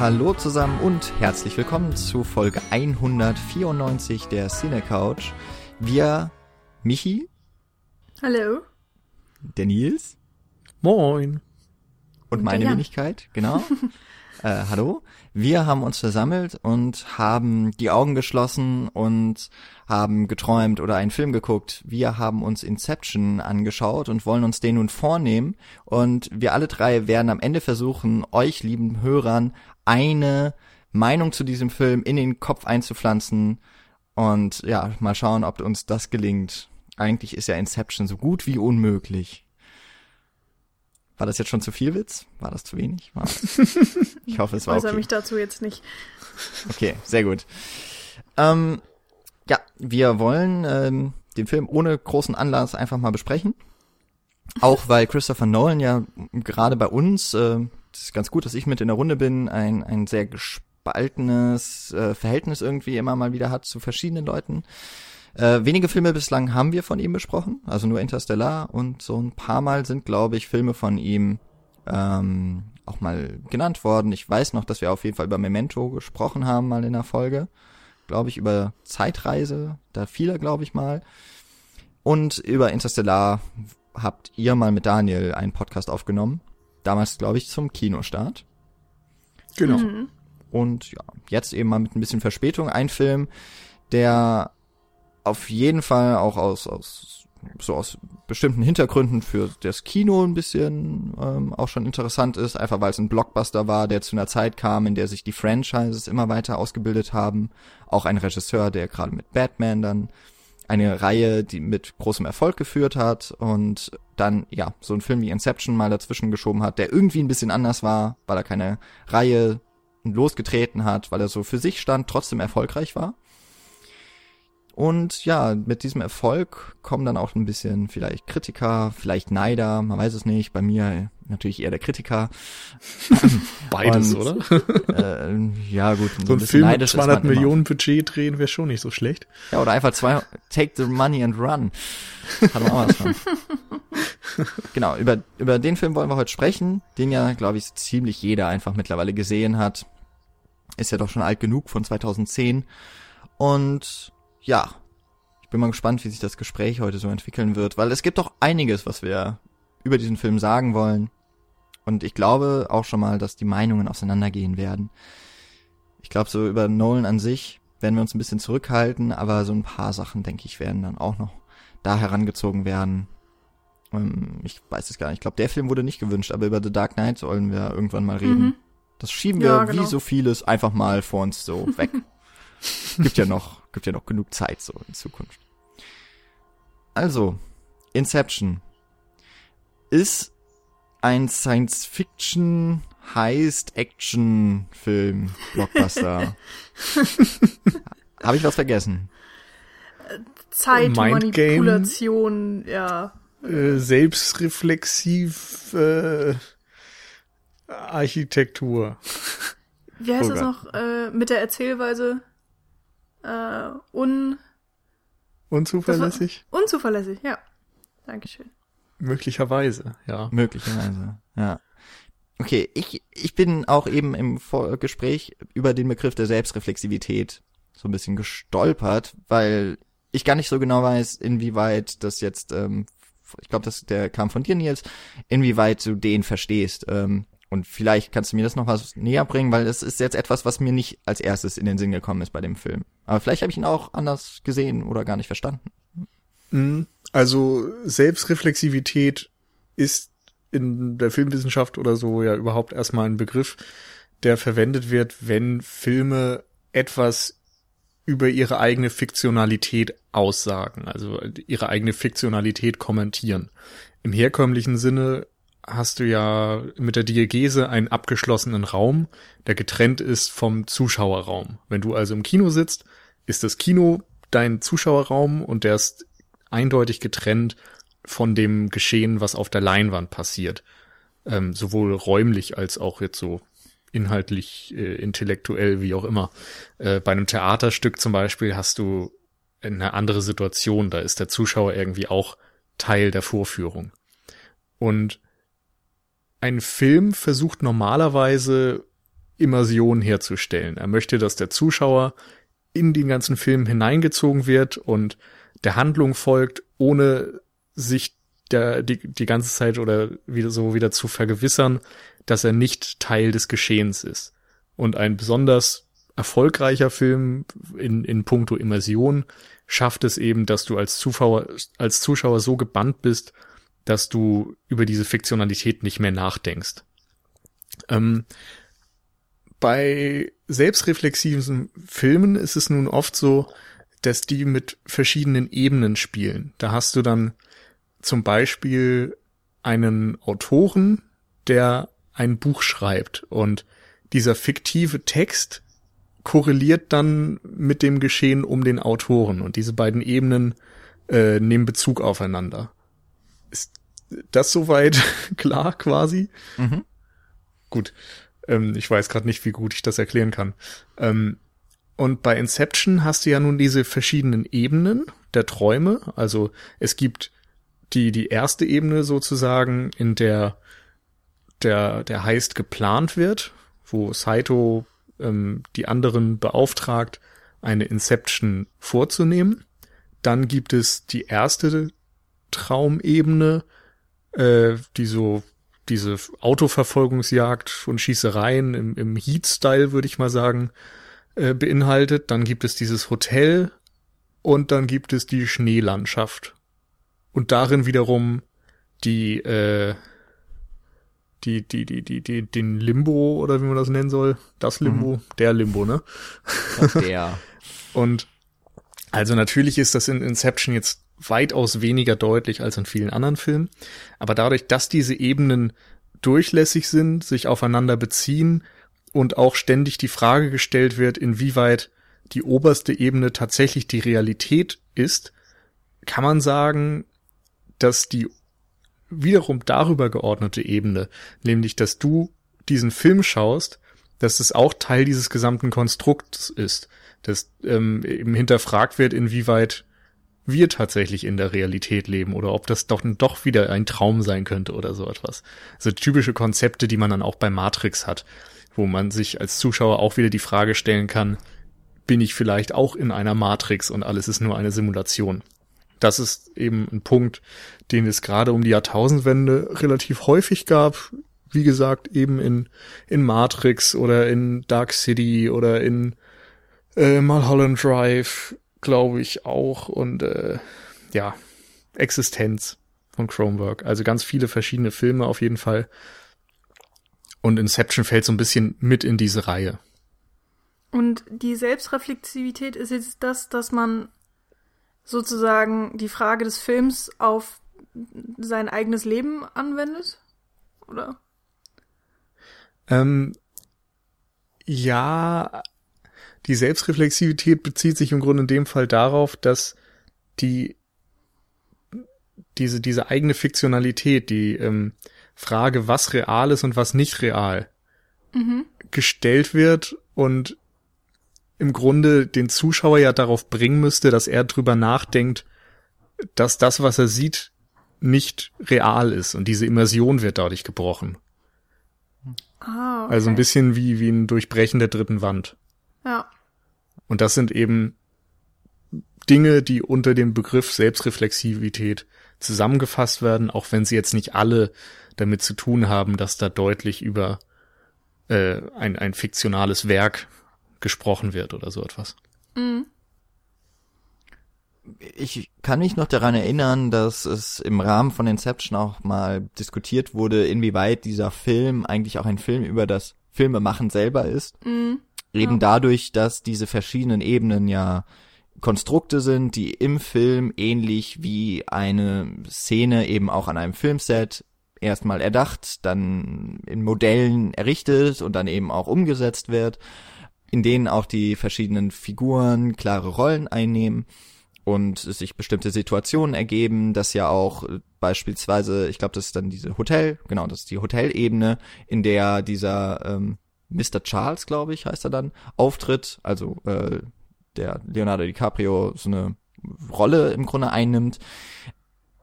Hallo zusammen und herzlich willkommen zu Folge 194 der Cine Couch. Wir, Michi. Hallo. Der Nils. Moin. Und, und meine Wenigkeit, genau. äh, hallo. Wir haben uns versammelt und haben die Augen geschlossen und haben geträumt oder einen Film geguckt. Wir haben uns Inception angeschaut und wollen uns den nun vornehmen. Und wir alle drei werden am Ende versuchen, euch lieben Hörern eine Meinung zu diesem Film in den Kopf einzupflanzen. Und ja, mal schauen, ob uns das gelingt. Eigentlich ist ja Inception so gut wie unmöglich. War das jetzt schon zu viel Witz? War das zu wenig? War ich hoffe, es war okay. Ich mich dazu jetzt nicht. Okay, sehr gut. Ähm, ja, wir wollen ähm, den Film ohne großen Anlass einfach mal besprechen. Auch weil Christopher Nolan ja gerade bei uns, äh, das ist ganz gut, dass ich mit in der Runde bin, ein, ein sehr gespaltenes äh, Verhältnis irgendwie immer mal wieder hat zu verschiedenen Leuten. Äh, wenige Filme bislang haben wir von ihm besprochen, also nur Interstellar und so ein paar Mal sind, glaube ich, Filme von ihm ähm, auch mal genannt worden. Ich weiß noch, dass wir auf jeden Fall über Memento gesprochen haben, mal in der Folge. Glaube ich, über Zeitreise, da fiel er, glaube ich, mal. Und über Interstellar habt ihr mal mit Daniel einen Podcast aufgenommen. Damals, glaube ich, zum Kinostart. Genau. Mhm. Und ja, jetzt eben mal mit ein bisschen Verspätung ein Film, der auf jeden Fall auch aus, aus so aus bestimmten Hintergründen für das Kino ein bisschen ähm, auch schon interessant ist, einfach weil es ein Blockbuster war, der zu einer Zeit kam, in der sich die Franchises immer weiter ausgebildet haben. Auch ein Regisseur, der gerade mit Batman dann eine Reihe, die mit großem Erfolg geführt hat und dann, ja, so ein Film wie Inception mal dazwischen geschoben hat, der irgendwie ein bisschen anders war, weil er keine Reihe losgetreten hat, weil er so für sich stand, trotzdem erfolgreich war. Und ja, mit diesem Erfolg kommen dann auch ein bisschen vielleicht Kritiker, vielleicht Neider, man weiß es nicht. Bei mir natürlich eher der Kritiker. Beides, Und, oder? Äh, ja, gut. So, so ein, ein Film mit 200 Millionen Budget drehen wäre schon nicht so schlecht. Ja, oder einfach zwei, take the money and run. Hat man auch was von. genau, über, über den Film wollen wir heute sprechen, den ja, glaube ich, ziemlich jeder einfach mittlerweile gesehen hat. Ist ja doch schon alt genug von 2010. Und ja, ich bin mal gespannt, wie sich das Gespräch heute so entwickeln wird, weil es gibt doch einiges, was wir über diesen Film sagen wollen. Und ich glaube auch schon mal, dass die Meinungen auseinandergehen werden. Ich glaube, so über Nolan an sich werden wir uns ein bisschen zurückhalten, aber so ein paar Sachen, denke ich, werden dann auch noch da herangezogen werden. Ähm, ich weiß es gar nicht. Ich glaube, der Film wurde nicht gewünscht, aber über The Dark Knight sollen wir irgendwann mal reden. Mhm. Das schieben wir ja, genau. wie so vieles einfach mal vor uns so weg. gibt ja noch, gibt ja noch genug Zeit so in Zukunft. Also, Inception ist ein Science-Fiction Heist Action Film Blockbuster. Habe ich was vergessen? Zeitmanipulation, ja. Äh, selbstreflexiv äh, Architektur. Wie heißt oh das noch äh, mit der Erzählweise? Äh, un unzuverlässig? War, unzuverlässig, ja. Dankeschön. Möglicherweise, ja. Möglicherweise, ja. Okay, ich, ich bin auch eben im Gespräch über den Begriff der Selbstreflexivität so ein bisschen gestolpert, weil ich gar nicht so genau weiß, inwieweit das jetzt, ähm, ich glaube, das der kam von dir, Nils, inwieweit du den verstehst. Ähm, und vielleicht kannst du mir das noch was näher bringen, weil es ist jetzt etwas, was mir nicht als erstes in den Sinn gekommen ist bei dem Film. Aber vielleicht habe ich ihn auch anders gesehen oder gar nicht verstanden. Mhm. Also Selbstreflexivität ist in der Filmwissenschaft oder so ja überhaupt erstmal ein Begriff, der verwendet wird, wenn Filme etwas über ihre eigene Fiktionalität aussagen, also ihre eigene Fiktionalität kommentieren. Im herkömmlichen Sinne hast du ja mit der Diegese einen abgeschlossenen Raum, der getrennt ist vom Zuschauerraum. Wenn du also im Kino sitzt, ist das Kino dein Zuschauerraum und der ist eindeutig getrennt von dem Geschehen, was auf der Leinwand passiert. Ähm, sowohl räumlich als auch jetzt so inhaltlich, äh, intellektuell, wie auch immer. Äh, bei einem Theaterstück zum Beispiel hast du eine andere Situation, da ist der Zuschauer irgendwie auch Teil der Vorführung. Und ein Film versucht normalerweise Immersion herzustellen. Er möchte, dass der Zuschauer in den ganzen Film hineingezogen wird und der Handlung folgt, ohne sich der, die, die ganze Zeit oder wieder so wieder zu vergewissern, dass er nicht Teil des Geschehens ist. Und ein besonders erfolgreicher Film in, in puncto Immersion schafft es eben, dass du als Zuschauer, als Zuschauer so gebannt bist, dass du über diese Fiktionalität nicht mehr nachdenkst. Ähm, bei selbstreflexiven Filmen ist es nun oft so, dass die mit verschiedenen Ebenen spielen. Da hast du dann zum Beispiel einen Autoren, der ein Buch schreibt und dieser fiktive Text korreliert dann mit dem Geschehen um den Autoren und diese beiden Ebenen äh, nehmen Bezug aufeinander. Das soweit klar quasi? Mhm. Gut. Ähm, ich weiß gerade nicht, wie gut ich das erklären kann. Ähm, und bei Inception hast du ja nun diese verschiedenen Ebenen der Träume. Also es gibt die, die erste Ebene sozusagen, in der der, der heißt geplant wird, wo Saito ähm, die anderen beauftragt, eine Inception vorzunehmen. Dann gibt es die erste Traumebene, äh, die so diese Autoverfolgungsjagd und Schießereien im, im Heat-Style, würde ich mal sagen, äh, beinhaltet. Dann gibt es dieses Hotel und dann gibt es die Schneelandschaft. Und darin wiederum die, äh, die, die, die, die, die, den Limbo oder wie man das nennen soll. Das Limbo, mhm. der Limbo, ne? Der. und also natürlich ist das in Inception jetzt weitaus weniger deutlich als in vielen anderen Filmen. Aber dadurch, dass diese Ebenen durchlässig sind, sich aufeinander beziehen und auch ständig die Frage gestellt wird, inwieweit die oberste Ebene tatsächlich die Realität ist, kann man sagen, dass die wiederum darüber geordnete Ebene, nämlich dass du diesen Film schaust, dass es auch Teil dieses gesamten Konstrukts ist, dass ähm, eben hinterfragt wird, inwieweit wir tatsächlich in der Realität leben oder ob das doch, doch wieder ein Traum sein könnte oder so etwas. Also typische Konzepte, die man dann auch bei Matrix hat, wo man sich als Zuschauer auch wieder die Frage stellen kann, bin ich vielleicht auch in einer Matrix und alles ist nur eine Simulation. Das ist eben ein Punkt, den es gerade um die Jahrtausendwende relativ häufig gab. Wie gesagt, eben in, in Matrix oder in Dark City oder in äh, Mulholland Drive glaube ich auch und äh, ja, Existenz von Chromework. Also ganz viele verschiedene Filme auf jeden Fall. Und Inception fällt so ein bisschen mit in diese Reihe. Und die Selbstreflexivität ist jetzt das, dass man sozusagen die Frage des Films auf sein eigenes Leben anwendet? Oder? Ähm, ja, die Selbstreflexivität bezieht sich im Grunde in dem Fall darauf, dass die diese diese eigene Fiktionalität, die ähm, Frage, was real ist und was nicht real, mhm. gestellt wird und im Grunde den Zuschauer ja darauf bringen müsste, dass er drüber nachdenkt, dass das, was er sieht, nicht real ist und diese Immersion wird dadurch gebrochen. Ah, okay. Also ein bisschen wie, wie ein Durchbrechen der dritten Wand. Ja. Und das sind eben Dinge, die unter dem Begriff Selbstreflexivität zusammengefasst werden, auch wenn sie jetzt nicht alle damit zu tun haben, dass da deutlich über äh, ein, ein fiktionales Werk gesprochen wird oder so etwas. Mhm. Ich kann mich noch daran erinnern, dass es im Rahmen von Inception auch mal diskutiert wurde, inwieweit dieser Film eigentlich auch ein Film über das Filmemachen selber ist. Mhm. Eben ja. dadurch, dass diese verschiedenen Ebenen ja Konstrukte sind, die im Film ähnlich wie eine Szene eben auch an einem Filmset erstmal erdacht, dann in Modellen errichtet und dann eben auch umgesetzt wird, in denen auch die verschiedenen Figuren klare Rollen einnehmen und sich bestimmte Situationen ergeben, dass ja auch beispielsweise, ich glaube, das ist dann diese Hotel, genau, das ist die Hotelebene, in der dieser ähm, Mr. Charles, glaube ich, heißt er dann, auftritt, also äh, der Leonardo DiCaprio so eine Rolle im Grunde einnimmt,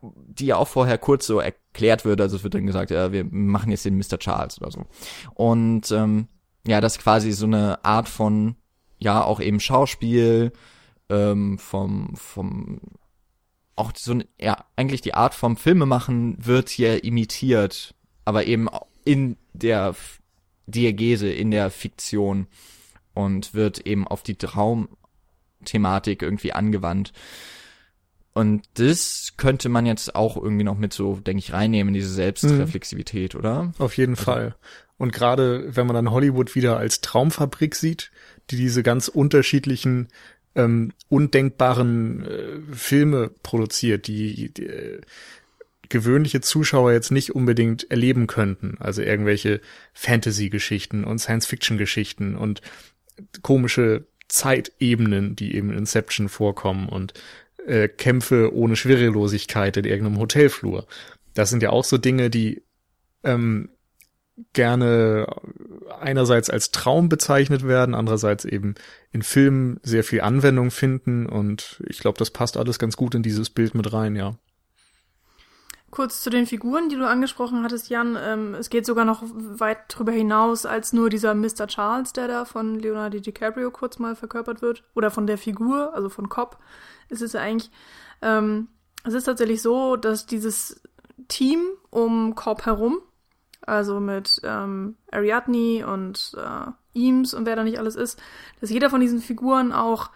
die ja auch vorher kurz so erklärt wird, also es wird dann gesagt, ja, wir machen jetzt den Mr. Charles oder so. Und ähm, ja, das quasi so eine Art von, ja, auch eben Schauspiel, ähm, vom, vom, auch so, ja, eigentlich die Art vom Filmemachen wird hier imitiert, aber eben in der Diagese, in der Fiktion und wird eben auf die Traumthematik irgendwie angewandt. Und das könnte man jetzt auch irgendwie noch mit so, denke ich, reinnehmen, diese Selbstreflexivität, mhm. oder? Auf jeden also. Fall. Und gerade wenn man dann Hollywood wieder als Traumfabrik sieht, die diese ganz unterschiedlichen ähm, undenkbaren äh, Filme produziert, die, die äh, gewöhnliche Zuschauer jetzt nicht unbedingt erleben könnten. Also irgendwelche Fantasy-Geschichten und Science-Fiction-Geschichten und komische Zeitebenen, die eben in Inception vorkommen und äh, Kämpfe ohne Schwerelosigkeit in irgendeinem Hotelflur. Das sind ja auch so Dinge, die ähm, gerne einerseits als Traum bezeichnet werden, andererseits eben in Filmen sehr viel Anwendung finden und ich glaube, das passt alles ganz gut in dieses Bild mit rein, ja. Kurz zu den Figuren, die du angesprochen hattest, Jan. Ähm, es geht sogar noch weit drüber hinaus als nur dieser Mr. Charles, der da von Leonardo DiCaprio kurz mal verkörpert wird. Oder von der Figur, also von Cobb ist es eigentlich. Ähm, es ist tatsächlich so, dass dieses Team um Cobb herum, also mit ähm, Ariadne und äh, Eames und wer da nicht alles ist, dass jeder von diesen Figuren auch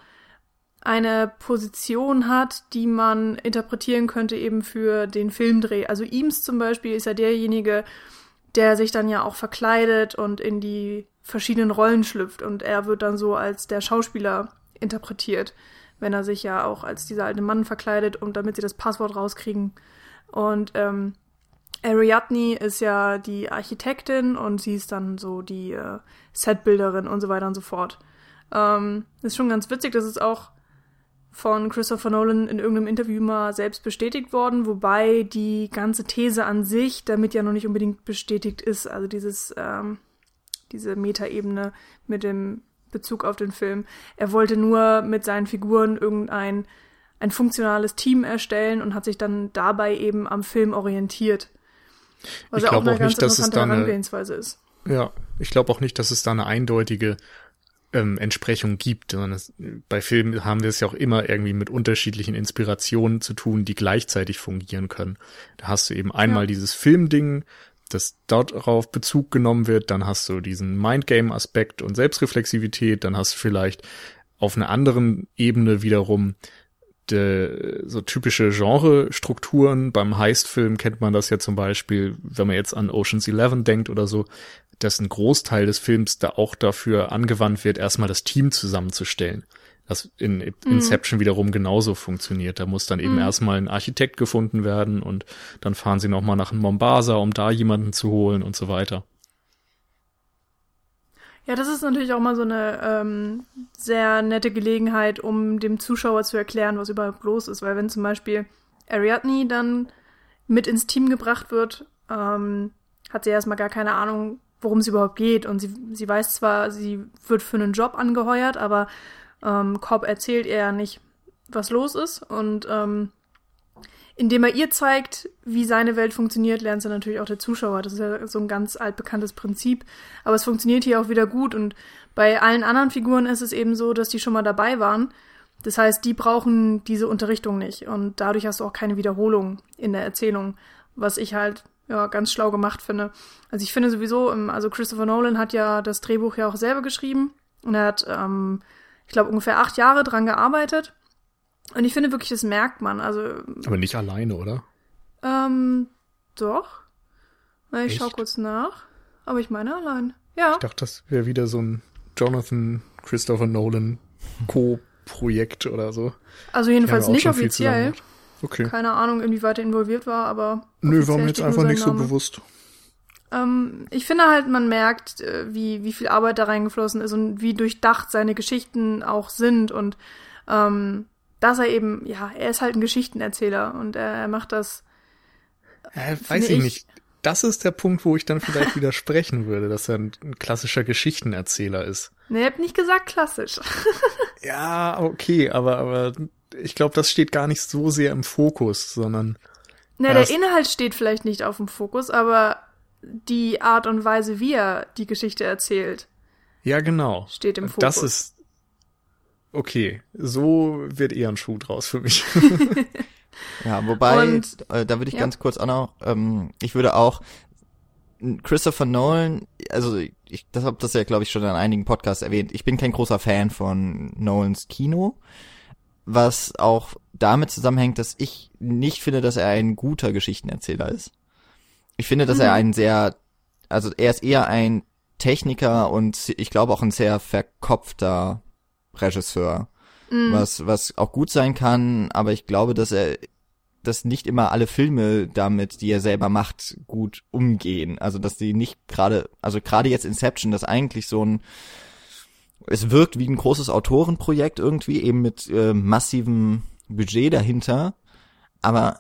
eine Position hat, die man interpretieren könnte eben für den Filmdreh. Also Eames zum Beispiel ist ja derjenige, der sich dann ja auch verkleidet und in die verschiedenen Rollen schlüpft und er wird dann so als der Schauspieler interpretiert wenn er sich ja auch als dieser alte Mann verkleidet und damit sie das Passwort rauskriegen. Und ähm, Ariadne ist ja die Architektin und sie ist dann so die äh, Setbilderin und so weiter und so fort. Ähm, ist schon ganz witzig, das ist auch von Christopher Nolan in irgendeinem Interview mal selbst bestätigt worden, wobei die ganze These an sich damit ja noch nicht unbedingt bestätigt ist. Also dieses, ähm, diese Metaebene mit dem Bezug auf den Film. Er wollte nur mit seinen Figuren irgendein ein funktionales Team erstellen und hat sich dann dabei eben am Film orientiert. Was ich ja auch eine auch ganz nicht, dass es da eine, ist. Ja, ich glaube auch nicht, dass es da eine eindeutige ähm, Entsprechung gibt, sondern es, bei Filmen haben wir es ja auch immer irgendwie mit unterschiedlichen Inspirationen zu tun, die gleichzeitig fungieren können. Da hast du eben einmal ja. dieses Filmding, dass darauf Bezug genommen wird, dann hast du diesen Mindgame-Aspekt und Selbstreflexivität, dann hast du vielleicht auf einer anderen Ebene wiederum de, so typische Genre-Strukturen. Beim Heist-Film kennt man das ja zum Beispiel, wenn man jetzt an Ocean's Eleven denkt oder so, dass ein Großteil des Films da auch dafür angewandt wird, erstmal das Team zusammenzustellen was in. Inception mhm. wiederum genauso funktioniert. Da muss dann eben mhm. erstmal ein Architekt gefunden werden und dann fahren sie nochmal nach Mombasa, um da jemanden zu holen und so weiter. Ja, das ist natürlich auch mal so eine ähm, sehr nette Gelegenheit, um dem Zuschauer zu erklären, was überhaupt los ist. Weil wenn zum Beispiel Ariadne dann mit ins Team gebracht wird, ähm, hat sie erstmal gar keine Ahnung, worum es überhaupt geht. Und sie, sie weiß zwar, sie wird für einen Job angeheuert, aber ähm, Cobb erzählt ihr ja nicht, was los ist. Und ähm, indem er ihr zeigt, wie seine Welt funktioniert, lernt sie natürlich auch der Zuschauer. Das ist ja so ein ganz altbekanntes Prinzip. Aber es funktioniert hier auch wieder gut. Und bei allen anderen Figuren ist es eben so, dass die schon mal dabei waren. Das heißt, die brauchen diese Unterrichtung nicht. Und dadurch hast du auch keine Wiederholung in der Erzählung, was ich halt ja, ganz schlau gemacht finde. Also ich finde sowieso, also Christopher Nolan hat ja das Drehbuch ja auch selber geschrieben und er hat ähm, ich glaube, ungefähr acht Jahre dran gearbeitet. Und ich finde wirklich, das merkt man. Also, Aber nicht alleine, oder? Ähm, doch. Na, ich Echt? schau kurz nach. Aber ich meine allein. Ja. Ich dachte, das wäre wieder so ein Jonathan Christopher Nolan Co-Projekt oder so. Also jedenfalls nicht offiziell. Okay. Keine Ahnung, inwieweit er involviert war, aber. Nö, war mir jetzt einfach nicht so bewusst. Ähm, ich finde halt, man merkt, äh, wie, wie viel Arbeit da reingeflossen ist und wie durchdacht seine Geschichten auch sind und ähm, dass er eben, ja, er ist halt ein Geschichtenerzähler und er, er macht das. Äh, weiß ich, ich nicht. Das ist der Punkt, wo ich dann vielleicht widersprechen würde, dass er ein, ein klassischer Geschichtenerzähler ist. Nee, ihr habt nicht gesagt klassisch. ja, okay, aber, aber ich glaube, das steht gar nicht so sehr im Fokus, sondern. Na, der Inhalt steht vielleicht nicht auf dem Fokus, aber die Art und Weise, wie er die Geschichte erzählt. Ja, genau. steht im Fokus. Das ist okay. So wird eher ein Schuh draus für mich. Ja, wobei, Und- äh, da würde ich ja. ganz kurz auch noch, ähm, ich würde auch Christopher Nolan, also ich das habe das ja glaube ich schon in einigen Podcasts erwähnt. Ich bin kein großer Fan von Nolans Kino, was auch damit zusammenhängt, dass ich nicht finde, dass er ein guter Geschichtenerzähler ist. Ich finde, dass er ein sehr, also er ist eher ein Techniker und ich glaube auch ein sehr verkopfter Regisseur Mhm. was, was auch gut sein kann, aber ich glaube, dass er, dass nicht immer alle Filme damit, die er selber macht, gut umgehen. Also, dass die nicht gerade, also gerade jetzt Inception, das eigentlich so ein, es wirkt wie ein großes Autorenprojekt irgendwie, eben mit äh, massivem Budget dahinter, aber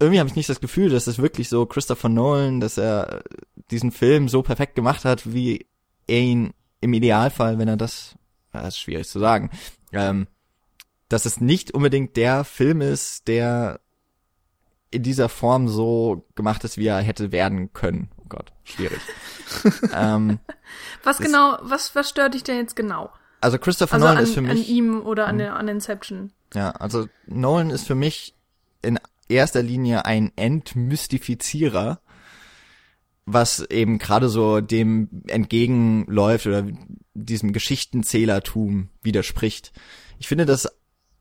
irgendwie habe ich nicht das Gefühl, dass es wirklich so Christopher Nolan, dass er diesen Film so perfekt gemacht hat, wie er ihn im Idealfall, wenn er das, das ist schwierig zu sagen, ähm, dass es nicht unbedingt der Film ist, der in dieser Form so gemacht ist, wie er hätte werden können. Gott, schwierig. ähm, was das- genau, was, was stört dich denn jetzt genau? also Christopher Also Nolan an, ist für an mich, ihm oder an, der, an Inception. ja, also Nolan ist für mich in erster Linie ein Entmystifizierer, was eben gerade so dem entgegenläuft oder diesem Geschichtenzählertum widerspricht. Ich finde, dass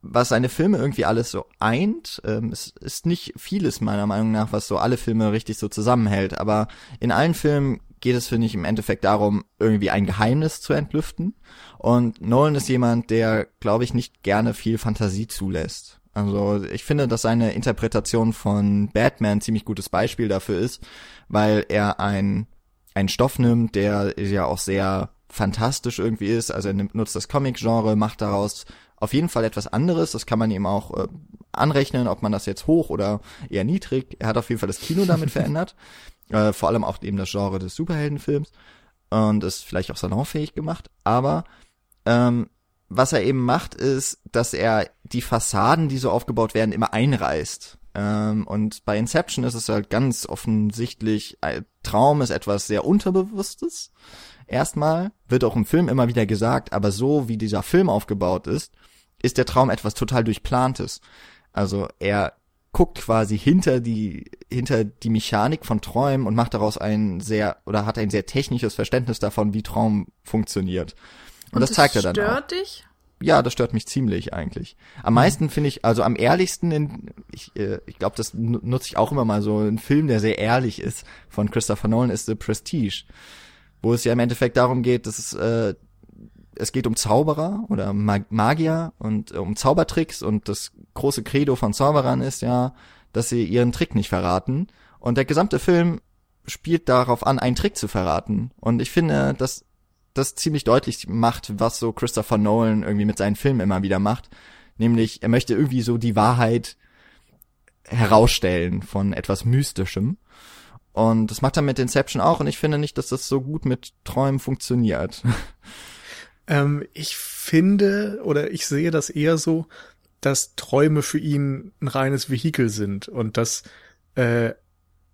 was seine Filme irgendwie alles so eint, ähm, es ist nicht vieles meiner Meinung nach, was so alle Filme richtig so zusammenhält, aber in allen Filmen geht es, finde ich, im Endeffekt darum, irgendwie ein Geheimnis zu entlüften. Und Nolan ist jemand, der, glaube ich, nicht gerne viel Fantasie zulässt. Also ich finde, dass seine Interpretation von Batman ziemlich gutes Beispiel dafür ist, weil er ein, einen Stoff nimmt, der ja auch sehr fantastisch irgendwie ist. Also er nimmt, nutzt das Comic-Genre, macht daraus auf jeden Fall etwas anderes. Das kann man ihm auch äh, anrechnen, ob man das jetzt hoch oder eher niedrig. Er hat auf jeden Fall das Kino damit verändert. Äh, vor allem auch eben das Genre des Superheldenfilms. Und es vielleicht auch salonfähig gemacht. Aber ähm, was er eben macht, ist, dass er die Fassaden, die so aufgebaut werden, immer einreißt. Ähm, und bei Inception ist es halt ganz offensichtlich, ein Traum ist etwas sehr Unterbewusstes. Erstmal wird auch im Film immer wieder gesagt, aber so wie dieser Film aufgebaut ist, ist der Traum etwas total durchplantes. Also er guckt quasi hinter die hinter die Mechanik von Träumen und macht daraus ein sehr oder hat ein sehr technisches Verständnis davon, wie Traum funktioniert. Und, das zeigt er dann auch. stört dich? Ja, das stört mich ziemlich eigentlich. Am meisten finde ich, also am ehrlichsten, in, ich, äh, ich glaube, das nu- nutze ich auch immer mal so, ein Film, der sehr ehrlich ist von Christopher Nolan, ist The Prestige, wo es ja im Endeffekt darum geht, dass es, äh, es geht um Zauberer oder Mag Magier und äh, um Zaubertricks und das große Credo von Zauberern ist ja, dass sie ihren Trick nicht verraten. Und der gesamte Film spielt darauf an, einen Trick zu verraten. Und ich finde, dass das ziemlich deutlich macht, was so Christopher Nolan irgendwie mit seinen Filmen immer wieder macht. Nämlich, er möchte irgendwie so die Wahrheit herausstellen von etwas Mystischem. Und das macht er mit Inception auch. Und ich finde nicht, dass das so gut mit Träumen funktioniert. Ähm, ich finde oder ich sehe das eher so, dass Träume für ihn ein reines Vehikel sind und dass äh,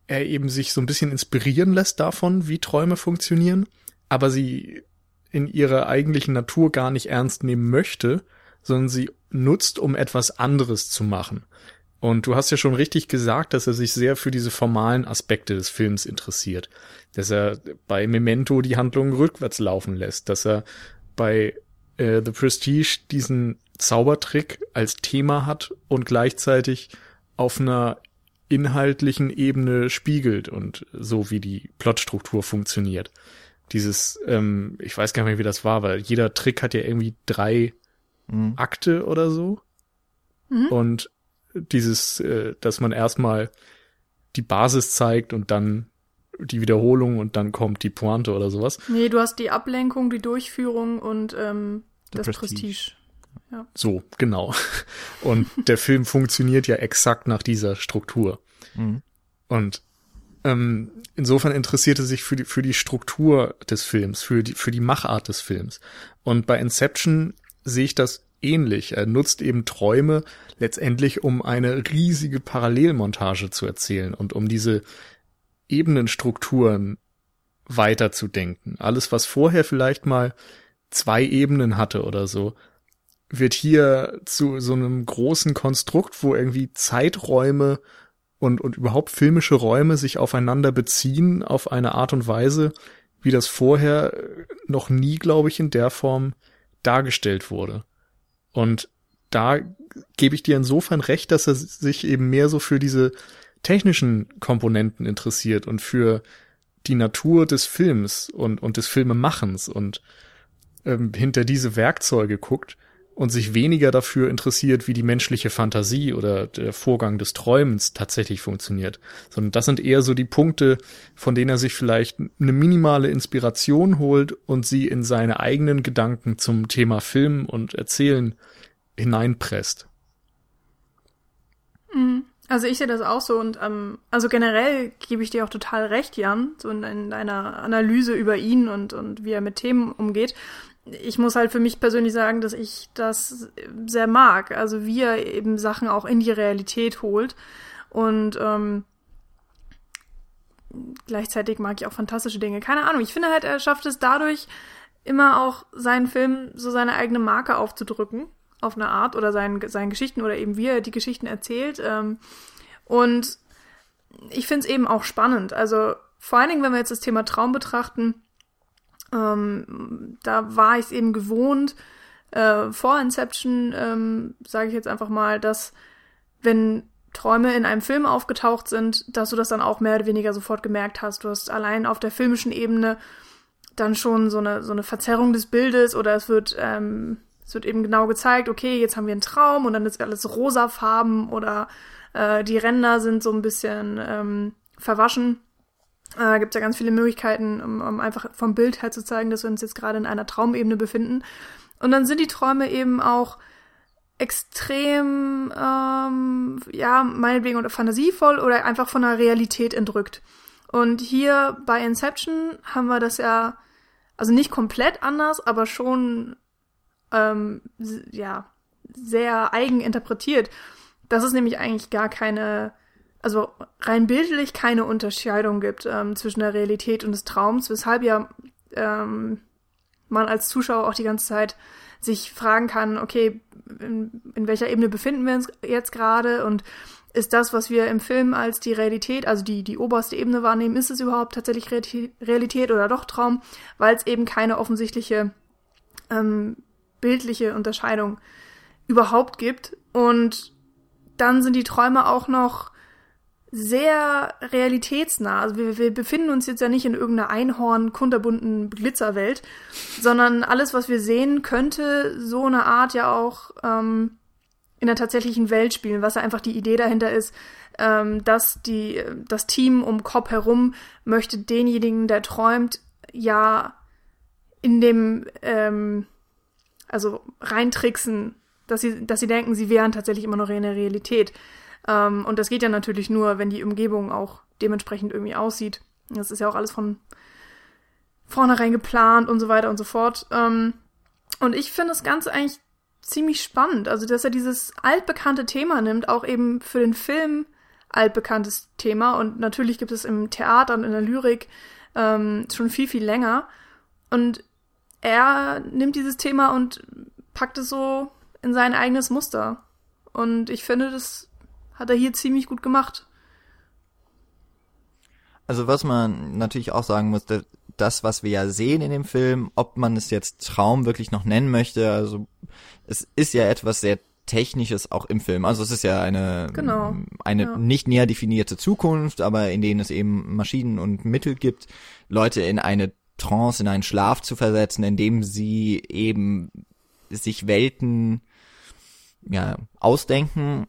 er eben sich so ein bisschen inspirieren lässt davon, wie Träume funktionieren, aber sie in ihrer eigentlichen Natur gar nicht ernst nehmen möchte, sondern sie nutzt, um etwas anderes zu machen. Und du hast ja schon richtig gesagt, dass er sich sehr für diese formalen Aspekte des Films interessiert. Dass er bei Memento die Handlung rückwärts laufen lässt, dass er bei äh, The Prestige diesen Zaubertrick als Thema hat und gleichzeitig auf einer inhaltlichen Ebene spiegelt und so wie die Plotstruktur funktioniert. Dieses, ähm, ich weiß gar nicht mehr, wie das war, weil jeder Trick hat ja irgendwie drei Mhm. Akte oder so. Mhm. Und dieses, äh, dass man erstmal die Basis zeigt und dann die Wiederholung und dann kommt die Pointe oder sowas. Nee, du hast die Ablenkung, die Durchführung und ähm, das Prestige. Prestige. So, genau. Und der Film funktioniert ja exakt nach dieser Struktur. Mhm. Und ähm, insofern interessiert er sich für die, für die Struktur des Films, für die, für die Machart des Films. Und bei Inception sehe ich das ähnlich. Er nutzt eben Träume letztendlich, um eine riesige Parallelmontage zu erzählen und um diese Ebenenstrukturen weiterzudenken. Alles, was vorher vielleicht mal zwei Ebenen hatte oder so, wird hier zu so einem großen Konstrukt, wo irgendwie Zeiträume und, und überhaupt filmische Räume sich aufeinander beziehen auf eine Art und Weise, wie das vorher noch nie, glaube ich, in der Form dargestellt wurde. Und da gebe ich dir insofern recht, dass er sich eben mehr so für diese technischen Komponenten interessiert und für die Natur des Films und, und des Filmemachens und ähm, hinter diese Werkzeuge guckt und sich weniger dafür interessiert, wie die menschliche Fantasie oder der Vorgang des Träumens tatsächlich funktioniert, sondern das sind eher so die Punkte, von denen er sich vielleicht eine minimale Inspiration holt und sie in seine eigenen Gedanken zum Thema Film und Erzählen hineinpresst. Mhm. Also ich sehe das auch so und ähm, also generell gebe ich dir auch total recht, Jan, so in, in deiner Analyse über ihn und, und wie er mit Themen umgeht. Ich muss halt für mich persönlich sagen, dass ich das sehr mag. Also wie er eben Sachen auch in die Realität holt. Und ähm, gleichzeitig mag ich auch fantastische Dinge. Keine Ahnung, ich finde halt, er schafft es dadurch, immer auch seinen Film so seine eigene Marke aufzudrücken auf eine Art oder seinen, seinen Geschichten oder eben wie er die Geschichten erzählt. Ähm, und ich finde es eben auch spannend. Also vor allen Dingen, wenn wir jetzt das Thema Traum betrachten, ähm, da war ich es eben gewohnt, äh, vor Inception, ähm, sage ich jetzt einfach mal, dass wenn Träume in einem Film aufgetaucht sind, dass du das dann auch mehr oder weniger sofort gemerkt hast. Du hast allein auf der filmischen Ebene dann schon so eine, so eine Verzerrung des Bildes oder es wird ähm, es wird eben genau gezeigt, okay, jetzt haben wir einen Traum und dann ist alles rosafarben oder äh, die Ränder sind so ein bisschen ähm, verwaschen. Äh, Gibt ja ganz viele Möglichkeiten, um, um einfach vom Bild her zu zeigen, dass wir uns jetzt gerade in einer Traumebene befinden. Und dann sind die Träume eben auch extrem, ähm, ja, meinetwegen oder fantasievoll oder einfach von der Realität entrückt. Und hier bei Inception haben wir das ja, also nicht komplett anders, aber schon ähm, ja, sehr eigen interpretiert. Dass es nämlich eigentlich gar keine, also rein bildlich keine Unterscheidung gibt ähm, zwischen der Realität und des Traums, weshalb ja ähm, man als Zuschauer auch die ganze Zeit sich fragen kann, okay, in, in welcher Ebene befinden wir uns jetzt gerade und ist das, was wir im Film als die Realität, also die, die oberste Ebene wahrnehmen, ist es überhaupt tatsächlich Realität oder doch Traum, weil es eben keine offensichtliche ähm, bildliche Unterscheidung überhaupt gibt. Und dann sind die Träume auch noch sehr realitätsnah. Also wir, wir befinden uns jetzt ja nicht in irgendeiner Einhorn, kunterbunten Glitzerwelt, sondern alles, was wir sehen, könnte so eine Art ja auch ähm, in der tatsächlichen Welt spielen, was ja einfach die Idee dahinter ist, ähm, dass die, das Team um Cobb herum möchte denjenigen, der träumt, ja in dem ähm, also reintricksen, dass sie, dass sie denken, sie wären tatsächlich immer noch in der Realität. Ähm, und das geht ja natürlich nur, wenn die Umgebung auch dementsprechend irgendwie aussieht. Das ist ja auch alles von vornherein geplant und so weiter und so fort. Ähm, und ich finde das Ganze eigentlich ziemlich spannend. Also, dass er dieses altbekannte Thema nimmt, auch eben für den Film altbekanntes Thema. Und natürlich gibt es im Theater und in der Lyrik ähm, schon viel, viel länger. Und er nimmt dieses Thema und packt es so in sein eigenes Muster. Und ich finde, das hat er hier ziemlich gut gemacht. Also was man natürlich auch sagen muss, das, was wir ja sehen in dem Film, ob man es jetzt Traum wirklich noch nennen möchte, also es ist ja etwas sehr Technisches auch im Film. Also es ist ja eine, genau. eine ja. nicht näher definierte Zukunft, aber in denen es eben Maschinen und Mittel gibt, Leute in eine Trance, in einen Schlaf zu versetzen, indem sie eben sich Welten ja, ausdenken.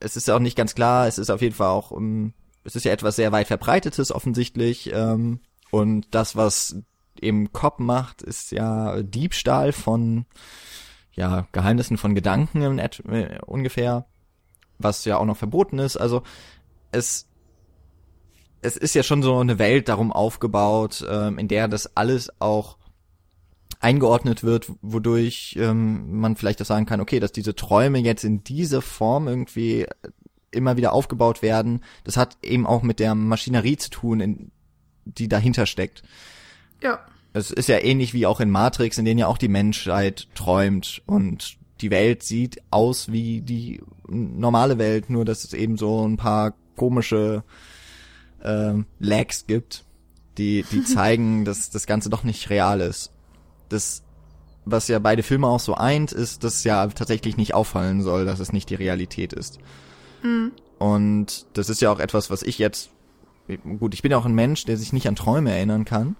Es ist auch nicht ganz klar, es ist auf jeden Fall auch, um, ähm, es ist ja etwas sehr weit verbreitetes offensichtlich. Ähm, und das, was eben Cobb macht, ist ja Diebstahl von ja, Geheimnissen von Gedanken im äh, ungefähr, was ja auch noch verboten ist. Also es es ist ja schon so eine Welt darum aufgebaut, ähm, in der das alles auch eingeordnet wird, wodurch ähm, man vielleicht auch sagen kann, okay, dass diese Träume jetzt in dieser Form irgendwie immer wieder aufgebaut werden, das hat eben auch mit der Maschinerie zu tun, in die dahinter steckt. Ja. Es ist ja ähnlich wie auch in Matrix, in denen ja auch die Menschheit träumt und die Welt sieht aus wie die normale Welt, nur dass es eben so ein paar komische äh, Lags gibt, die, die zeigen, dass das Ganze doch nicht real ist. Das, was ja beide Filme auch so eint, ist, dass ja tatsächlich nicht auffallen soll, dass es nicht die Realität ist. Mhm. Und das ist ja auch etwas, was ich jetzt, gut, ich bin ja auch ein Mensch, der sich nicht an Träume erinnern kann.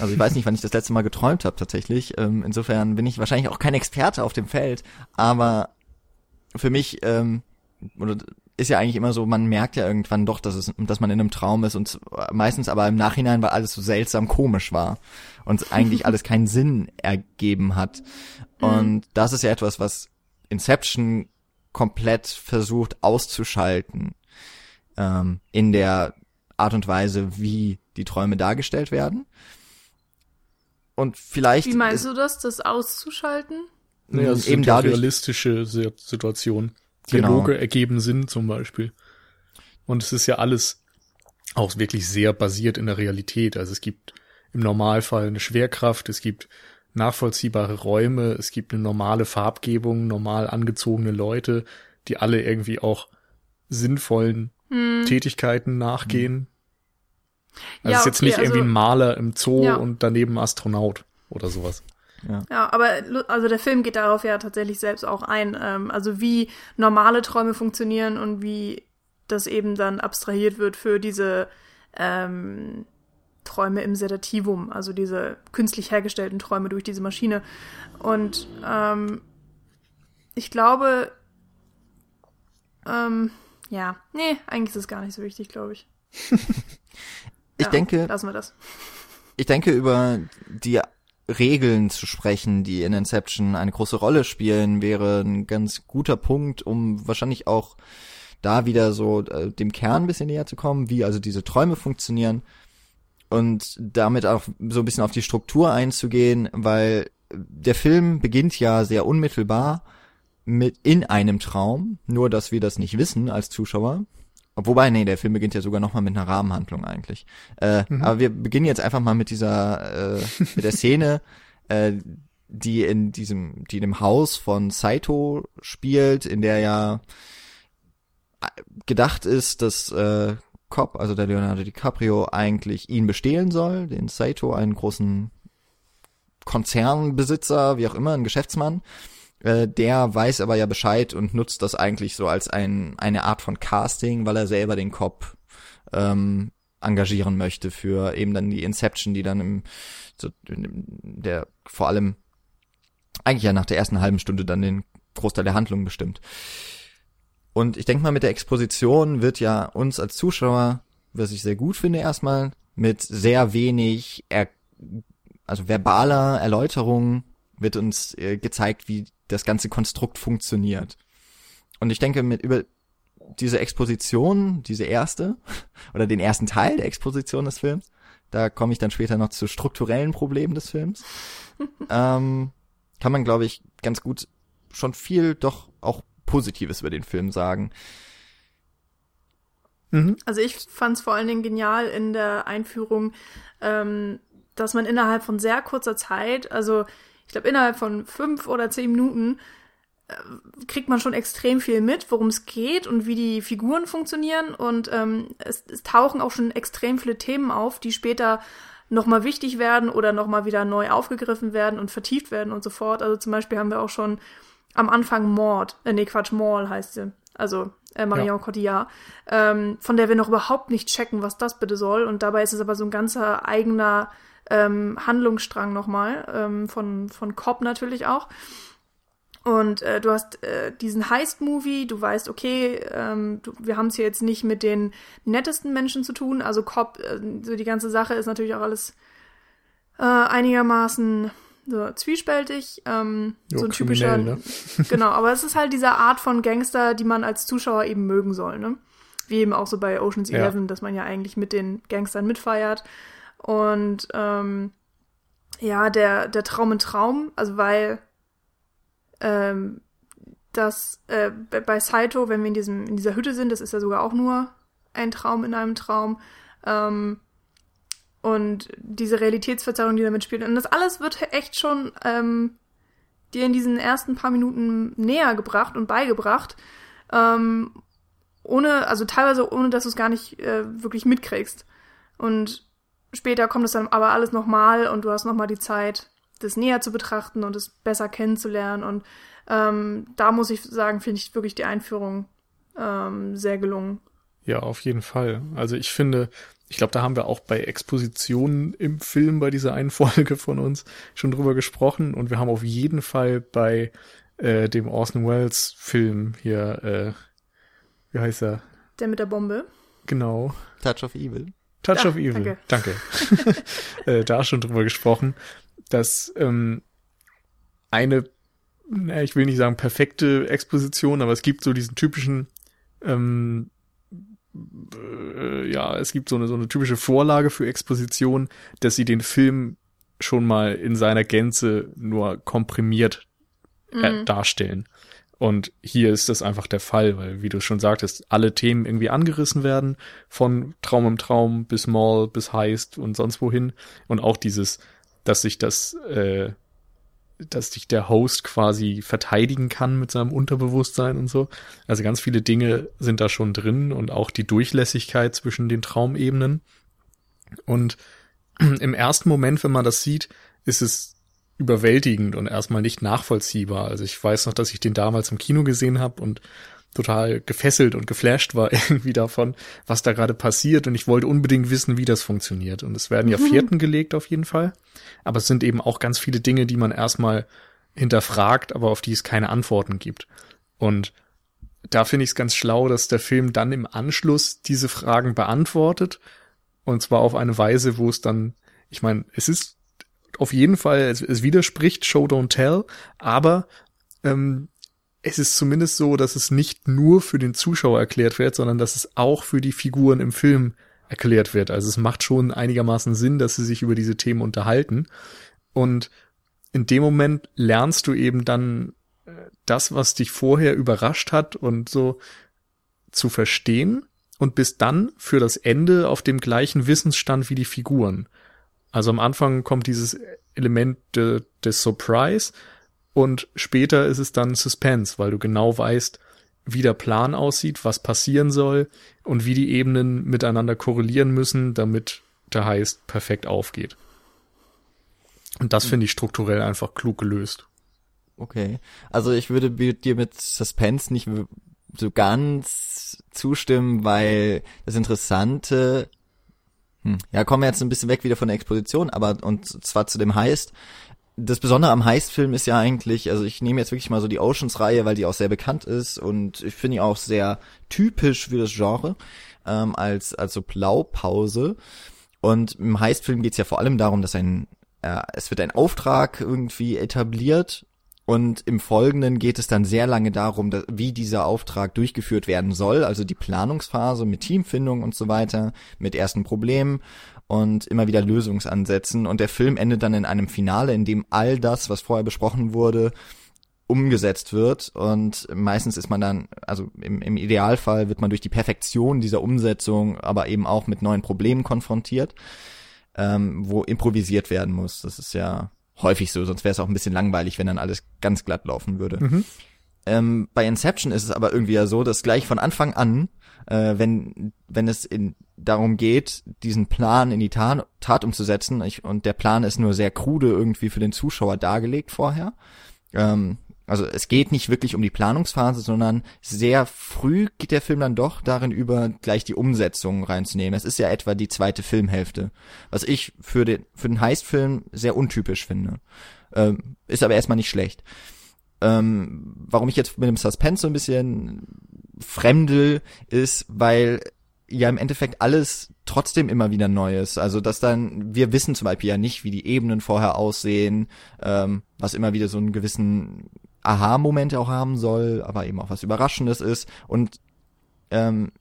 Also ich weiß nicht, wann ich das letzte Mal geträumt habe tatsächlich. Ähm, insofern bin ich wahrscheinlich auch kein Experte auf dem Feld, aber für mich ähm, oder ist ja eigentlich immer so, man merkt ja irgendwann doch, dass es, dass man in einem Traum ist und meistens aber im Nachhinein, weil alles so seltsam komisch war und eigentlich alles keinen Sinn ergeben hat. Und das ist ja etwas, was Inception komplett versucht auszuschalten ähm, in der Art und Weise, wie die Träume dargestellt werden. Und vielleicht. Wie meinst du das, das auszuschalten? Naja, es eben ja dadurch, realistische Si- Genau. Dialoge ergeben Sinn zum Beispiel. Und es ist ja alles auch wirklich sehr basiert in der Realität. Also es gibt im Normalfall eine Schwerkraft, es gibt nachvollziehbare Räume, es gibt eine normale Farbgebung, normal angezogene Leute, die alle irgendwie auch sinnvollen Hm. Tätigkeiten nachgehen. Also Ja, es ist jetzt okay, nicht irgendwie also- ein Maler im Zoo Ja. und daneben Astronaut oder sowas. Ja, aber lu- also der Film geht darauf ja tatsächlich selbst auch ein. Ähm, also wie normale Träume funktionieren und wie das eben dann abstrahiert wird für diese ähm, Träume im Sedativum, also diese künstlich hergestellten Träume durch diese Maschine. Und ähm, ich glaube, ähm, ja, nee, eigentlich ist es gar nicht so wichtig, glaube ich. ich ja, denke, Lassen wir das. ich denke über die Regeln zu sprechen, die in Inception eine große Rolle spielen, wäre ein ganz guter Punkt, um wahrscheinlich auch da wieder so äh, dem Kern ein bisschen näher zu kommen, wie also diese Träume funktionieren und damit auch so ein bisschen auf die Struktur einzugehen, weil der Film beginnt ja sehr unmittelbar mit in einem Traum, nur dass wir das nicht wissen als Zuschauer. Wobei, nee, der Film beginnt ja sogar nochmal mit einer Rahmenhandlung eigentlich. Äh, Aber wir beginnen jetzt einfach mal mit dieser, äh, mit der Szene, äh, die in diesem, die in dem Haus von Saito spielt, in der ja äh, gedacht ist, dass äh, Cobb, also der Leonardo DiCaprio, eigentlich ihn bestehlen soll, den Saito, einen großen Konzernbesitzer, wie auch immer, ein Geschäftsmann. Äh, der weiß aber ja Bescheid und nutzt das eigentlich so als ein, eine Art von Casting, weil er selber den Cop ähm, engagieren möchte für eben dann die Inception, die dann im, so, der vor allem eigentlich ja nach der ersten halben Stunde dann den Großteil der Handlung bestimmt. Und ich denke mal, mit der Exposition wird ja uns als Zuschauer, was ich sehr gut finde erstmal, mit sehr wenig, er also verbaler Erläuterung wird uns äh, gezeigt, wie das ganze Konstrukt funktioniert. Und ich denke, mit über diese Exposition, diese erste, oder den ersten Teil der Exposition des Films, da komme ich dann später noch zu strukturellen Problemen des Films, ähm, kann man, glaube ich, ganz gut schon viel doch auch Positives über den Film sagen. Mhm. Also ich fand es vor allen Dingen genial in der Einführung, ähm, dass man innerhalb von sehr kurzer Zeit, also ich glaube innerhalb von fünf oder zehn Minuten, äh, kriegt man schon extrem viel mit, worum es geht und wie die Figuren funktionieren. Und ähm, es, es tauchen auch schon extrem viele Themen auf, die später nochmal wichtig werden oder nochmal wieder neu aufgegriffen werden und vertieft werden und so fort. Also zum Beispiel haben wir auch schon am Anfang Mord, äh, nee, Quatsch, Maul heißt sie. Also äh, Marion Ja. Cotillard, ähm, von der wir noch überhaupt nicht checken, was das bitte soll. Und dabei ist es aber so ein ganzer eigener ähm, Handlungsstrang nochmal, ähm, von, von Cobb natürlich auch. Und äh, du hast äh, diesen Heist-Movie, du weißt, okay, ähm, du, wir haben es hier jetzt nicht mit den nettesten Menschen zu tun. Also Cobb, äh, so die ganze Sache ist natürlich auch alles äh, einigermaßen so zwiespältig. Ähm, Jo, so ein typischer, ne? genau, aber es ist halt diese Art von Gangster, die man als Zuschauer eben mögen soll, ne? Wie eben auch so bei Ocean's Ja. Eleven, dass man ja eigentlich mit den Gangstern mitfeiert. Und ähm, ja, der, der Traum in Traum, also weil ähm, das äh, bei- Saito, wenn wir in diesem in dieser Hütte sind, das ist ja sogar auch nur ein Traum in einem Traum. Ähm, und diese Realitätsverzerrung, die damit spielt. Und das alles wird echt schon ähm, dir in diesen ersten paar Minuten näher gebracht und beigebracht. Ähm, ohne, also teilweise ohne, dass du es gar nicht äh, wirklich mitkriegst. Und später kommt es dann aber alles nochmal und du hast nochmal die Zeit, das näher zu betrachten und es besser kennenzulernen. Und ähm, da muss ich sagen, finde ich wirklich die Einführung ähm, sehr gelungen. Ja, auf jeden Fall. Also ich finde, ich glaube, da haben wir auch bei Expositionen im Film bei dieser einen Folge von uns schon drüber gesprochen und wir haben auf jeden Fall bei äh, dem Orson Welles Film hier, äh, wie heißt er? Der mit der Bombe. Genau. Touch of Evil. Touch Ach, of Evil. Danke. danke. äh, da schon drüber gesprochen, dass ähm, eine, na, ich will nicht sagen perfekte Exposition, aber es gibt so diesen typischen ähm, äh, ja, es gibt so eine, so eine typische Vorlage für Exposition, dass sie den Film schon mal in seiner Gänze nur komprimiert äh, mhm. darstellen. Und hier ist das einfach der Fall, weil, wie du schon sagtest, alle Themen irgendwie angerissen werden, von Traum im Traum bis Mall bis Heist und sonst wohin. Und auch dieses, dass sich das äh, dass sich der Host quasi verteidigen kann mit seinem Unterbewusstsein und so. Also ganz viele Dinge sind da schon drin und auch die Durchlässigkeit zwischen den Traumebenen. Und im ersten Moment, wenn man das sieht, ist es überwältigend und erstmal nicht nachvollziehbar. Also ich weiß noch, dass ich den damals im Kino gesehen habe und total gefesselt und geflasht war irgendwie davon, was da gerade passiert und ich wollte unbedingt wissen, wie das funktioniert. Und es werden ja mhm. Vierten gelegt auf jeden Fall, aber es sind eben auch ganz viele Dinge, die man erstmal hinterfragt, aber auf die es keine Antworten gibt. Und da finde ich es ganz schlau, dass der Film dann im Anschluss diese Fragen beantwortet und zwar auf eine Weise, wo es dann, ich meine, es ist auf jeden Fall, es, es widerspricht Show Don't Tell, aber ähm, es ist zumindest so, dass es nicht nur für den Zuschauer erklärt wird, sondern dass es auch für die Figuren im Film erklärt wird. Also es macht schon einigermaßen Sinn, dass sie sich über diese Themen unterhalten. Und in dem Moment lernst du eben dann äh, das, was dich vorher überrascht hat und so zu verstehen und bist dann für das Ende auf dem gleichen Wissensstand wie die Figuren. Also am Anfang kommt dieses Element de, des Surprise, und später ist es dann Suspense, weil du genau weißt, wie der Plan aussieht, was passieren soll und wie die Ebenen miteinander korrelieren müssen, damit der Heist perfekt aufgeht. Und das finde ich strukturell einfach klug gelöst. Okay. Also ich würde dir mit Suspense nicht so ganz zustimmen, weil das Interessante, ja, kommen wir jetzt ein bisschen weg wieder von der Exposition, aber und zwar zu dem Heist das Besondere am Heist-Film ist ja eigentlich, also ich nehme jetzt wirklich mal so die Oceans-Reihe, weil die auch sehr bekannt ist und ich finde die auch sehr typisch für das Genre, ähm, als, als so Blaupause. Und im Heist-Film geht es ja vor allem darum, dass ein, äh, es wird ein Auftrag irgendwie etabliert und im Folgenden geht es dann sehr lange darum, dass, wie dieser Auftrag durchgeführt werden soll, also die Planungsphase mit Teamfindung und so weiter, mit ersten Problemen und immer wieder Lösungsansätzen. Und der Film endet dann in einem Finale, in dem all das, was vorher besprochen wurde, umgesetzt wird. Und meistens ist man dann, also im, im Idealfall wird man durch die Perfektion dieser Umsetzung, aber eben auch mit neuen Problemen konfrontiert, ähm, wo improvisiert werden muss. Das ist ja häufig so, sonst wäre es auch ein bisschen langweilig, wenn dann alles ganz glatt laufen würde. Mhm. Ähm, bei Inception ist es aber irgendwie ja so, dass gleich von Anfang an, äh, wenn, wenn es in, darum geht, diesen Plan in die Tat, Tat umzusetzen, ich, und der Plan ist nur sehr krude irgendwie für den Zuschauer dargelegt vorher, ähm, also es geht nicht wirklich um die Planungsphase, sondern sehr früh geht der Film dann doch darin über, gleich die Umsetzung reinzunehmen. Es ist ja etwa die zweite Filmhälfte, was ich für den für den Heist-Film sehr untypisch finde. Ähm, ist aber erstmal nicht schlecht. Ähm, warum ich jetzt mit dem Suspense so ein bisschen fremdel, ist, weil ja im Endeffekt alles trotzdem immer wieder neu ist. Also dass dann, wir wissen zum Beispiel ja nicht, wie die Ebenen vorher aussehen, ähm, was immer wieder so einen gewissen Aha-Moment auch haben soll, aber eben auch was Überraschendes ist. Und ähm,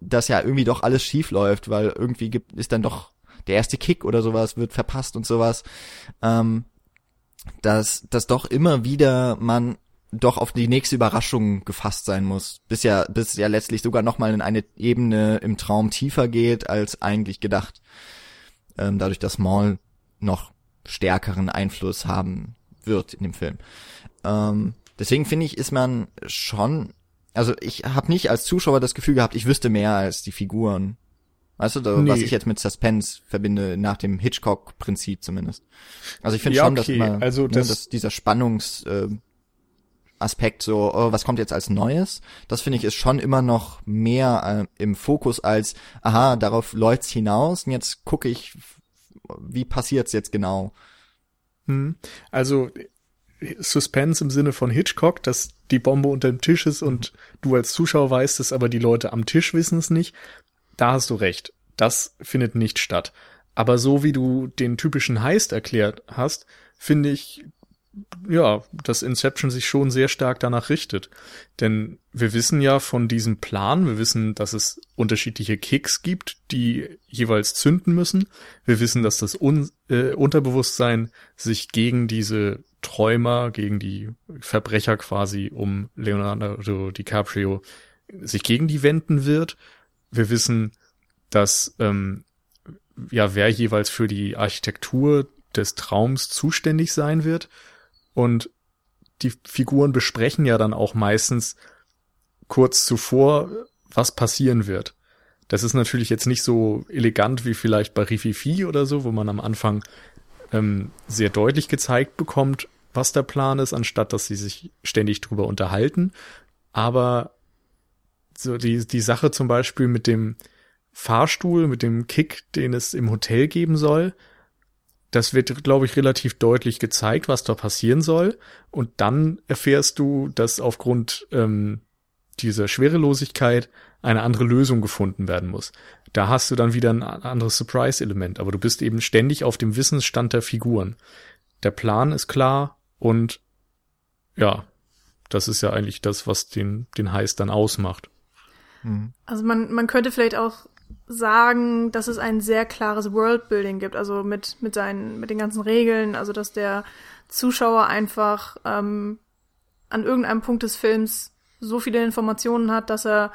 dass ja irgendwie doch alles schief läuft, weil irgendwie gibt, ist dann doch der erste Kick oder sowas wird verpasst und sowas. Ähm, dass, dass doch immer wieder man doch auf die nächste Überraschung gefasst sein muss, bis ja, bis ja letztlich sogar nochmal in eine Ebene im Traum tiefer geht als eigentlich gedacht. ähm, dadurch, dass Maul noch stärkeren Einfluss haben wird in dem Film. Ähm, deswegen finde ich, ist man schon, also ich habe nicht als Zuschauer das Gefühl gehabt, ich wüsste mehr als die Figuren. Weißt du, da, nee. was ich jetzt mit Suspense verbinde, nach dem Hitchcock-Prinzip zumindest. Also ich finde ja, schon, okay. dass, immer, also ne, das, dass dieser Spannungs äh, Aspekt so, oh, was kommt jetzt als Neues? Das finde ich ist schon immer noch mehr äh, im Fokus als, aha, darauf läuft's hinaus und jetzt gucke ich, wie passiert's jetzt genau. Hm. Also Suspense im Sinne von Hitchcock, dass die Bombe unter dem Tisch ist und du als Zuschauer weißt es, aber die Leute am Tisch wissen es nicht. Da hast du recht. Das findet nicht statt. Aber so wie du den typischen Heist erklärt hast, finde ich, ja, dass Inception sich schon sehr stark danach richtet. Denn wir wissen ja von diesem Plan, wir wissen, dass es unterschiedliche Kicks gibt, die jeweils zünden müssen. Wir wissen, dass das Un äh, Unterbewusstsein sich gegen diese Träumer, gegen die Verbrecher quasi um Leonardo DiCaprio sich gegen die wenden wird. Wir wissen, dass ähm, ja wer jeweils für die Architektur des Traums zuständig sein wird. Und die Figuren besprechen ja dann auch meistens kurz zuvor, was passieren wird. Das ist natürlich jetzt nicht so elegant wie vielleicht bei Rififi oder so, wo man am Anfang ähm, sehr deutlich gezeigt bekommt, was der Plan ist, anstatt dass sie sich ständig drüber unterhalten. Aber so die, die Sache zum Beispiel mit dem Fahrstuhl, mit dem Kick, den es im Hotel geben soll, das wird, glaube ich, relativ deutlich gezeigt, was da passieren soll. Und dann erfährst du, dass aufgrund ähm, dieser Schwerelosigkeit eine andere Lösung gefunden werden muss. Da hast du dann wieder ein anderes Surprise-Element, aber du bist eben ständig auf dem Wissensstand der Figuren. Der Plan ist klar und ja, das ist ja eigentlich das, was den, den Heist dann ausmacht. Mhm. Also man, man könnte vielleicht auch sagen, dass es ein sehr klares Worldbuilding gibt, also mit, mit seinen, mit den ganzen Regeln, also dass der Zuschauer einfach ähm, an irgendeinem Punkt des Films so viele Informationen hat, dass er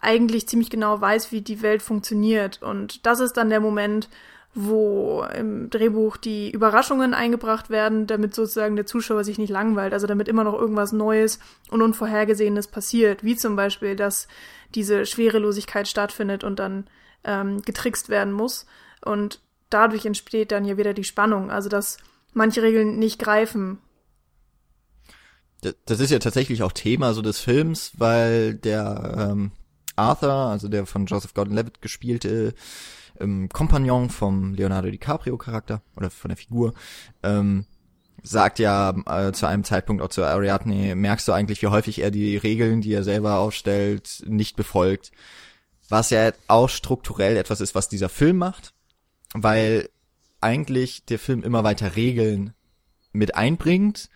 eigentlich ziemlich genau weiß, wie die Welt funktioniert. Und das ist dann der Moment, wo im Drehbuch die Überraschungen eingebracht werden, damit sozusagen der Zuschauer sich nicht langweilt, also damit immer noch irgendwas Neues und Unvorhergesehenes passiert, wie zum Beispiel, dass diese Schwerelosigkeit stattfindet und dann ähm, getrickst werden muss. Und dadurch entsteht dann ja wieder die Spannung, also dass manche Regeln nicht greifen. Das ist ja tatsächlich auch Thema so des Films, weil der ähm, Arthur, also der von Joseph Gordon-Levitt gespielte ähm, Kompagnon vom Leonardo DiCaprio Charakter oder von der Figur, ähm, sagt ja äh, zu einem Zeitpunkt auch zu Ariadne, merkst du eigentlich, wie häufig er die Regeln, die er selber aufstellt, nicht befolgt. Was ja auch strukturell etwas ist, was dieser Film macht, weil eigentlich der Film immer weiter Regeln mit einbringt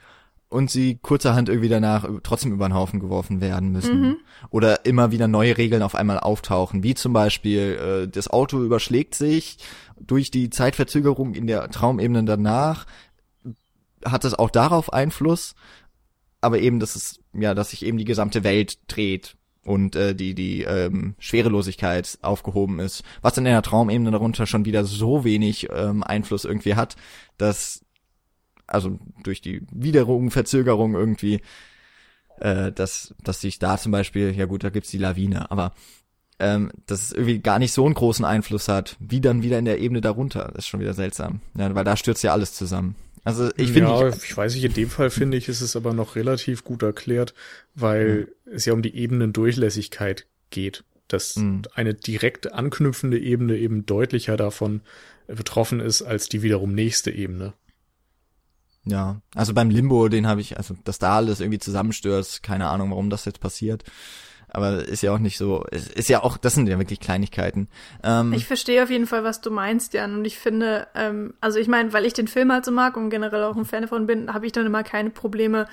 und sie kurzerhand irgendwie danach trotzdem über den Haufen geworfen werden müssen. Mhm. Oder immer wieder neue Regeln auf einmal auftauchen, wie zum Beispiel äh, das Auto überschlägt sich durch die Zeitverzögerung in der Traumebene danach, hat es auch darauf Einfluss, aber eben, dass es, ja, dass sich eben die gesamte Welt dreht und äh, die die ähm, Schwerelosigkeit aufgehoben ist, was in der Traumebene darunter schon wieder so wenig ähm, Einfluss irgendwie hat, dass also durch die Widerung, Verzögerung irgendwie, äh, dass, dass sich da zum Beispiel, ja gut, da gibt's die Lawine, aber ähm, dass es irgendwie gar nicht so einen großen Einfluss hat, wie dann wieder in der Ebene darunter. Das ist schon wieder seltsam. Ja, weil da stürzt ja alles zusammen. Also ich finde. Ja, ich, ich weiß nicht, in dem Fall finde ich, ist es aber noch relativ gut erklärt, weil mhm. es ja um die Ebenendurchlässigkeit geht. Dass mhm. eine direkt anknüpfende Ebene eben deutlicher davon betroffen ist als die wiederum nächste Ebene. Ja, also beim Limbo, den habe ich, also dass da alles irgendwie zusammenstürzt, keine Ahnung, warum das jetzt passiert. Aber ist ja auch nicht so, ist ja auch, das sind ja wirklich Kleinigkeiten. Ähm, ich verstehe auf jeden Fall, was du meinst, Jan. Und ich finde, ähm, also ich meine, weil ich den Film halt so mag und generell auch ein Fan davon bin, habe ich dann immer keine Probleme,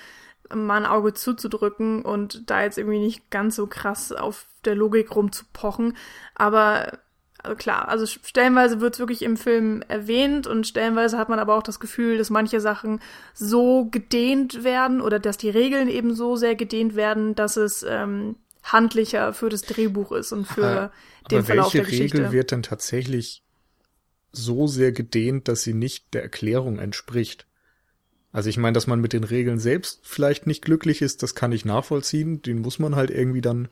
mal ein Auge zuzudrücken und da jetzt irgendwie nicht ganz so krass auf der Logik rumzupochen. Aber also klar, also stellenweise wird es wirklich im Film erwähnt und stellenweise hat man aber auch das Gefühl, dass manche Sachen so gedehnt werden oder dass die Regeln eben so sehr gedehnt werden, dass es ähm, handlicher für das Drehbuch ist und für aber, den Verlauf der Geschichte. Welche Regel wird denn tatsächlich so sehr gedehnt, dass sie nicht der Erklärung entspricht. Also ich meine, dass man mit den Regeln selbst vielleicht nicht glücklich ist, das kann ich nachvollziehen. Den muss man halt irgendwie dann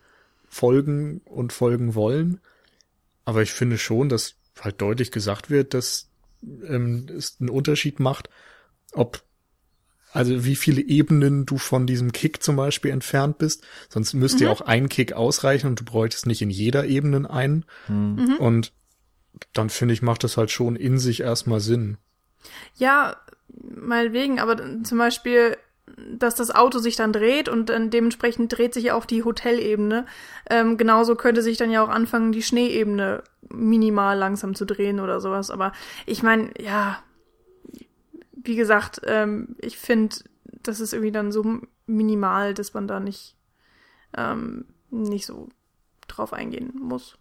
folgen und folgen wollen. Aber ich finde schon, dass halt deutlich gesagt wird, dass ähm, es einen Unterschied macht, ob also wie viele Ebenen du von diesem Kick zum Beispiel entfernt bist. Sonst müsste mhm. ja auch ein Kick ausreichen und du bräuchtest nicht in jeder Ebene einen. Mhm. Und dann finde ich, macht das halt schon in sich erstmal Sinn. Ja, meinetwegen, aber zum Beispiel, dass das Auto sich dann dreht und dann dementsprechend dreht sich ja auch die Hotelebene. Ähm, genauso könnte sich dann ja auch anfangen, die Schneeebene minimal langsam zu drehen oder sowas. Aber ich meine, ja, wie gesagt, ähm, ich finde, das ist irgendwie dann so minimal, dass man da nicht, ähm, nicht so drauf eingehen muss.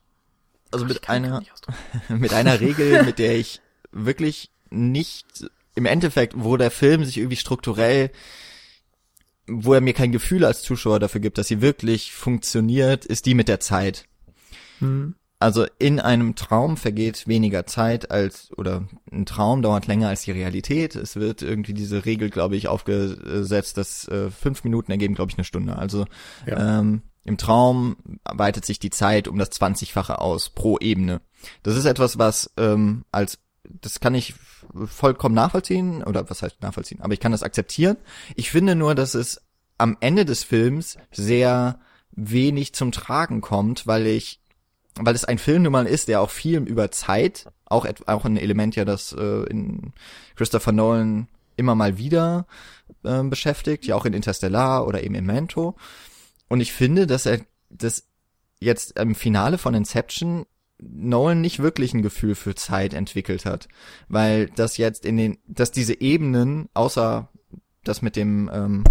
Also Ach, mit einer, mit einer Regel, mit der ich wirklich nicht, im Endeffekt, wo der Film sich irgendwie strukturell, wo er mir kein Gefühl als Zuschauer dafür gibt, dass sie wirklich funktioniert, ist die mit der Zeit. Hm. Also in einem Traum vergeht weniger Zeit als, oder ein Traum dauert länger als die Realität. Es wird irgendwie diese Regel, glaube ich, aufgesetzt, dass äh, fünf Minuten ergeben, glaube ich, eine Stunde. Also ja. ähm, im Traum weitet sich die Zeit um das 20-fache aus pro Ebene. Das ist etwas, was ähm, als, das kann ich vollkommen nachvollziehen, oder was heißt nachvollziehen, aber ich kann das akzeptieren. Ich finde nur, dass es am Ende des Films sehr wenig zum Tragen kommt, weil ich weil es ein Film nun mal ist, der auch viel über Zeit, auch, auch ein Element ja, das äh, in Christopher Nolan immer mal wieder äh, beschäftigt, ja auch in Interstellar oder eben in Mento. Und ich finde, dass er das jetzt im Finale von Inception Nolan nicht wirklich ein Gefühl für Zeit entwickelt hat, weil das jetzt in den, dass diese Ebenen, außer das mit dem, ähm,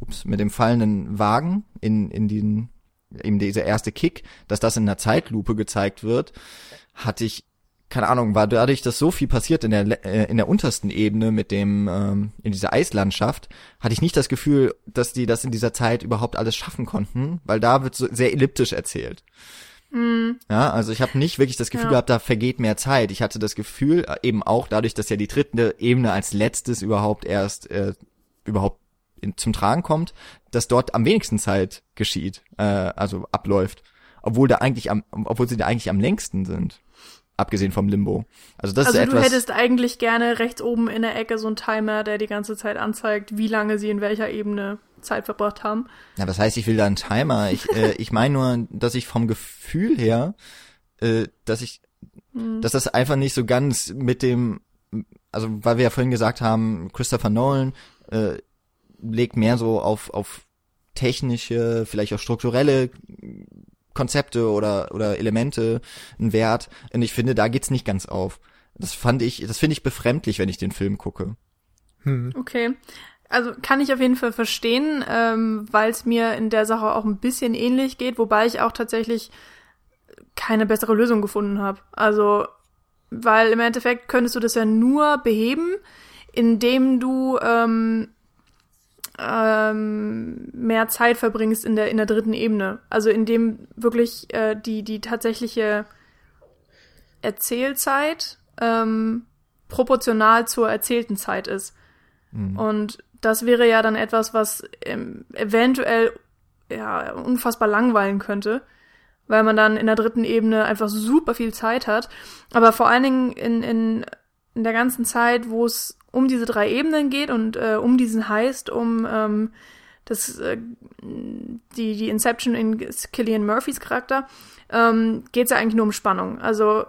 ups, mit dem fallenden Wagen in in den eben dieser erste Kick, dass das in einer Zeitlupe gezeigt wird, hatte ich keine Ahnung, war dadurch, dass so viel passiert in der äh, in der untersten Ebene mit dem ähm, in dieser Eislandschaft, hatte ich nicht das Gefühl, dass die das in dieser Zeit überhaupt alles schaffen konnten, weil da wird so sehr elliptisch erzählt. Mm. Ja, also ich habe nicht wirklich das Gefühl ja. gehabt, da vergeht mehr Zeit. Ich hatte das Gefühl, äh, eben auch dadurch, dass ja die dritte Ebene als letztes überhaupt erst äh, überhaupt in, zum Tragen kommt, dass dort am wenigsten Zeit geschieht, äh, also abläuft, obwohl da eigentlich am, obwohl sie da eigentlich am längsten sind, abgesehen vom Limbo. Also das also ist etwas. du hättest eigentlich gerne rechts oben in der Ecke so einen Timer, der die ganze Zeit anzeigt, wie lange sie in welcher Ebene Zeit verbracht haben. Ja, das heißt, ich will da einen Timer. Ich, äh, ich meine nur, dass ich vom Gefühl her, äh, dass ich, hm. dass das einfach nicht so ganz mit dem, also weil wir ja vorhin gesagt haben, Christopher Nolan äh, legt mehr so auf, auf technische, vielleicht auch strukturelle Konzepte oder, oder Elemente einen Wert. Und ich finde, da geht's nicht ganz auf. Das fand ich, das finde ich befremdlich, wenn ich den Film gucke. Hm. Okay. Also kann ich auf jeden Fall verstehen, ähm, weil es mir in der Sache auch ein bisschen ähnlich geht, wobei ich auch tatsächlich keine bessere Lösung gefunden habe. Also, weil im Endeffekt könntest du das ja nur beheben, indem du ähm, ähm, mehr Zeit verbringst in der in der dritten Ebene. Also in dem wirklich äh, die die tatsächliche Erzählzeit ähm, proportional zur erzählten Zeit ist. Mhm. Und das wäre ja dann etwas, was ähm, eventuell ja unfassbar langweilen könnte, weil man dann in der dritten Ebene einfach super viel Zeit hat. Aber vor allen Dingen in, in, in der ganzen Zeit, wo es um diese drei Ebenen geht und äh, um diesen heißt, um ähm, das, äh, die, die Inception in Killian Murphys Charakter, ähm, geht es ja eigentlich nur um Spannung. Also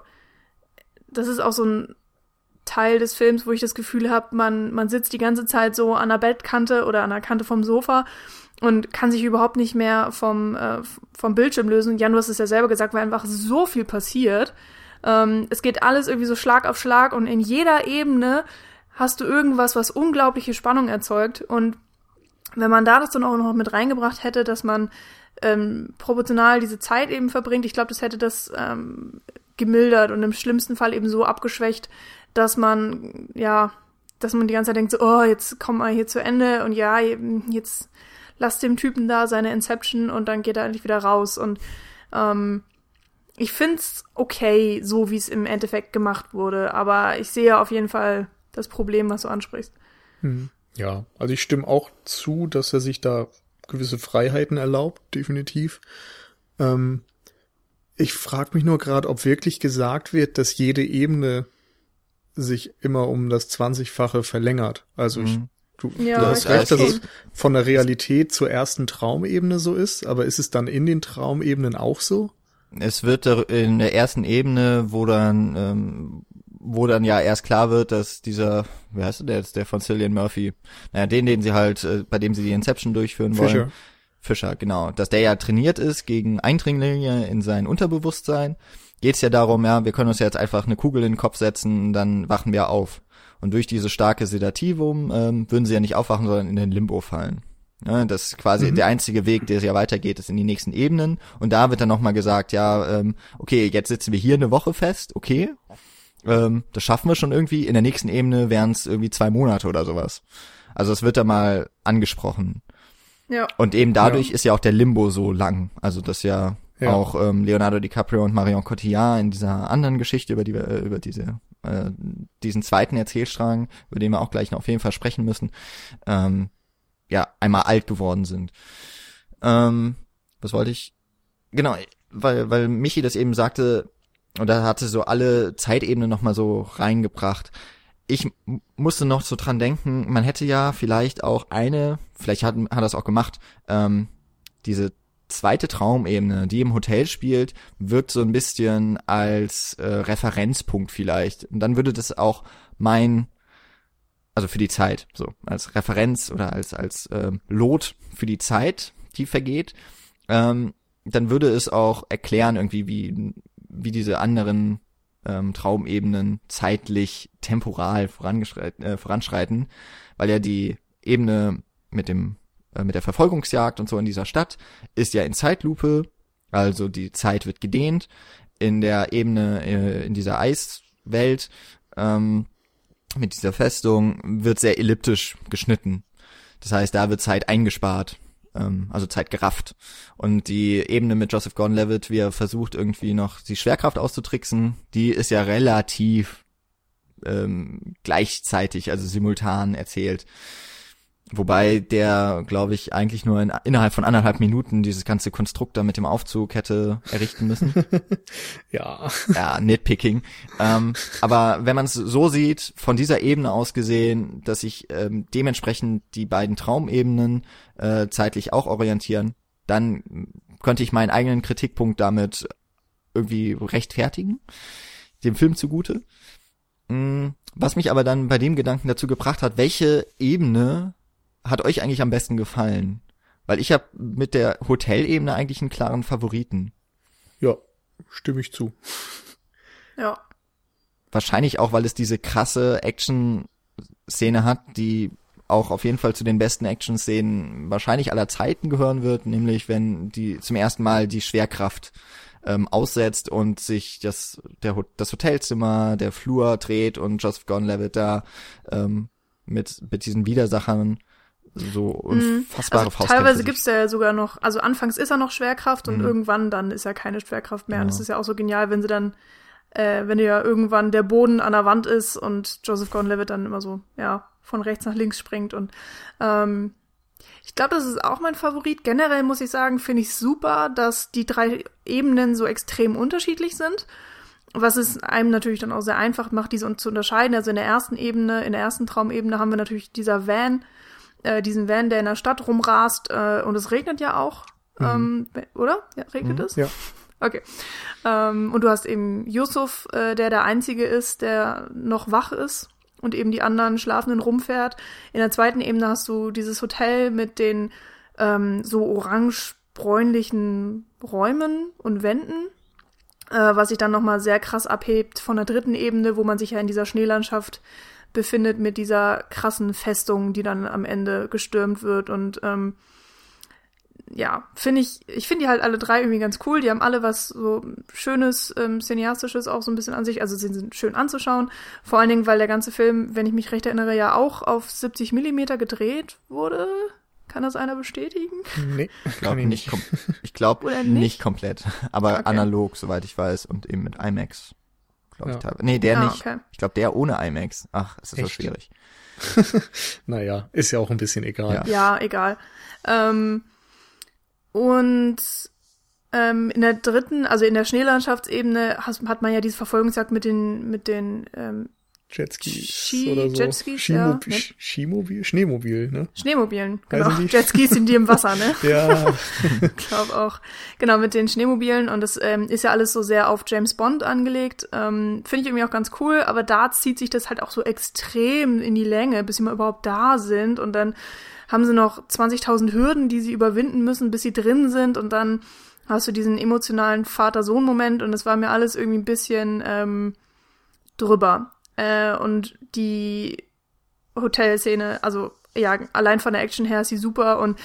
das ist auch so ein Teil des Films, wo ich das Gefühl habe, man, man sitzt die ganze Zeit so an der Bettkante oder an der Kante vom Sofa und kann sich überhaupt nicht mehr vom, äh, vom Bildschirm lösen. Jan, du hast es ja selber gesagt, weil einfach so viel passiert. Ähm, es geht alles irgendwie so Schlag auf Schlag und in jeder Ebene hast du irgendwas, was unglaubliche Spannung erzeugt. Und wenn man da das dann auch noch mit reingebracht hätte, dass man ähm, proportional diese Zeit eben verbringt, ich glaube, das hätte das ähm, gemildert und im schlimmsten Fall eben so abgeschwächt, dass man, ja, dass man die ganze Zeit denkt, so, oh, jetzt komm mal hier zu Ende und ja, jetzt lass dem Typen da seine Inception und dann geht er endlich wieder raus. Und ähm, ich find's okay, so wie es im Endeffekt gemacht wurde, aber ich sehe auf jeden Fall das Problem, was du ansprichst. Hm. Ja, also ich stimme auch zu, dass er sich da gewisse Freiheiten erlaubt, definitiv. Ähm, ich frage mich nur gerade, ob wirklich gesagt wird, dass jede Ebene sich immer um das 20-fache verlängert. Also ich, mhm. du, ja, du hast recht, dass es von der Realität zur ersten Traumebene so ist, aber ist es dann in den Traumebenen auch so? Es wird in der ersten Ebene, wo dann ähm, wo dann ja erst klar wird, dass dieser, wie heißt der jetzt, der von Cillian Murphy, naja, den, den sie halt, äh, bei dem sie die Inception durchführen wollen. Fischer. Fischer, genau. Dass der ja trainiert ist gegen Eindringlinge in sein Unterbewusstsein. Geht es ja darum, ja, wir können uns jetzt einfach eine Kugel in den Kopf setzen, dann wachen wir auf. Und durch dieses starke Sedativum ähm, würden sie ja nicht aufwachen, sondern in den Limbo fallen. Ja, das ist quasi mhm. der einzige Weg, der ja weitergeht, ist in die nächsten Ebenen. Und da wird dann nochmal gesagt, ja, ähm, okay, jetzt sitzen wir hier eine Woche fest, okay. Ähm, das schaffen wir schon irgendwie. In der nächsten Ebene wären es irgendwie zwei Monate oder sowas. Also es wird da mal angesprochen. Ja. Und eben dadurch ja. ist ja auch der Limbo so lang. Also das ja, ja. auch ähm, Leonardo DiCaprio und Marion Cotillard in dieser anderen Geschichte, über die wir, äh, über diese, äh, diesen zweiten Erzählstrang, über den wir auch gleich noch auf jeden Fall sprechen müssen, ähm, ja, einmal alt geworden sind. Ähm, was wollte ich? Genau, weil, weil Michi das eben sagte, und da hatte so alle Zeitebenen nochmal so reingebracht. Ich musste noch so dran denken, man hätte ja vielleicht auch eine, vielleicht hat, hat das auch gemacht, ähm, diese zweite Traumebene, die im Hotel spielt, wirkt so ein bisschen als äh, Referenzpunkt vielleicht. Und dann würde das auch mein, also für die Zeit, so als Referenz oder als als äh, Lot für die Zeit, die vergeht, ähm, dann würde es auch erklären irgendwie, wie wie diese anderen ähm, Traumebenen zeitlich temporal äh, voranschreiten, weil ja die Ebene mit dem äh, mit der Verfolgungsjagd und so in dieser Stadt ist ja in Zeitlupe, also die Zeit wird gedehnt. In der Ebene äh, in dieser Eiswelt ähm, mit dieser Festung wird sehr elliptisch geschnitten. Das heißt, da wird Zeit eingespart ähm, also Zeit gerafft. Und die Ebene mit Joseph Gordon-Levitt, wie er versucht irgendwie noch die Schwerkraft auszutricksen, die ist ja relativ ähm, gleichzeitig, also simultan erzählt. Wobei der, glaube ich, eigentlich nur in, innerhalb von anderthalb Minuten dieses ganze Konstrukt da mit dem Aufzug hätte errichten müssen. ja. Ja, Nitpicking. Ähm, aber wenn man es so sieht, von dieser Ebene aus gesehen, dass sich ähm, dementsprechend die beiden Traumebenen äh, zeitlich auch orientieren, dann könnte ich meinen eigenen Kritikpunkt damit irgendwie rechtfertigen, dem Film zugute. Mm, was mich aber dann bei dem Gedanken dazu gebracht hat, welche Ebene hat euch eigentlich am besten gefallen? Weil ich habe mit der Hotelebene eigentlich einen klaren Favoriten. Ja, stimme ich zu. Ja. Wahrscheinlich auch, weil es diese krasse Action-Szene hat, die auch auf jeden Fall zu den besten Action-Szenen wahrscheinlich aller Zeiten gehören wird, nämlich wenn die zum ersten Mal die Schwerkraft ähm, aussetzt und sich das, der, das Hotelzimmer, der Flur dreht und Joseph Gordon-Levitt da ähm, mit, mit diesen Widersachern so mhm. unfassbare also Teilweise gibt's ja sogar noch, also anfangs ist er noch Schwerkraft und mhm. irgendwann dann ist er keine Schwerkraft mehr. Ja. Und es ist ja auch so genial, wenn sie dann, äh, wenn ja irgendwann der Boden an der Wand ist und Joseph Gordon-Levitt dann immer so, ja, von rechts nach links springt und ähm, ich glaube, das ist auch mein Favorit. Generell muss ich sagen, finde ich super, dass die drei Ebenen so extrem unterschiedlich sind. Was es einem natürlich dann auch sehr einfach macht, diese zu unterscheiden. Also in der ersten Ebene, in der ersten Traumebene haben wir natürlich dieser Van, äh, diesen Van, der in der Stadt rumrast äh, und es regnet ja auch, mhm. ähm, oder? Ja, regnet mhm, es? Ja. Okay. Ähm, und du hast eben Yusuf, äh, der der Einzige ist, der noch wach ist und eben die anderen Schlafenden rumfährt. In der zweiten Ebene hast du dieses Hotel mit den ähm, so orange-bräunlichen Räumen und Wänden, äh, was sich dann nochmal sehr krass abhebt von der dritten Ebene, wo man sich ja in dieser Schneelandschaft befindet mit dieser krassen Festung, die dann am Ende gestürmt wird und ähm, ja, finde ich, ich finde die halt alle drei irgendwie ganz cool. Die haben alle was so Schönes, ähm, Cineastisches auch so ein bisschen an sich. Also sie sind schön anzuschauen. Vor allen Dingen, weil der ganze Film, wenn ich mich recht erinnere, ja auch auf 70 Millimeter gedreht wurde. Kann das einer bestätigen? Nee, Ich glaube nicht, ich glaub, Oder nicht? nicht? komplett, aber Okay. analog, soweit ich weiß, und eben mit IMAX. Glaube ich Ja. teilweise. Nee, der Ah, nicht. okay. Ich glaube, der ohne IMAX. Ach, es ist so Echt? schwierig. Naja, ist ja auch ein bisschen egal. Ja. Ja, egal. Ähm, und ähm, in der dritten, also in der Schneelandschaftsebene hat man ja diese Verfolgungsjagd mit den, mit den ähm, Jetskis Ski- oder so. Jetskis, Skimob ja. Skimobil? Schneemobil, ne? Schneemobilen. Genau. Jetskis sind die im Wasser, ne? Ja, Ich glaube auch. Genau, mit den Schneemobilen. Und das ähm, ist ja alles so sehr auf James Bond angelegt. Ähm, Finde ich irgendwie auch ganz cool, aber da zieht sich das halt auch so extrem in die Länge, bis sie mal überhaupt da sind. Und dann haben sie noch 20.000 Hürden, die sie überwinden müssen, bis sie drin sind. Und dann hast du diesen emotionalen Vater-Sohn-Moment. Und das war mir alles irgendwie ein bisschen ähm, drüber. Äh, und die Hotelszene, also ja, allein von der Action her ist sie super und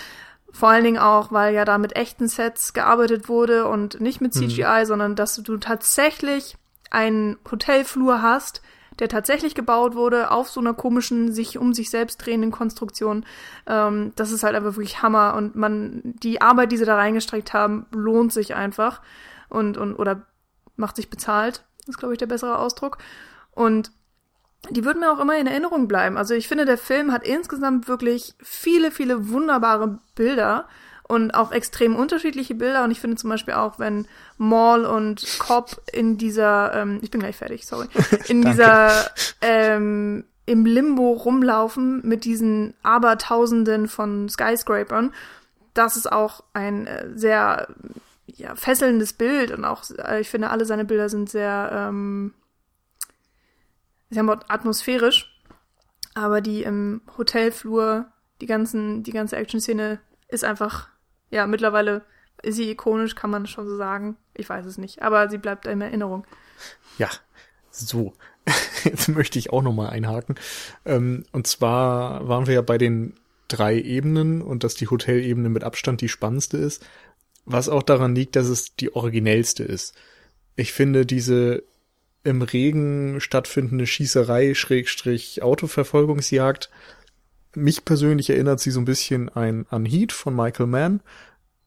vor allen Dingen auch, weil ja da mit echten Sets gearbeitet wurde und nicht mit CGI, sondern dass du tatsächlich einen Hotelflur hast, der tatsächlich gebaut wurde auf so einer komischen, sich um sich selbst drehenden Konstruktion. Ähm, das ist halt einfach wirklich Hammer und man, die Arbeit, die sie da reingestreckt haben, lohnt sich einfach und, und, oder macht sich bezahlt, ist glaube ich der bessere Ausdruck. Und die wird mir auch immer in Erinnerung bleiben. Also ich finde, der Film hat insgesamt wirklich viele, viele wunderbare Bilder und auch extrem unterschiedliche Bilder. Und ich finde zum Beispiel auch, wenn Maul und Cobb in dieser, ähm, ich bin gleich fertig, sorry, in dieser ähm, im Limbo rumlaufen mit diesen Abertausenden von Skyscrapern, das ist auch ein äh, sehr ja, fesselndes Bild und auch, äh, ich finde, alle seine Bilder sind sehr ähm, sehr atmosphärisch, aber die im Hotelflur, die ganzen, die ganze Action-Szene ist einfach, ja, mittlerweile ist sie ikonisch, kann man schon so sagen. Ich weiß es nicht, aber sie bleibt in Erinnerung. ja. So. Jetzt möchte ich auch noch mal einhaken. Ähm, und zwar waren wir ja bei den drei Ebenen und dass die Hotelebene mit Abstand die spannendste ist. Was auch daran liegt, dass es die originellste ist. Ich finde diese im Regen stattfindende Schießerei, Schrägstrich Autoverfolgungsjagd. Mich persönlich erinnert sie so ein bisschen ein, an Heat von Michael Mann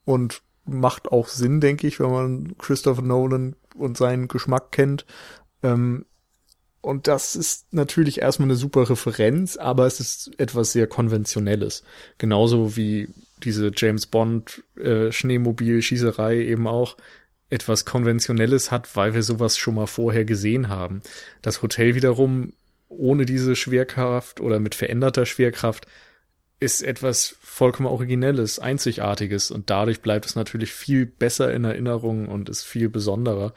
und macht auch Sinn, denke ich, wenn man Christopher Nolan und seinen Geschmack kennt. Ähm, und das ist natürlich erstmal eine super Referenz, aber es ist etwas sehr Konventionelles. Genauso wie diese James Bond äh, Schneemobil-Schießerei eben auch etwas Konventionelles hat, weil wir sowas schon mal vorher gesehen haben. Das Hotel wiederum ohne diese Schwerkraft oder mit veränderter Schwerkraft ist etwas vollkommen Originelles, Einzigartiges und dadurch bleibt es natürlich viel besser in Erinnerung und ist viel besonderer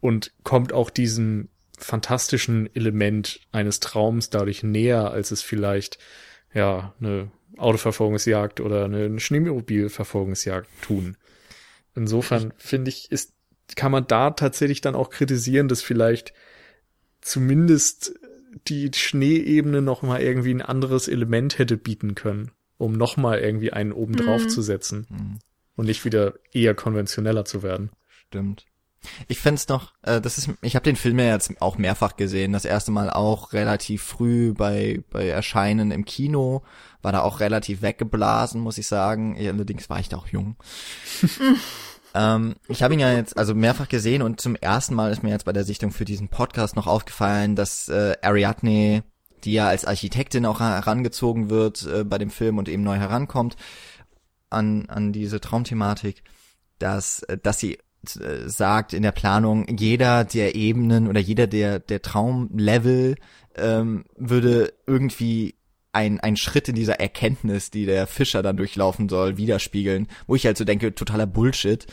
und kommt auch diesem fantastischen Element eines Traums dadurch näher, als es vielleicht ja eine Autoverfolgungsjagd oder eine Schneemobilverfolgungsjagd tun. Insofern finde ich, ist, kann man da tatsächlich dann auch kritisieren, dass vielleicht zumindest die Schneeebene noch mal irgendwie ein anderes Element hätte bieten können, um noch mal irgendwie einen oben drauf Mhm. zu setzen Mhm. und nicht wieder eher konventioneller zu werden. Stimmt. Ich fänd's noch, äh, das ist, ich habe den Film ja jetzt auch mehrfach gesehen. Das erste Mal auch relativ früh bei bei Erscheinen im Kino, war da auch relativ weggeblasen, muss ich sagen. Allerdings war ich da auch jung. ähm, ich habe ihn ja jetzt also mehrfach gesehen und zum ersten Mal ist mir jetzt bei der Sichtung für diesen Podcast noch aufgefallen, dass äh, Ariadne, die ja als Architektin auch herangezogen wird äh, bei dem Film und eben neu herankommt an an diese Traumthematik, dass äh, dass sie äh, sagt in der Planung, jeder der Ebenen oder jeder der, der Traumlevel ähm, würde irgendwie ein, ein Schritt in dieser Erkenntnis, die der Fischer dann durchlaufen soll, widerspiegeln, wo ich halt so denke, totaler Bullshit.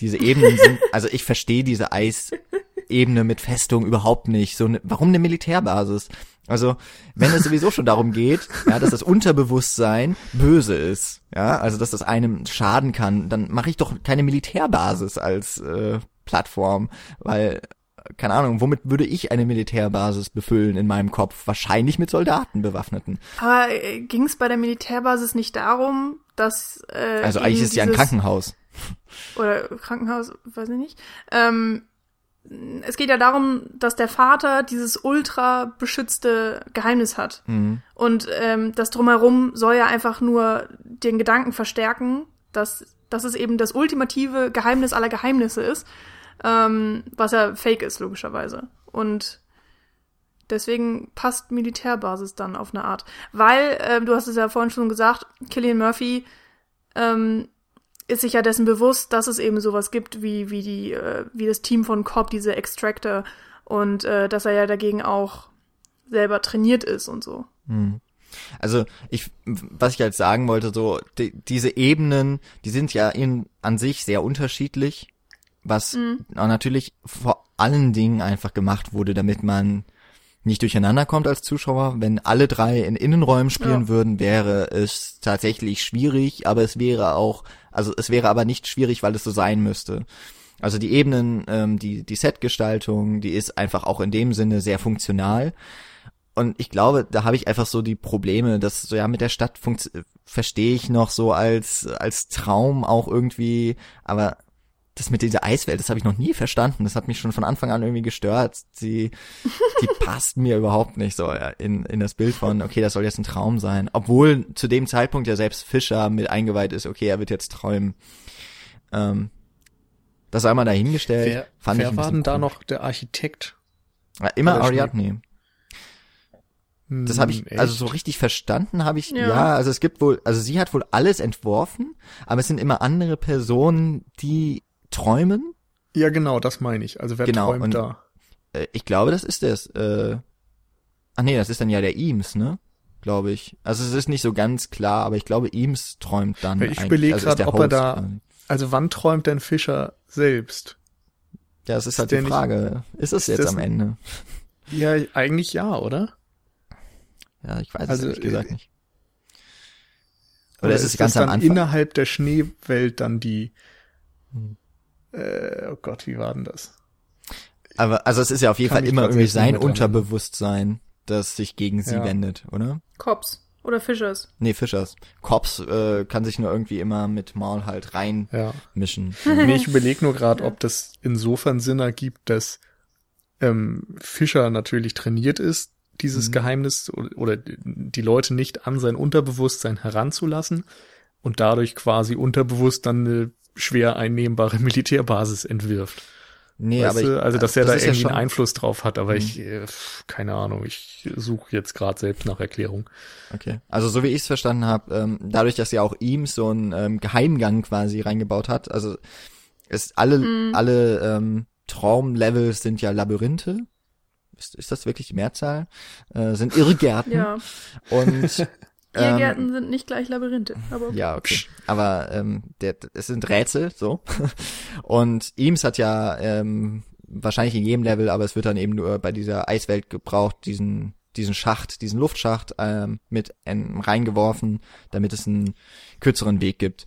Diese Ebenen sind, also ich verstehe diese Eisebene mit Festung überhaupt nicht. So, ne, warum eine Militärbasis? Also, wenn es sowieso schon darum geht, ja, dass das Unterbewusstsein böse ist, ja, also dass das einem schaden kann, dann mache ich doch keine Militärbasis als äh, Plattform, weil keine Ahnung, womit würde ich eine Militärbasis befüllen in meinem Kopf? Wahrscheinlich mit Soldaten bewaffneten. Aber äh, ging es bei der Militärbasis nicht darum, dass äh, Also eigentlich ist es ja ein Krankenhaus. oder Krankenhaus, weiß ich nicht, ähm, es geht ja darum, dass der Vater dieses ultra beschützte Geheimnis hat. Mhm. Und ähm, das drumherum soll ja einfach nur den Gedanken verstärken, dass, dass es eben das ultimative Geheimnis aller Geheimnisse ist, ähm, was ja fake ist, logischerweise. Und deswegen passt Militärbasis dann auf eine Art. Weil, ähm, du hast es ja vorhin schon gesagt, Killian Murphy ähm, ist sich ja dessen bewusst, dass es eben sowas gibt wie, wie die, äh, wie das Team von Cobb, diese Extractor, und äh, dass er ja dagegen auch selber trainiert ist und so. Hm. Also ich, was ich halt sagen wollte, so die, diese Ebenen, die sind ja in an sich sehr unterschiedlich, was Mhm. auch natürlich vor allen Dingen einfach gemacht wurde, damit man nicht durcheinander kommt als Zuschauer. Wenn alle drei in Innenräumen spielen Ja. würden, wäre es tatsächlich schwierig, aber es wäre auch, also es wäre aber nicht schwierig, weil es so sein müsste. Also die Ebenen, ähm, die, die Setgestaltung, die ist einfach auch in dem Sinne sehr funktional. Und ich glaube, da habe ich einfach so die Probleme, dass so ja mit der Stadt verstehe ich noch so als als Traum auch irgendwie, aber das mit dieser Eiswelt, das habe ich noch nie verstanden. Das hat mich schon von Anfang an irgendwie gestört. Sie, die passt mir überhaupt nicht so in, in das Bild von, okay, das soll jetzt ein Traum sein. Obwohl zu dem Zeitpunkt ja selbst Fischer mit eingeweiht ist, okay, er wird jetzt träumen. Ähm, das einmal dahingestellt. Wer, fand ich wer ein war denn da komisch. noch der Architekt? Ja, immer Ariadne. Das habe ich, Hm, also echt? so richtig verstanden habe ich, ja. Ja. also es gibt wohl, also sie hat wohl alles entworfen, aber es sind immer andere Personen, die träumen. Ja, genau, das meine ich. Also wer Genau, träumt und- da? Äh, ich glaube, das ist es. Äh, ach nee, das ist dann ja der Eames, ne? Glaube ich. Also es ist nicht so ganz klar, aber ich glaube, Eames träumt dann. Ich überlege also gerade, ob er da- quasi. Also wann träumt denn Fischer selbst? Ja, das ist ist halt die nicht- Frage. ist es ist jetzt am Ende? Ja, eigentlich ja, oder? Ja, ich weiß Also, es ehrlich gesagt nicht. Oder, ist es ganz das am dann Anfang? innerhalb der Schneewelt dann die Hm. Äh, oh Gott, wie war denn das? Aber also es ist ja auf jeden Kann Fall ich immer irgendwie sein Unterbewusstsein, das sich gegen sie Ja. wendet, oder? Cops oder Fischers. Nee, Fischers. Cops äh, kann sich nur irgendwie immer mit Maul halt reinmischen. Ja. Nee, ich überlege nur gerade, ob das insofern Sinn ergibt, dass ähm, Fischer natürlich trainiert ist, dieses Mhm. Geheimnis oder, oder die Leute nicht an sein Unterbewusstsein heranzulassen und dadurch quasi unterbewusst dann eine schwer einnehmbare Militärbasis entwirft. Nee, weißt aber ich, also dass er da ist ja irgendwie schon- einen Einfluss drauf hat, aber Mhm. ich, äh, keine Ahnung, ich suche jetzt gerade selbst nach Erklärung. Okay. Also so wie ich es verstanden habe, ähm, dadurch, dass ja auch ihm so einen ähm, Geheimgang quasi reingebaut hat, also ist alle Mhm. alle ähm, Traumlevels sind ja Labyrinthe. Ist, ist das wirklich die Mehrzahl? Äh, sind Irrgärten. Ja. Und ähm, Irrgärten sind nicht gleich Labyrinthe, aber. Ja, okay. Aber ähm, der, es sind Rätsel, so. Und Eames hat ja ähm, wahrscheinlich in jedem Level, aber es wird dann eben nur bei dieser Eiswelt gebraucht, diesen diesen Schacht, diesen Luftschacht ähm, mit ähm, reingeworfen, damit es einen kürzeren Weg gibt.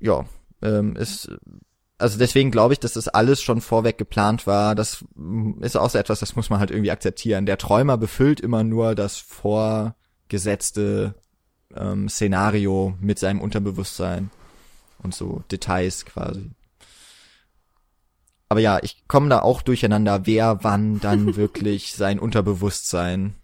Ja, ähm, ist also deswegen glaube ich, dass das alles schon vorweg geplant war. Das mm, ist auch so etwas, das muss man halt irgendwie akzeptieren. Der Träumer befüllt immer nur das vorgesetzte ähm, Szenario mit seinem Unterbewusstsein und so Details quasi. Aber ja, ich komme da auch durcheinander, wer wann dann wirklich sein Unterbewusstsein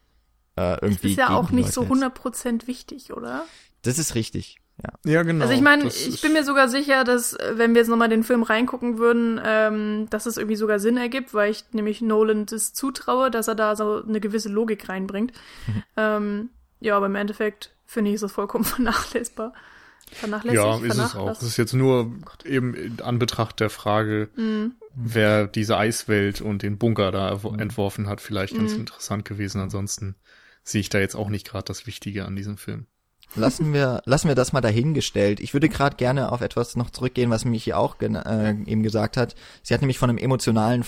äh, irgendwie. ist ja auch nicht so Leute setzt. 100% wichtig, oder? Das ist richtig. Ja. Ja, genau. Also ich meine, Das ich bin mir sogar sicher, dass äh, wenn wir jetzt nochmal den Film reingucken würden, ähm, dass es irgendwie sogar Sinn ergibt, weil ich nämlich Nolan das zutraue, dass er da so eine gewisse Logik reinbringt. Mhm. Ähm, ja, aber im Endeffekt finde ich es vollkommen vernachlässigbar. Vernachlässigt, Ja, ist es auch. Es ist jetzt nur eben in Anbetracht der Frage, Mhm. wer diese Eiswelt und den Bunker da Mhm. entworfen hat, vielleicht ganz Mhm. interessant gewesen. Ansonsten sehe ich da jetzt auch nicht gerade das Wichtige an diesem Film. Lassen wir, lassen wir das mal dahingestellt. Ich würde gerade gerne auf etwas noch zurückgehen, was mich hier auch äh, eben gesagt hat. Sie hat nämlich von einem emotionalen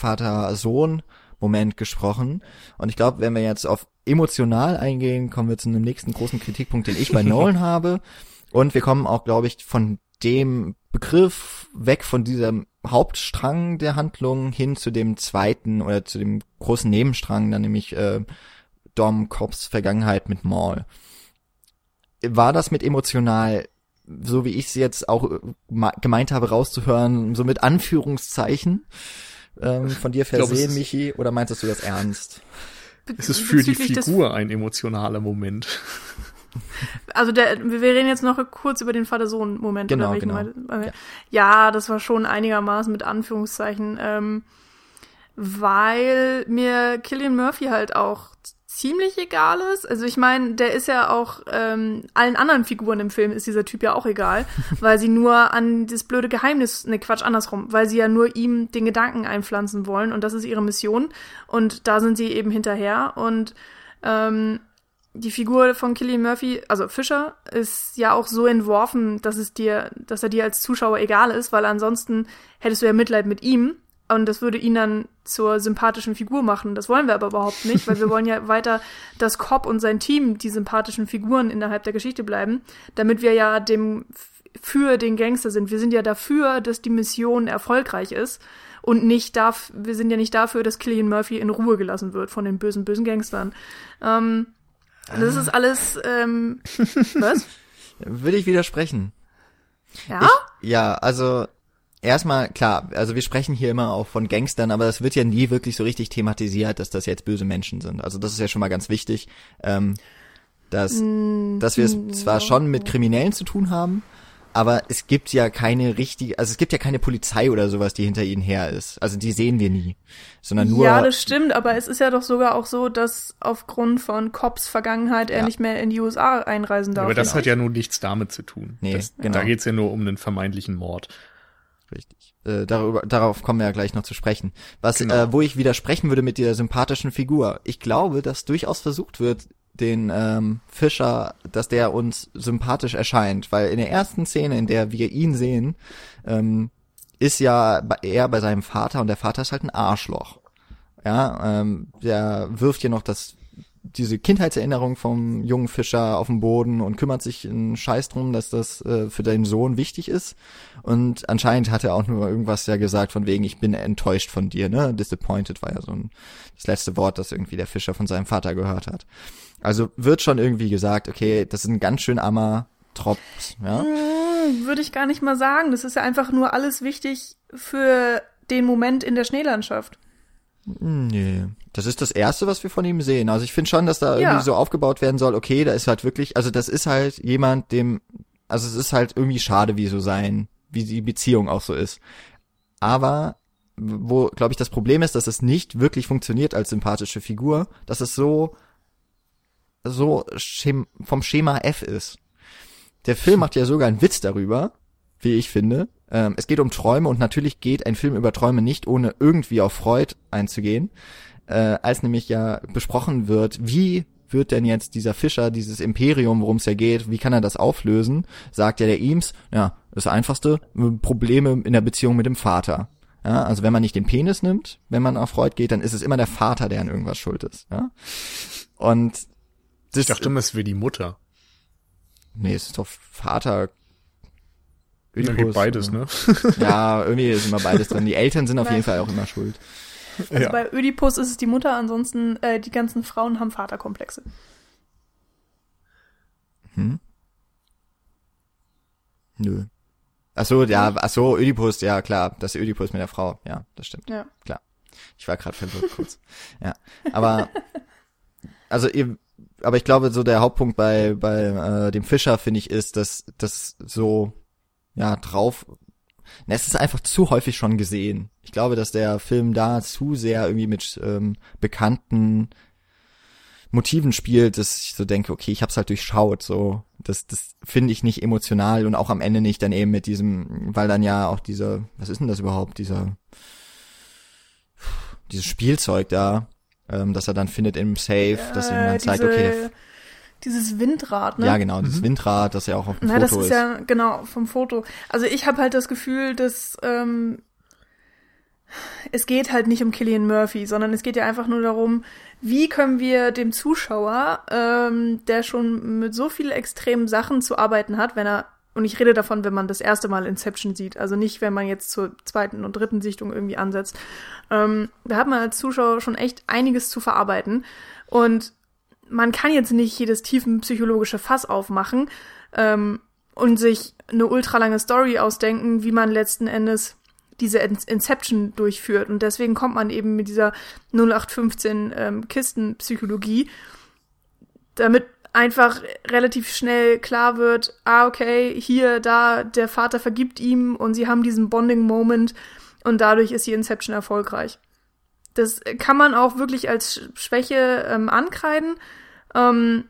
Vater-Sohn-Moment gesprochen. Und ich glaube, wenn wir jetzt auf emotional eingehen, kommen wir zu einem nächsten großen Kritikpunkt, den ich bei Nolan habe. Und wir kommen auch, glaube ich, von dem Begriff weg von diesem Hauptstrang der Handlung hin zu dem zweiten oder zu dem großen Nebenstrang, dann nämlich äh, Dom Cobbs Vergangenheit mit Maul war das mit emotional, so wie ich es jetzt auch äh, gemeint habe rauszuhören, so mit Anführungszeichen? Ähm, von dir glaub, versehen, ist- Michi, oder meintest du das ernst? Es ist für die Figur ein emotionaler Moment. Also der, wir reden jetzt noch kurz über den Vater-Sohn-Moment. Genau, oder welchen genau. meint- äh, Ja, das war schon einigermaßen mit Anführungszeichen, ähm, weil mir Killian Murphy halt auch ziemlich egal ist. Also ich meine, der ist ja auch ähm, allen anderen Figuren im Film ist dieser Typ ja auch egal, weil sie nur an das blöde Geheimnis, ne Quatsch, andersrum, weil sie ja nur ihm den Gedanken einpflanzen wollen und das ist ihre Mission und da sind sie eben hinterher und ähm, die Figur von Killian Murphy, also Fischer, ist ja auch so entworfen, dass es dir, dass er dir als Zuschauer egal ist, weil ansonsten hättest du ja Mitleid mit ihm und das würde ihn dann zur sympathischen Figur machen. Das wollen wir aber überhaupt nicht, weil wir wollen ja weiter, dass Cobb und sein Team die sympathischen Figuren innerhalb der Geschichte bleiben, damit wir ja dem für den Gangster sind. Wir sind ja dafür, dass die Mission erfolgreich ist und nicht darf, wir sind ja nicht dafür, dass Killian Murphy in Ruhe gelassen wird von den bösen, bösen Gangstern. Ähm, das ist alles, ähm, was? Würde ich widersprechen. Ja? Ich, ja, also erstmal klar, also wir sprechen hier immer auch von Gangstern, aber es wird ja nie wirklich so richtig thematisiert, dass das jetzt böse Menschen sind. Also das ist ja schon mal ganz wichtig, ähm, dass, dass wir es zwar schon mit Kriminellen zu tun haben, aber es gibt ja keine richtige, also es gibt ja keine Polizei oder sowas, die hinter ihnen her ist. Also die sehen wir nie, sondern nur ja, das stimmt, aber es ist ja doch sogar auch so, dass aufgrund von Cops Vergangenheit er Ja. nicht mehr in die USA einreisen darf. Aber das hat ja nun nichts damit zu tun. Nee, das, genau. Da geht's ja nur um einen vermeintlichen Mord. Richtig. Äh, darüber, darauf kommen wir ja gleich noch zu sprechen. Was, Genau. äh, wo ich widersprechen würde mit der sympathischen Figur. Ich glaube, dass durchaus versucht wird, den ähm, Fischer, dass der uns sympathisch erscheint, weil in der ersten Szene, in der wir ihn sehen, ähm, ist ja er bei seinem Vater und der Vater ist halt ein Arschloch. Ja, ähm, der wirft hier noch das diese Kindheitserinnerung vom jungen Fischer auf den Boden und kümmert sich einen Scheiß drum, dass das äh, für deinen Sohn wichtig ist. Und anscheinend hat er auch nur irgendwas ja gesagt von wegen, ich bin enttäuscht von dir, ne? Disappointed war ja so ein, das letzte Wort, das irgendwie der Fischer von seinem Vater gehört hat. Also wird schon irgendwie gesagt, okay, das ist ein ganz schön armer Tropf, ja? Hm, Würde ich gar nicht mal sagen. Das ist ja einfach nur alles wichtig für den Moment in der Schneelandschaft. Nee, das ist das erste, was wir von ihm sehen. Also ich finde schon, dass da Ja. irgendwie so aufgebaut werden soll, okay, da ist halt wirklich, also das ist halt jemand, dem, also es ist halt irgendwie schade, wie so sein, wie die Beziehung auch so ist. Aber wo, glaube ich, das Problem ist, dass es nicht wirklich funktioniert als sympathische Figur, dass es so, so schem vom Schema F ist. Der Film macht ja sogar einen Witz darüber, wie ich finde. Ähm, es geht um Träume und natürlich geht ein Film über Träume nicht, ohne irgendwie auf Freud einzugehen. Äh, als nämlich ja besprochen wird, wie wird denn jetzt dieser Fischer, dieses Imperium, worum es ja geht, wie kann er das auflösen? Sagt ja der Eames, ja, das einfachste, Probleme in der Beziehung mit dem Vater. Ja, also wenn man nicht den Penis nimmt, wenn man auf Freud geht, dann ist es immer der Vater, der an irgendwas schuld ist. Ja? Und das, Ich dachte immer, es wäre die Mutter. nee, es ist doch Vater. Gibt beides, ne? Ja, irgendwie ist immer beides drin. Die Eltern sind auf jeden Fall auch immer schuld. Also Ja. bei Ödipus ist es die Mutter, ansonsten äh, die ganzen Frauen haben Vaterkomplexe. Hm? Nö. Ach so, ja, ach so, Ödipus, ja klar, das ist Ödipus mit der Frau, ja, das stimmt. Ja. Ich war gerade verwirrt kurz. Ja, aber also ihr, aber ich glaube, so der Hauptpunkt bei bei äh, dem Fischer finde ich ist, dass das so ja drauf. Na, es ist einfach zu häufig schon gesehen. Ich glaube, dass der Film da zu sehr irgendwie mit ähm, bekannten Motiven spielt, dass ich so denke, okay, ich hab's halt durchschaut, so. Das, das finde ich nicht emotional und auch am Ende nicht dann eben mit diesem, weil dann ja auch dieser, was ist denn das überhaupt, dieser, dieses Spielzeug da, ähm, das er dann findet im Safe, das ihm dann Äh, zeigt, okay, Dieses Windrad, ne? ja genau, dieses Windrad, das ja auch auf dem Na, Foto das ist, ja genau vom Foto. Also ich habe halt das Gefühl, dass ähm, es geht halt nicht um Killian Murphy, sondern es geht ja einfach nur darum, wie können wir dem Zuschauer, ähm, der schon mit so vielen extremen Sachen zu arbeiten hat, wenn er und ich rede davon, wenn man das erste Mal Inception sieht, also nicht, wenn man jetzt zur zweiten und dritten Sichtung irgendwie ansetzt. Ähm, da hat man als Zuschauer schon echt einiges zu verarbeiten und man kann jetzt nicht jedes tiefenpsychologische Fass aufmachen ähm, und sich eine ultralange Story ausdenken, wie man letzten Endes diese Inception durchführt. Und deswegen kommt man eben mit dieser 0815 ähm, Kistenpsychologie, damit einfach relativ schnell klar wird, ah, okay, hier, da, der Vater vergibt ihm und sie haben diesen Bonding-Moment und dadurch ist die Inception erfolgreich. Das kann man auch wirklich als Schwäche ähm, ankreiden. Ähm,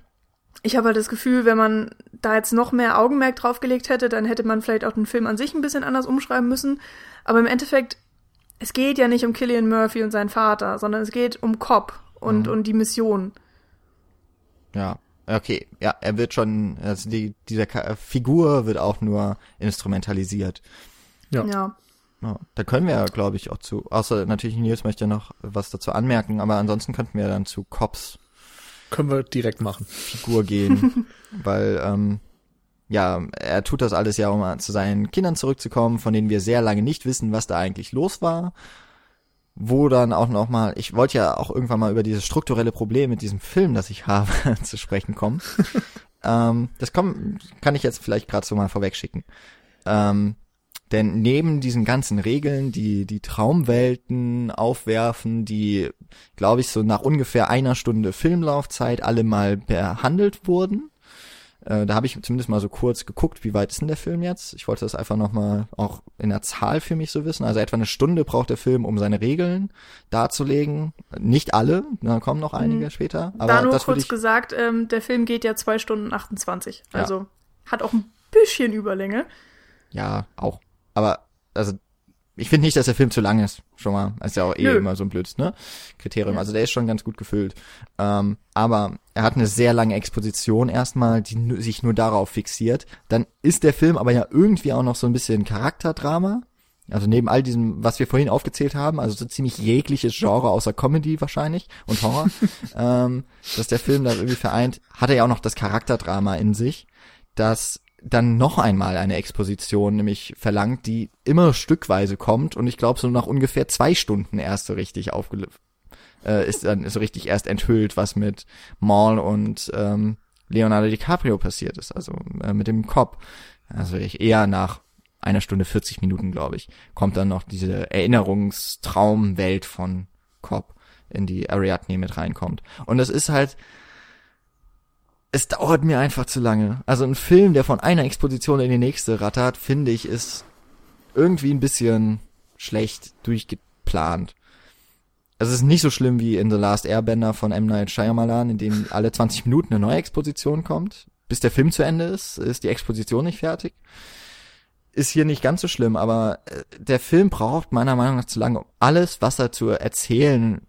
ich habe halt das Gefühl, wenn man da jetzt noch mehr Augenmerk draufgelegt hätte, dann hätte man vielleicht auch den Film an sich ein bisschen anders umschreiben müssen. Aber im Endeffekt, es geht ja nicht um Killian Murphy und seinen Vater, sondern es geht um Cobb und, mhm. und die Mission. Ja, okay. Ja, er wird schon, also die, diese Figur wird auch nur instrumentalisiert. Ja. ja. Ja, da können wir ja, glaube ich, auch zu, außer natürlich Nils möchte noch was dazu anmerken, aber ansonsten könnten wir dann zu Cops können wir direkt machen. Figur gehen, weil ähm, ja, er tut das alles ja, um zu seinen Kindern zurückzukommen, von denen wir sehr lange nicht wissen, was da eigentlich los war. Wo dann auch noch mal, ich wollte ja auch irgendwann mal über dieses strukturelle Problem mit diesem Film, das ich habe, zu sprechen kommen. ähm, das komm, kann ich jetzt vielleicht gerade so mal vorwegschicken. Ähm, denn neben diesen ganzen Regeln, die die Traumwelten aufwerfen, die, glaube ich, so nach ungefähr einer Stunde Filmlaufzeit alle mal behandelt wurden, äh, da habe ich zumindest mal so kurz geguckt, wie weit ist denn der Film jetzt? Ich wollte das einfach nochmal auch in der Zahl für mich so wissen. Also etwa eine Stunde braucht der Film, um seine Regeln darzulegen. Nicht alle, da kommen noch einige mhm. später. Aber da nur das kurz ich, gesagt, ähm, der Film geht ja zwei Stunden 28. Also ja. hat auch ein bisschen Überlänge. Ja, auch. Aber, also, ich finde nicht, dass der Film zu lang ist. Schon mal. ist ja auch eh Nö. immer so ein blödes, ne? Kriterium. Also der ist schon ganz gut gefüllt. Ähm, aber er hat eine sehr lange Exposition erstmal, die sich nur darauf fixiert. Dann ist der Film aber ja irgendwie auch noch so ein bisschen Charakterdrama. Also neben all diesem, was wir vorhin aufgezählt haben, also so ziemlich jegliches Genre außer Comedy wahrscheinlich und Horror, ähm, dass der Film da irgendwie vereint, hat er ja auch noch das Charakterdrama in sich, das dann noch einmal eine Exposition nämlich verlangt, die immer stückweise kommt und ich glaube so nach ungefähr zwei Stunden erst so richtig aufgelöst äh, ist dann so richtig erst enthüllt, was mit Maul und ähm, Leonardo DiCaprio passiert ist, also äh, mit dem Cop. Also ich eher nach einer Stunde 40 Minuten, glaube ich, kommt dann noch diese Erinnerungstraumwelt von Cop, in die Ariadne mit reinkommt. Und es ist halt, es dauert mir einfach zu lange. Also ein Film, der von einer Exposition in die nächste rattert, finde ich, ist irgendwie ein bisschen schlecht durchgeplant. Also es ist nicht so schlimm wie in The Last Airbender von M. Night Shyamalan, in dem alle 20 Minuten eine neue Exposition kommt. Bis der Film zu Ende ist, ist die Exposition nicht fertig. Ist hier nicht ganz so schlimm, aber äh, der Film braucht meiner Meinung nach zu lange, um alles, was er zu erzählen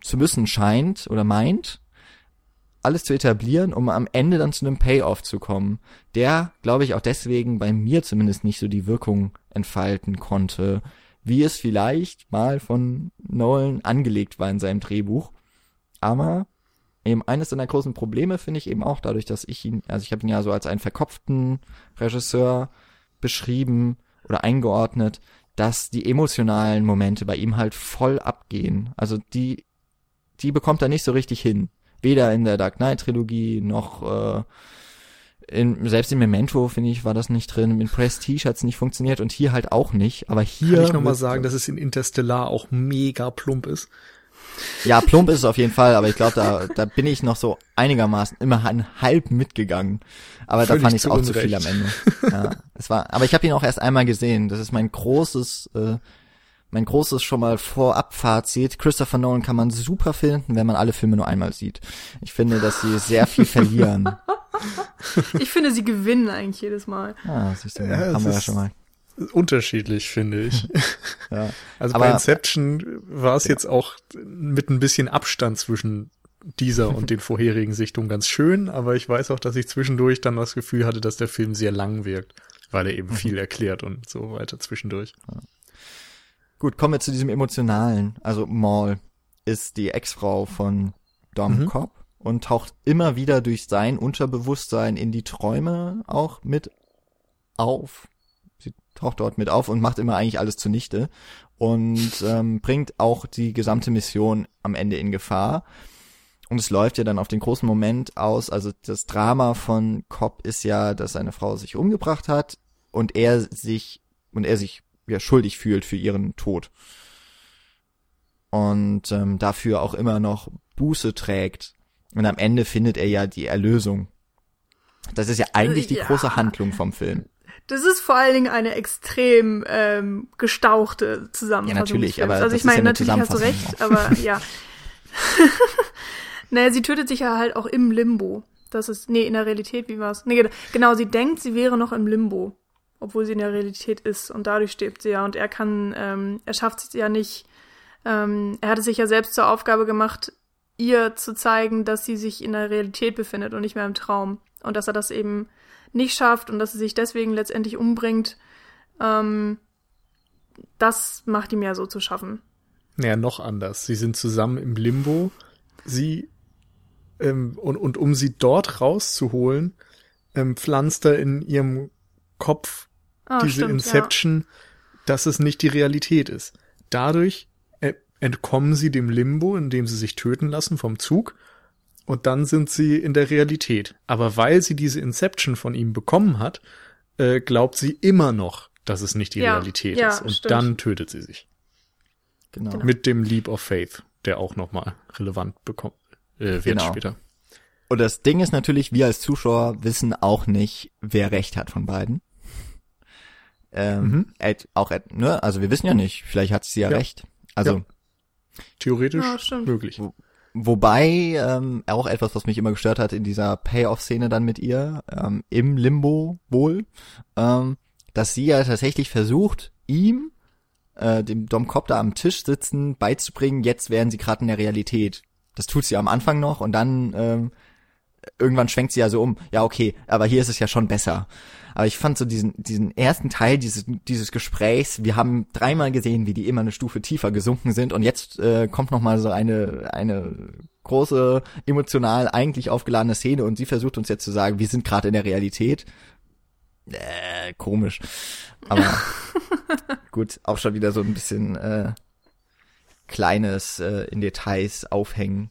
zu müssen scheint oder meint, alles zu etablieren, um am Ende dann zu einem Payoff zu kommen, der, glaube ich, auch deswegen bei mir zumindest nicht so die Wirkung entfalten konnte, wie es vielleicht mal von Nolan angelegt war in seinem Drehbuch. Aber eben eines seiner großen Probleme finde ich eben auch dadurch, dass ich ihn, also ich habe ihn ja so als einen verkopften Regisseur beschrieben oder eingeordnet, dass die emotionalen Momente bei ihm halt voll abgehen. Also die, die bekommt er nicht so richtig hin weder in der Dark Knight Trilogie noch äh, in, selbst in Memento, finde ich, war das nicht drin. In Prestige hat es nicht funktioniert und hier halt auch nicht. Aber hier. Kann ich nochmal sagen, dass es in Interstellar auch mega plump ist? Ja, plump ist es auf jeden Fall, aber ich glaube, da, da bin ich noch so einigermaßen immer halb mitgegangen. Aber Völlig da fand ich es auch zu viel am Ende. Ja, es war, aber ich habe ihn auch erst einmal gesehen. Das ist mein großes äh, mein großes schon mal Vorab-Fazit. Christopher Nolan kann man super finden, wenn man alle Filme nur einmal sieht. Ich finde, dass sie sehr viel verlieren. Ich finde, sie gewinnen eigentlich jedes Mal. Ah, siehst du, ja, haben wir ja schon mal. Unterschiedlich, finde ich. ja. Also Aber, bei Inception war es ja. jetzt auch mit ein bisschen Abstand zwischen dieser und den vorherigen Sichtungen ganz schön, aber ich weiß auch, dass ich zwischendurch dann das Gefühl hatte, dass der Film sehr lang wirkt, weil er eben viel erklärt und so weiter zwischendurch. Gut, kommen wir zu diesem emotionalen. Also Maul ist die Ex-Frau von Dom mhm. Cobb und taucht immer wieder durch sein Unterbewusstsein in die Träume auch mit auf. Sie taucht dort mit auf und macht immer eigentlich alles zunichte und ähm, bringt auch die gesamte Mission am Ende in Gefahr. Und es läuft ja dann auf den großen Moment aus. Also das Drama von Cobb ist ja, dass seine Frau sich umgebracht hat und er sich und er sich ja, schuldig fühlt für ihren Tod. Und ähm, dafür auch immer noch Buße trägt. Und am Ende findet er ja die Erlösung. Das ist ja eigentlich die Ja. große Handlung vom Film. Das ist vor allen Dingen eine extrem ähm, gestauchte Zusammenfassung. Ja, natürlich, aber also ich ja meine, eine natürlich hast du recht, aber ja. naja, sie tötet sich ja halt auch im Limbo. Das ist, nee, in der Realität, wie war's? Nee, genau, sie denkt, sie wäre noch im Limbo, obwohl sie in der Realität ist und dadurch stirbt sie ja und er kann, ähm, er schafft es ja nicht, ähm, er hatte sich ja selbst zur Aufgabe gemacht, ihr zu zeigen, dass sie sich in der Realität befindet und nicht mehr im Traum und dass er das eben nicht schafft und dass sie sich deswegen letztendlich umbringt, ähm, das macht ihm ja so zu schaffen. Naja, noch anders. Sie sind zusammen im Limbo. Sie ähm, und, und um sie dort rauszuholen, ähm, pflanzt er in ihrem Kopf Ah, diese stimmt, Inception, dass es nicht die Realität ist. Dadurch äh, entkommen sie dem Limbo, indem sie sich töten lassen vom Zug. Und dann sind sie in der Realität. Aber weil sie diese Inception von ihm bekommen hat, äh, glaubt sie immer noch, dass es nicht die Ja, Realität ja, ist. Und stimmt. dann tötet sie sich. Genau. Genau. Mit dem Leap of Faith, der auch nochmal relevant bekommt, äh, wird Genau. später. Und das Ding ist natürlich, wir als Zuschauer wissen auch nicht, wer recht hat von beiden. Ähm, Mhm. Ed, auch, Ed, ne? Also wir wissen ja nicht, vielleicht hat sie ja, Ja. recht. Also, Ja. Theoretisch Ja, möglich. wobei ähm, auch etwas, was mich immer gestört hat in dieser Payoff-Szene dann mit ihr, ähm, im Limbo wohl, ähm, dass sie ja tatsächlich versucht, ihm, äh, dem Dom da am Tisch sitzen, beizubringen, jetzt wären sie gerade in der Realität. Das tut sie am Anfang noch und dann ähm, irgendwann schwenkt sie ja so um, ja okay, aber hier ist es ja schon besser. Aber ich fand so diesen, diesen ersten Teil dieses, dieses Gesprächs, wir haben dreimal gesehen, wie die immer eine Stufe tiefer gesunken sind und jetzt äh, kommt noch mal so eine, eine große, emotional eigentlich aufgeladene Szene und sie versucht uns jetzt zu sagen, wir sind gerade in der Realität. Äh, komisch. Aber gut, auch schon wieder so ein bisschen äh, kleines äh, in Details aufhängen.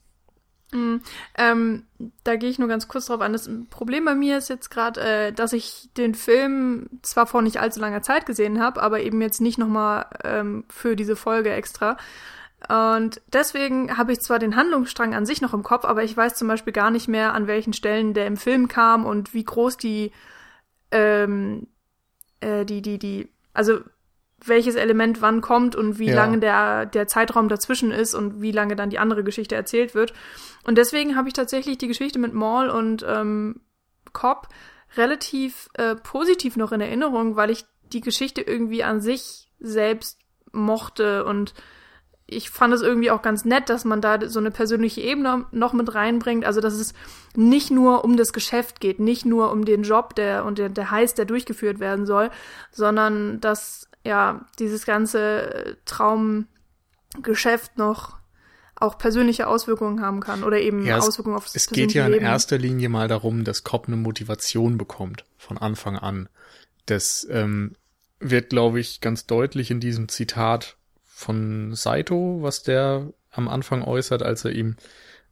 Ähm, da gehe ich nur ganz kurz drauf an. Das Problem bei mir ist jetzt gerade, äh, dass ich den Film zwar vor nicht allzu langer Zeit gesehen habe, aber eben jetzt nicht nochmal ähm, für diese Folge extra. Und deswegen habe ich zwar den Handlungsstrang an sich noch im Kopf, aber ich weiß zum Beispiel gar nicht mehr, an welchen Stellen der im Film kam und wie groß die, ähm, äh, die, die, die, also welches Element wann kommt und wie Ja. lange der, der Zeitraum dazwischen ist und wie lange dann die andere Geschichte erzählt wird. Und deswegen habe ich tatsächlich die Geschichte mit Maul und ähm, Cobb relativ äh, positiv noch in Erinnerung, weil ich die Geschichte irgendwie an sich selbst mochte und ich fand es irgendwie auch ganz nett, dass man da so eine persönliche Ebene noch mit reinbringt. Also, dass es nicht nur um das Geschäft geht, nicht nur um den Job, der und der, der Heiß, der durchgeführt werden soll, sondern dass ja dieses ganze äh, Traumgeschäft noch auch persönliche Auswirkungen haben kann oder eben Ja, es- Auswirkungen auf das Es geht ja in Leben. erster Linie mal darum, dass Cobb eine Motivation bekommt von Anfang an. Das ähm, wird, glaube ich, ganz deutlich in diesem Zitat von Saito, was der am Anfang äußert, als er ihm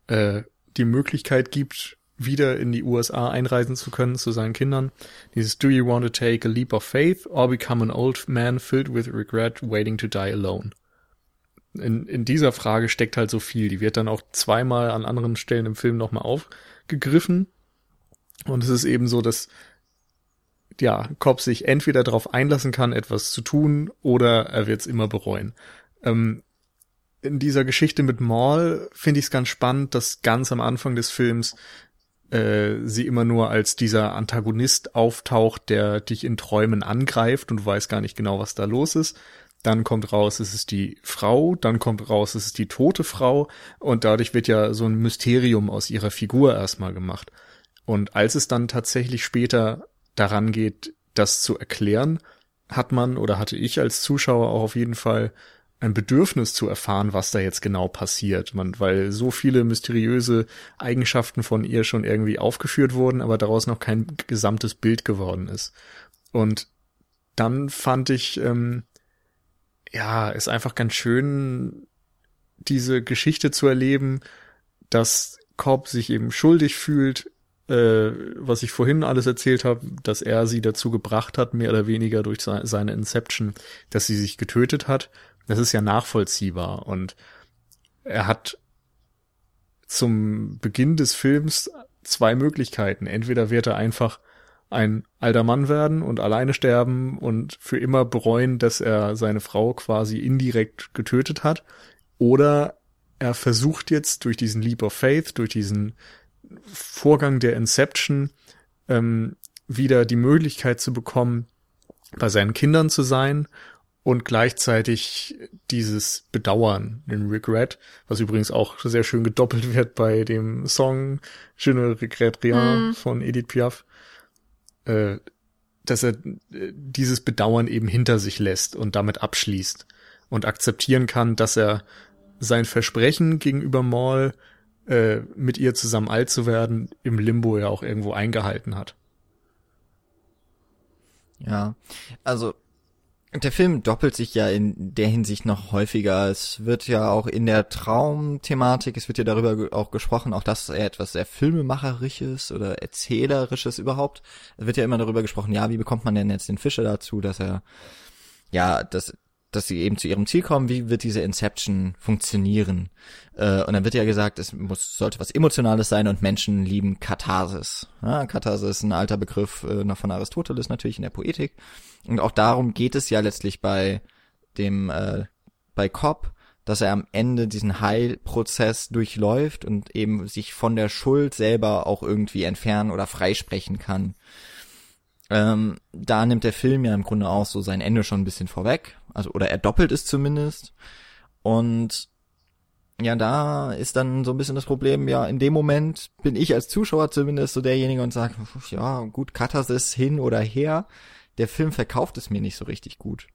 äh, die Möglichkeit gibt, wieder in die USA einreisen zu können zu seinen Kindern. Dieses Do you want to take a leap of faith or become an old man filled with regret waiting to die alone? In, in dieser Frage steckt halt so viel. Die wird dann auch zweimal an anderen Stellen im Film nochmal aufgegriffen. Und es ist eben so, dass ja, Cobb sich entweder darauf einlassen kann, etwas zu tun, oder er wird es immer bereuen. Ähm, in dieser Geschichte mit Maul finde ich es ganz spannend, dass ganz am Anfang des Films äh, sie immer nur als dieser Antagonist auftaucht, der dich in Träumen angreift und du weißt gar nicht genau, was da los ist. Dann kommt raus, es ist die Frau, dann kommt raus, es ist die tote Frau und dadurch wird ja so ein Mysterium aus ihrer Figur erstmal gemacht. Und als es dann tatsächlich später daran geht, das zu erklären, hat man oder hatte ich als Zuschauer auch auf jeden Fall ein Bedürfnis zu erfahren, was da jetzt genau passiert. Man, weil so viele mysteriöse Eigenschaften von ihr schon irgendwie aufgeführt wurden, aber daraus noch kein gesamtes Bild geworden ist. Und dann fand ich, ähm, ja, ist einfach ganz schön, diese Geschichte zu erleben, dass Cobb sich eben schuldig fühlt, äh, was ich vorhin alles erzählt habe, dass er sie dazu gebracht hat, mehr oder weniger durch seine Inception, dass sie sich getötet hat, das ist ja nachvollziehbar. Und er hat zum Beginn des Films zwei Möglichkeiten. Entweder wird er einfach ein alter Mann werden und alleine sterben und für immer bereuen, dass er seine Frau quasi indirekt getötet hat. Oder er versucht jetzt durch diesen Leap of Faith, durch diesen Vorgang der Inception ähm, wieder die Möglichkeit zu bekommen, bei seinen Kindern zu sein und gleichzeitig dieses Bedauern, den Regret, was übrigens auch sehr schön gedoppelt wird bei dem Song Je ne regrette rien mm. von Edith Piaf, äh, dass er äh, dieses Bedauern eben hinter sich lässt und damit abschließt und akzeptieren kann, dass er sein Versprechen gegenüber Maul, äh, mit ihr zusammen alt zu werden, im Limbo ja auch irgendwo eingehalten hat. Ja, also der Film doppelt sich ja in der Hinsicht noch häufiger. Es wird ja auch in der Traumthematik, es wird ja darüber auch gesprochen, auch das eher etwas sehr Filmemacherisches oder Erzählerisches überhaupt. Es wird ja immer darüber gesprochen, ja, wie bekommt man denn jetzt den Fischer dazu, dass er, ja, dass dass sie eben zu ihrem Ziel kommen, wie wird diese Inception funktionieren? Äh, und dann wird ja gesagt, es muss, sollte was Emotionales sein und Menschen lieben Katharsis. Ja, Katharsis ist ein alter Begriff äh, noch von Aristoteles natürlich in der Poetik. Und auch darum geht es ja letztlich bei dem, äh, bei Cobb, dass er am Ende diesen Heilprozess durchläuft und eben sich von der Schuld selber auch irgendwie entfernen oder freisprechen kann. Ähm, da nimmt der Film ja im Grunde auch so sein Ende schon ein bisschen vorweg, also oder er doppelt es zumindest. Und ja, da ist dann so ein bisschen das Problem, ja, in dem Moment bin ich als Zuschauer zumindest so derjenige und sage, ja, gut, Katharsis hin oder her. Der Film verkauft es mir nicht so richtig gut.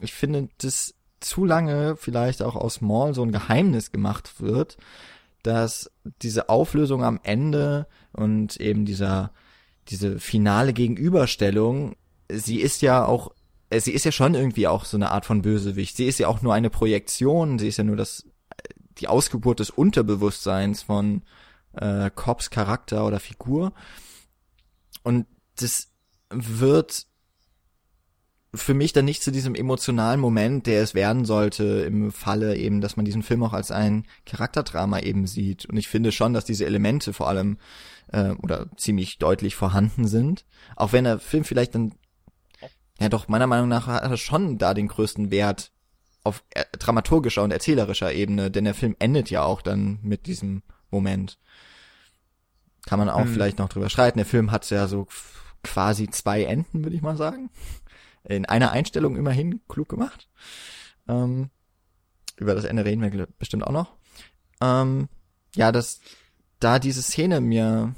Ich finde, dass zu lange vielleicht auch aus Maul so ein Geheimnis gemacht wird, dass diese Auflösung am Ende und eben dieser diese finale Gegenüberstellung, sie ist ja auch, sie ist ja schon irgendwie auch so eine Art von Bösewicht. Sie ist ja auch nur eine Projektion, sie ist ja nur das, die Ausgeburt des Unterbewusstseins von äh, Cobbs Charakter oder Figur. Und das wird für mich dann nicht zu diesem emotionalen Moment, der es werden sollte, im Falle eben, dass man diesen Film auch als ein Charakterdrama eben sieht. Und ich finde schon, dass diese Elemente vor allem äh, oder ziemlich deutlich vorhanden sind. Auch wenn der Film vielleicht dann, ja doch, meiner Meinung nach hat er schon da den größten Wert auf äh, dramaturgischer und erzählerischer Ebene, denn der Film endet ja auch dann mit diesem Moment. Kann man auch hm. vielleicht noch drüber streiten. Der Film hat ja so quasi zwei Enden, würde ich mal sagen. In einer Einstellung immerhin klug gemacht. Ähm, über das Ende reden wir bestimmt auch noch. Ähm, ja, das da diese Szene mir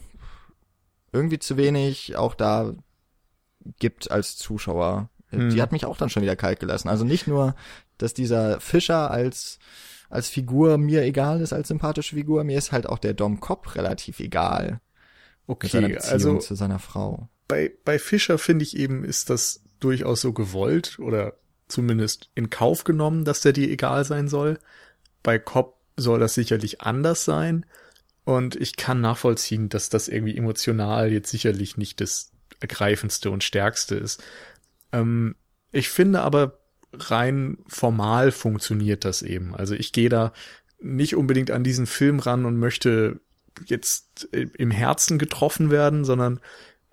irgendwie zu wenig auch da gibt als Zuschauer. Hm. Die hat mich auch dann schon wieder kalt gelassen. Also nicht nur, dass dieser Fischer als als Figur mir egal ist, als sympathische Figur, mir ist halt auch der Dom Cobb relativ egal. Okay, also zu seiner Frau. Bei bei Fischer finde ich eben ist das durchaus so gewollt oder zumindest in Kauf genommen, dass der dir egal sein soll. Bei Cobb soll das sicherlich anders sein. Und ich kann nachvollziehen, dass das irgendwie emotional jetzt sicherlich nicht das ergreifendste und stärkste ist. Ähm, ich finde aber rein formal funktioniert das eben. Also ich gehe da nicht unbedingt an diesen Film ran und möchte jetzt im Herzen getroffen werden, sondern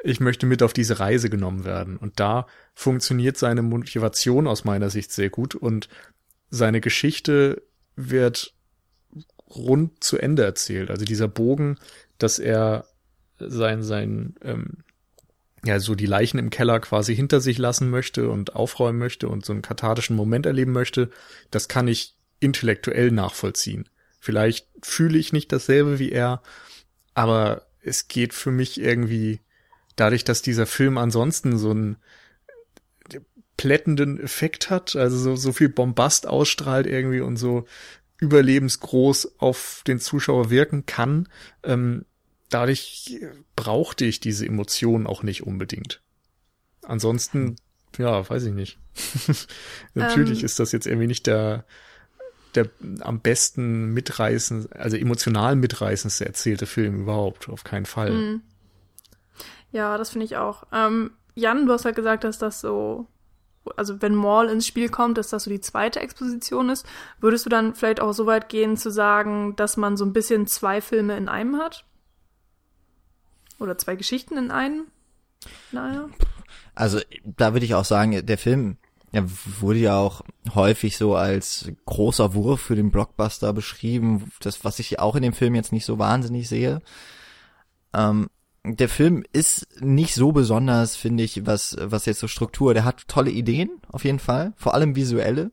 ich möchte mit auf diese Reise genommen werden. Und da funktioniert seine Motivation aus meiner Sicht sehr gut und seine Geschichte wird rund zu Ende erzählt. Also dieser Bogen, dass er sein, sein, ähm, ja, so die Leichen im Keller quasi hinter sich lassen möchte und aufräumen möchte und so einen kathartischen Moment erleben möchte, das kann ich intellektuell nachvollziehen. Vielleicht fühle ich nicht dasselbe wie er, aber es geht für mich irgendwie dadurch, dass dieser Film ansonsten so einen plättenden Effekt hat, also so, so viel Bombast ausstrahlt irgendwie und so überlebensgroß auf den Zuschauer wirken kann. Ähm, dadurch brauchte ich diese Emotionen auch nicht unbedingt. Ansonsten, ja, weiß ich nicht. Natürlich ähm, ist das jetzt irgendwie nicht der, der am besten mitreißend, also emotional mitreißendste erzählte Film überhaupt, auf keinen Fall. Mhm. Ja, das finde ich auch. Ähm, Jan, du hast halt gesagt, dass das so, also wenn Maul ins Spiel kommt, dass das so die zweite Exposition ist. Würdest du dann vielleicht auch so weit gehen zu sagen, dass man so ein bisschen zwei Filme in einem hat? Oder zwei Geschichten in einem? Naja. Also da würde ich auch sagen, der Film ja, wurde ja auch häufig so als großer Wurf für den Blockbuster beschrieben, das was ich auch in dem Film jetzt nicht so wahnsinnig sehe. Ähm, der Film ist nicht so besonders, finde ich, was, was jetzt so Struktur, der hat tolle Ideen, auf jeden Fall, vor allem visuelle,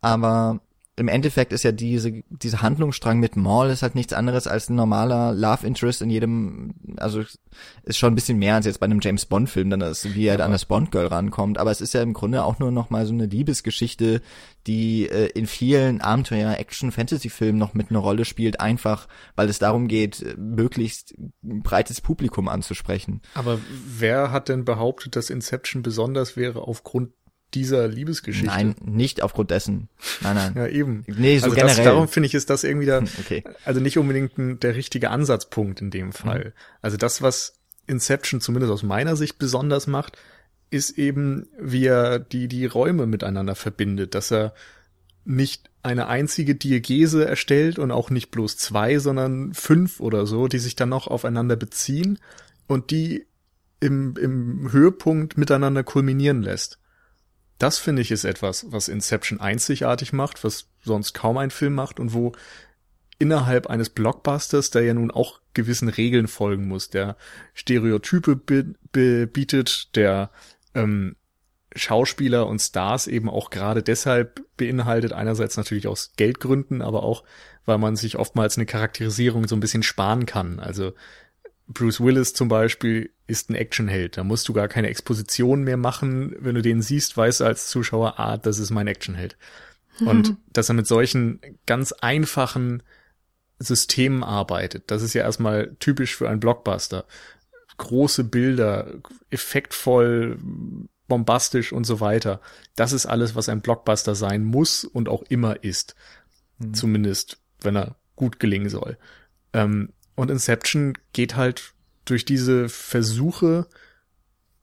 aber im Endeffekt ist ja diese, diese Handlungsstrang mit Maul ist halt nichts anderes als ein normaler Love Interest in jedem, also ist schon ein bisschen mehr als jetzt bei einem James Bond Film, dann ist, wie er ja. an das Bond Girl rankommt, aber es ist ja im Grunde auch nur noch mal so eine Liebesgeschichte, die äh, in vielen Abenteuer Action Fantasy Filmen noch mit einer Rolle spielt, einfach weil es darum geht, möglichst breites Publikum anzusprechen. Aber wer hat denn behauptet, dass Inception besonders wäre aufgrund dieser Liebesgeschichte. Nein, nicht aufgrund dessen. Nein, nein. ja, eben. Nee, so also generell. Das, darum finde ich, ist das irgendwie da, hm, okay. also nicht unbedingt ein, der richtige Ansatzpunkt in dem Fall. Mhm. Also das, was Inception zumindest aus meiner Sicht besonders macht, ist eben, wie er die, die Räume miteinander verbindet, dass er nicht eine einzige Diegese erstellt und auch nicht bloß zwei, sondern fünf oder so, die sich dann noch aufeinander beziehen und die im, im Höhepunkt miteinander kulminieren lässt. Das finde ich ist etwas, was Inception einzigartig macht, was sonst kaum ein Film macht und wo innerhalb eines Blockbusters, der ja nun auch gewissen Regeln folgen muss, der Stereotype bietet, der ähm, Schauspieler und Stars eben auch gerade deshalb beinhaltet, einerseits natürlich aus Geldgründen, aber auch, weil man sich oftmals eine Charakterisierung so ein bisschen sparen kann. Also Bruce Willis zum Beispiel ist ein Actionheld. Da musst du gar keine Exposition mehr machen. Wenn du den siehst, weißt du als Zuschauer, ah, das ist mein Actionheld. Und dass er mit solchen ganz einfachen Systemen arbeitet, das ist ja erstmal typisch für einen Blockbuster. Große Bilder, effektvoll, bombastisch und so weiter. Das ist alles, was ein Blockbuster sein muss und auch immer ist. Mhm. Zumindest, wenn er gut gelingen soll. Ähm, und Inception geht halt durch diese Versuche,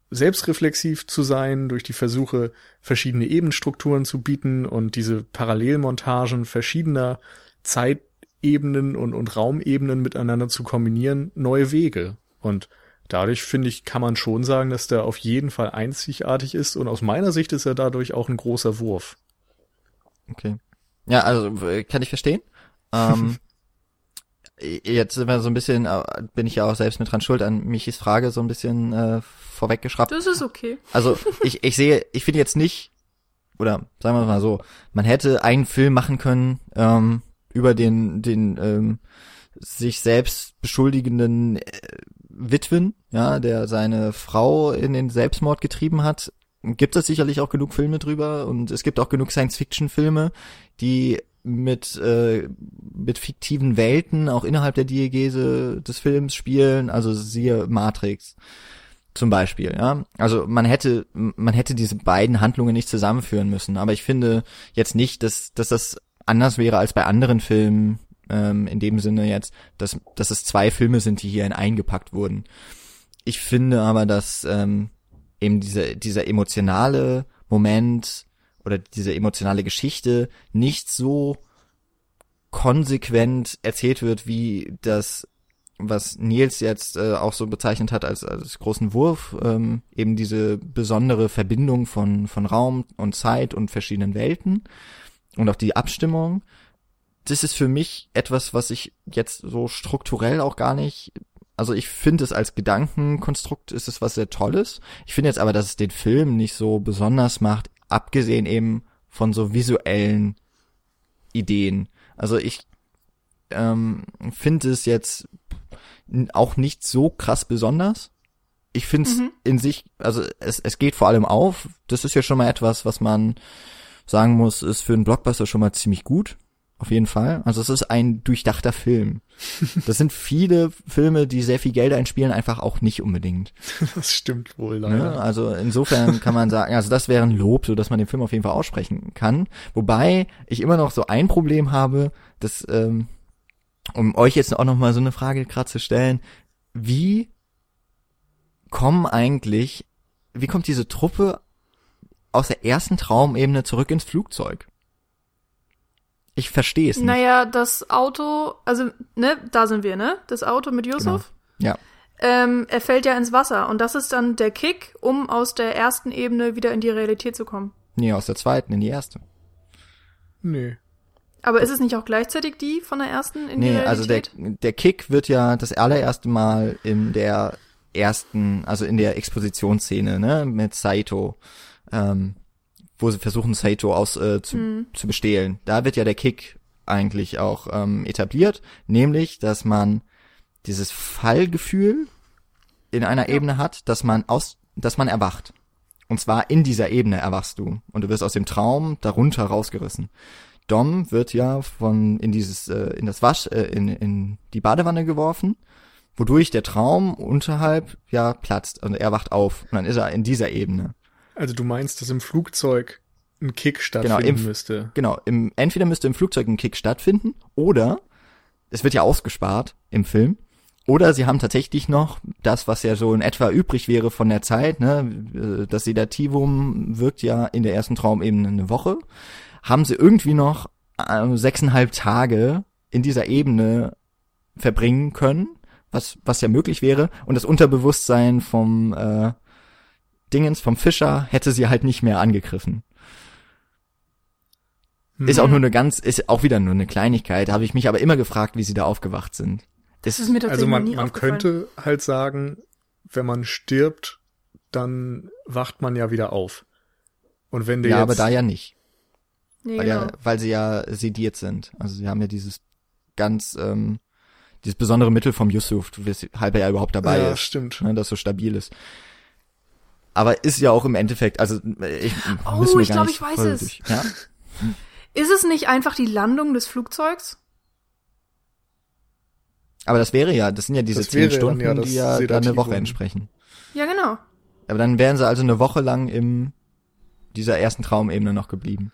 selbstreflexiv zu sein, durch die Versuche, verschiedene Ebenstrukturen zu bieten und diese Parallelmontagen verschiedener Zeitebenen und, und Raumebenen miteinander zu kombinieren, neue Wege. Und dadurch, finde ich, kann man schon sagen, dass der auf jeden Fall einzigartig ist und aus meiner Sicht ist er dadurch auch ein großer Wurf. Okay. Ja, also äh, kann ich verstehen. Ähm, jetzt sind wir so ein bisschen, äh, bin ich ja auch selbst mit dran schuld, an Michis Frage so ein bisschen äh, vorweggeschraubt. Das ist okay. Also ich, ich sehe, ich finde jetzt nicht, oder sagen wir mal so, man hätte einen Film machen können ähm, über den, den ähm, sich selbst beschuldigenden äh, Witwen, ja, der seine Frau in den Selbstmord getrieben hat. Gibt es sicherlich auch genug Filme drüber und es gibt auch genug Science-Fiction-Filme, die mit äh, mit fiktiven Welten auch innerhalb der Diegese des Films spielen, also siehe Matrix zum Beispiel, ja. Also man hätte man hätte diese beiden Handlungen nicht zusammenführen müssen, aber ich finde jetzt nicht, dass dass das anders wäre als bei anderen Filmen ähm, in dem Sinne jetzt, dass dass es zwei Filme sind, die hierhin eingepackt wurden. Ich finde aber, dass ähm, eben dieser dieser emotionale Moment oder diese emotionale Geschichte nicht so konsequent erzählt wird, wie das, was Nils jetzt äh, auch so bezeichnet hat als, als großen Wurf, ähm, eben diese besondere Verbindung von, von Raum und Zeit und verschiedenen Welten und auch die Abstimmung. Das ist für mich etwas, was ich jetzt so strukturell auch gar nicht also ich finde es als Gedankenkonstrukt ist es was sehr Tolles. Ich finde jetzt aber, dass es den Film nicht so besonders macht, abgesehen eben von so visuellen Ideen. Also ich ähm, finde es jetzt auch nicht so krass besonders. Ich finde es mhm. in sich, also es, es geht vor allem auf. Das ist ja schon mal etwas, was man sagen muss, ist für einen Blockbuster schon mal ziemlich gut. Auf jeden Fall. Also es ist ein durchdachter Film. Das sind viele Filme, die sehr viel Geld einspielen, einfach auch nicht unbedingt. Das stimmt wohl, ne? leider. Ja, also insofern kann man sagen, also das wäre ein Lob, so dass man den Film auf jeden Fall aussprechen kann. Wobei ich immer noch so ein Problem habe, dass, ähm, um euch jetzt auch noch mal so eine Frage gerade zu stellen, wie kommen eigentlich, wie kommt diese Truppe aus der ersten Traumebene zurück ins Flugzeug? Ich verstehe es nicht. Naja, das Auto, also, ne, da sind wir, ne? Das Auto mit Yusuf. Ja. Ähm, er fällt ja ins Wasser und das ist dann der Kick, um aus der ersten Ebene wieder in die Realität zu kommen. Nee, aus der zweiten in die erste. Nee. Aber ist es nicht auch gleichzeitig die von der ersten in die Nee, Realität? also der, der Kick wird ja das allererste Mal in der ersten, also in der Expositionsszene, ne, mit Saito, ähm, wo sie versuchen, Saito aus, äh, zu, Mhm. zu bestehlen. Da wird ja der Kick eigentlich auch ähm, etabliert, nämlich, dass man dieses Fallgefühl in einer Ebene hat, dass man aus, dass man erwacht. Und zwar in dieser Ebene erwachst du und du wirst aus dem Traum darunter rausgerissen. Dom wird ja von in dieses äh, in das Wasch äh, in in die Badewanne geworfen, wodurch der Traum unterhalb ja platzt und er wacht auf und dann ist er in dieser Ebene. Also du meinst, dass im Flugzeug ein Kick stattfinden im- müsste. Genau, im entweder müsste im Flugzeug ein Kick stattfinden oder es wird ja ausgespart im Film. Oder sie haben tatsächlich noch das, was ja so in etwa übrig wäre von der Zeit, ne, äh, das Sedativum wirkt ja in der ersten Traumebene eine Woche, haben sie irgendwie noch äh, sechseinhalb Tage in dieser Ebene verbringen können, was was ja möglich wäre. Und das Unterbewusstsein vom äh, Dingens vom Fischer hätte sie halt nicht mehr angegriffen. Ist auch nur eine ganz, ist auch wieder nur eine Kleinigkeit. Habe ich mich aber immer gefragt, wie sie da aufgewacht sind. das ist mir tatsächlich Also man, man könnte halt sagen, wenn man stirbt, dann wacht man ja wieder auf. Und wenn der Ja, jetzt, aber da ja nicht. Nee, Weil, genau. ja, weil sie ja sediert sind. Also sie haben ja dieses ganz, ähm, dieses besondere Mittel vom Yusuf, weshalb er ja überhaupt dabei ja, ist, stimmt. ne, das so stabil ist. Aber ist ja auch im Endeffekt, also ich, Oh, ich gar glaub, nicht ich weiß es. Durch, ja? Ist es nicht einfach die Landung des Flugzeugs? Aber das wäre ja, das sind ja diese zehn Stunden, ja die ja dann eine Woche entsprechen. Ja, genau. Aber dann wären sie also eine Woche lang im dieser ersten Traumebene noch geblieben.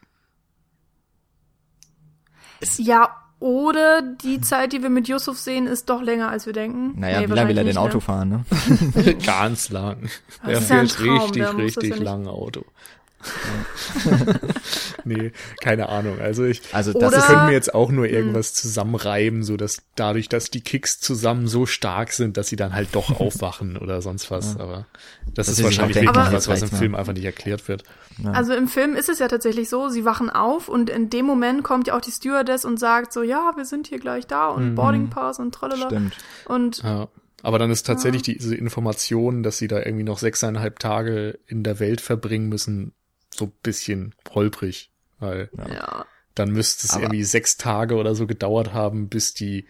Ja, oder die Zeit, die wir mit Yusuf sehen, ist doch länger, als wir denken. Naja, Nee, wie lange will er denn Auto fahren, ne? Ganz lang. Das Er ist ja ein fährt Traum, richtig, richtig ja nicht- lang Auto. nee, keine Ahnung. Also ich Also das Oder- ist könnte mir jetzt auch Hm. nur irgendwas zusammenreiben, so dass dadurch, dass die Kicks zusammen so stark sind, dass sie dann halt doch aufwachen oder sonst was. Aber das, Das ist ist wahrscheinlich wirklich denken, was, was im Film einfach nicht erklärt wird. ja. Also im Film ist es ja tatsächlich so, sie wachen auf und in dem Moment kommt ja auch die Stewardess und sagt so, ja, wir sind hier gleich da und Boarding Pass und tralala. stimmt. Und Ja. Aber dann ist tatsächlich diese Information, dass sie da irgendwie noch sechseinhalb Tage in der Welt verbringen müssen, so ein bisschen holprig. Weil ja, dann müsste es Aber- irgendwie sechs Tage oder so gedauert haben, bis die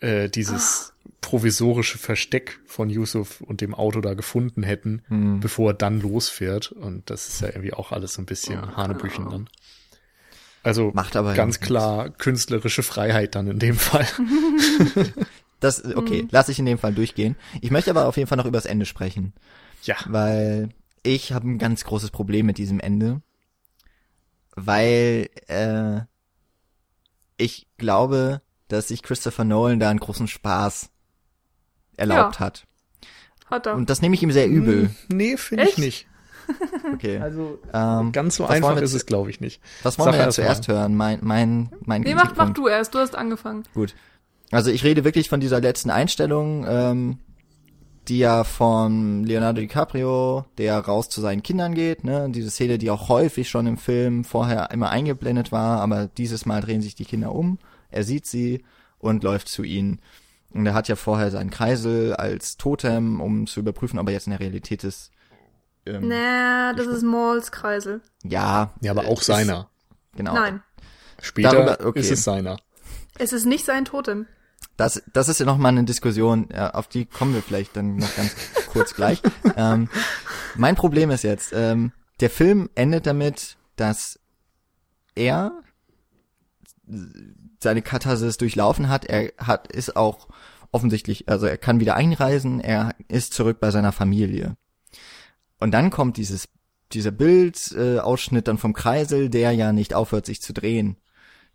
äh, dieses provisorische Versteck von Yusuf und dem Auto da gefunden hätten, Hm. bevor er dann losfährt. Und das ist ja irgendwie auch alles so ein bisschen Hanebüchen dann. Also Macht aber ganz nichts. klar künstlerische Freiheit dann in dem Fall. Das, okay, lasse ich in dem Fall durchgehen. Ich möchte aber auf jeden Fall noch übers Ende sprechen, ja. weil ich habe ein ganz großes Problem mit diesem Ende, weil äh, ich glaube, dass sich Christopher Nolan da einen großen Spaß erlaubt Ja. hat. hat er. Und das nehme ich ihm sehr übel. Hm, Nee, finde ich nicht. Okay. Also Ähm, ganz so einfach wir ist es, glaube ich, nicht. was wollen sag wir erst zuerst hören? Mein, mein, mein nee, mach, mach du erst, du hast angefangen. Gut. Also ich rede wirklich von dieser letzten Einstellung, ähm, die ja von Leonardo DiCaprio, der raus zu seinen Kindern geht, ne? Diese Szene, die auch häufig schon im Film vorher immer eingeblendet war, aber dieses Mal drehen sich die Kinder um, er sieht sie und läuft zu ihnen. Und er hat ja vorher seinen Kreisel als Totem, um zu überprüfen, ob er jetzt in der Realität ist. Ähm, Na, das ist Mauls Kreisel. Ja. Ja, aber auch ist- seiner. Genau. Nein, Später Darüber- okay. ist es seiner. es ist nicht sein Totem. Das, das ist ja noch mal eine Diskussion, auf die kommen wir vielleicht dann noch ganz kurz gleich. Ähm, mein Problem ist jetzt, ähm, der Film endet damit, dass er seine Katharsis durchlaufen hat. Er hat ist auch offensichtlich, also er kann wieder einreisen. Er ist zurück bei seiner Familie. Und dann kommt dieses dieser Bildausschnitt äh, dann vom Kreisel, der ja nicht aufhört, sich zu drehen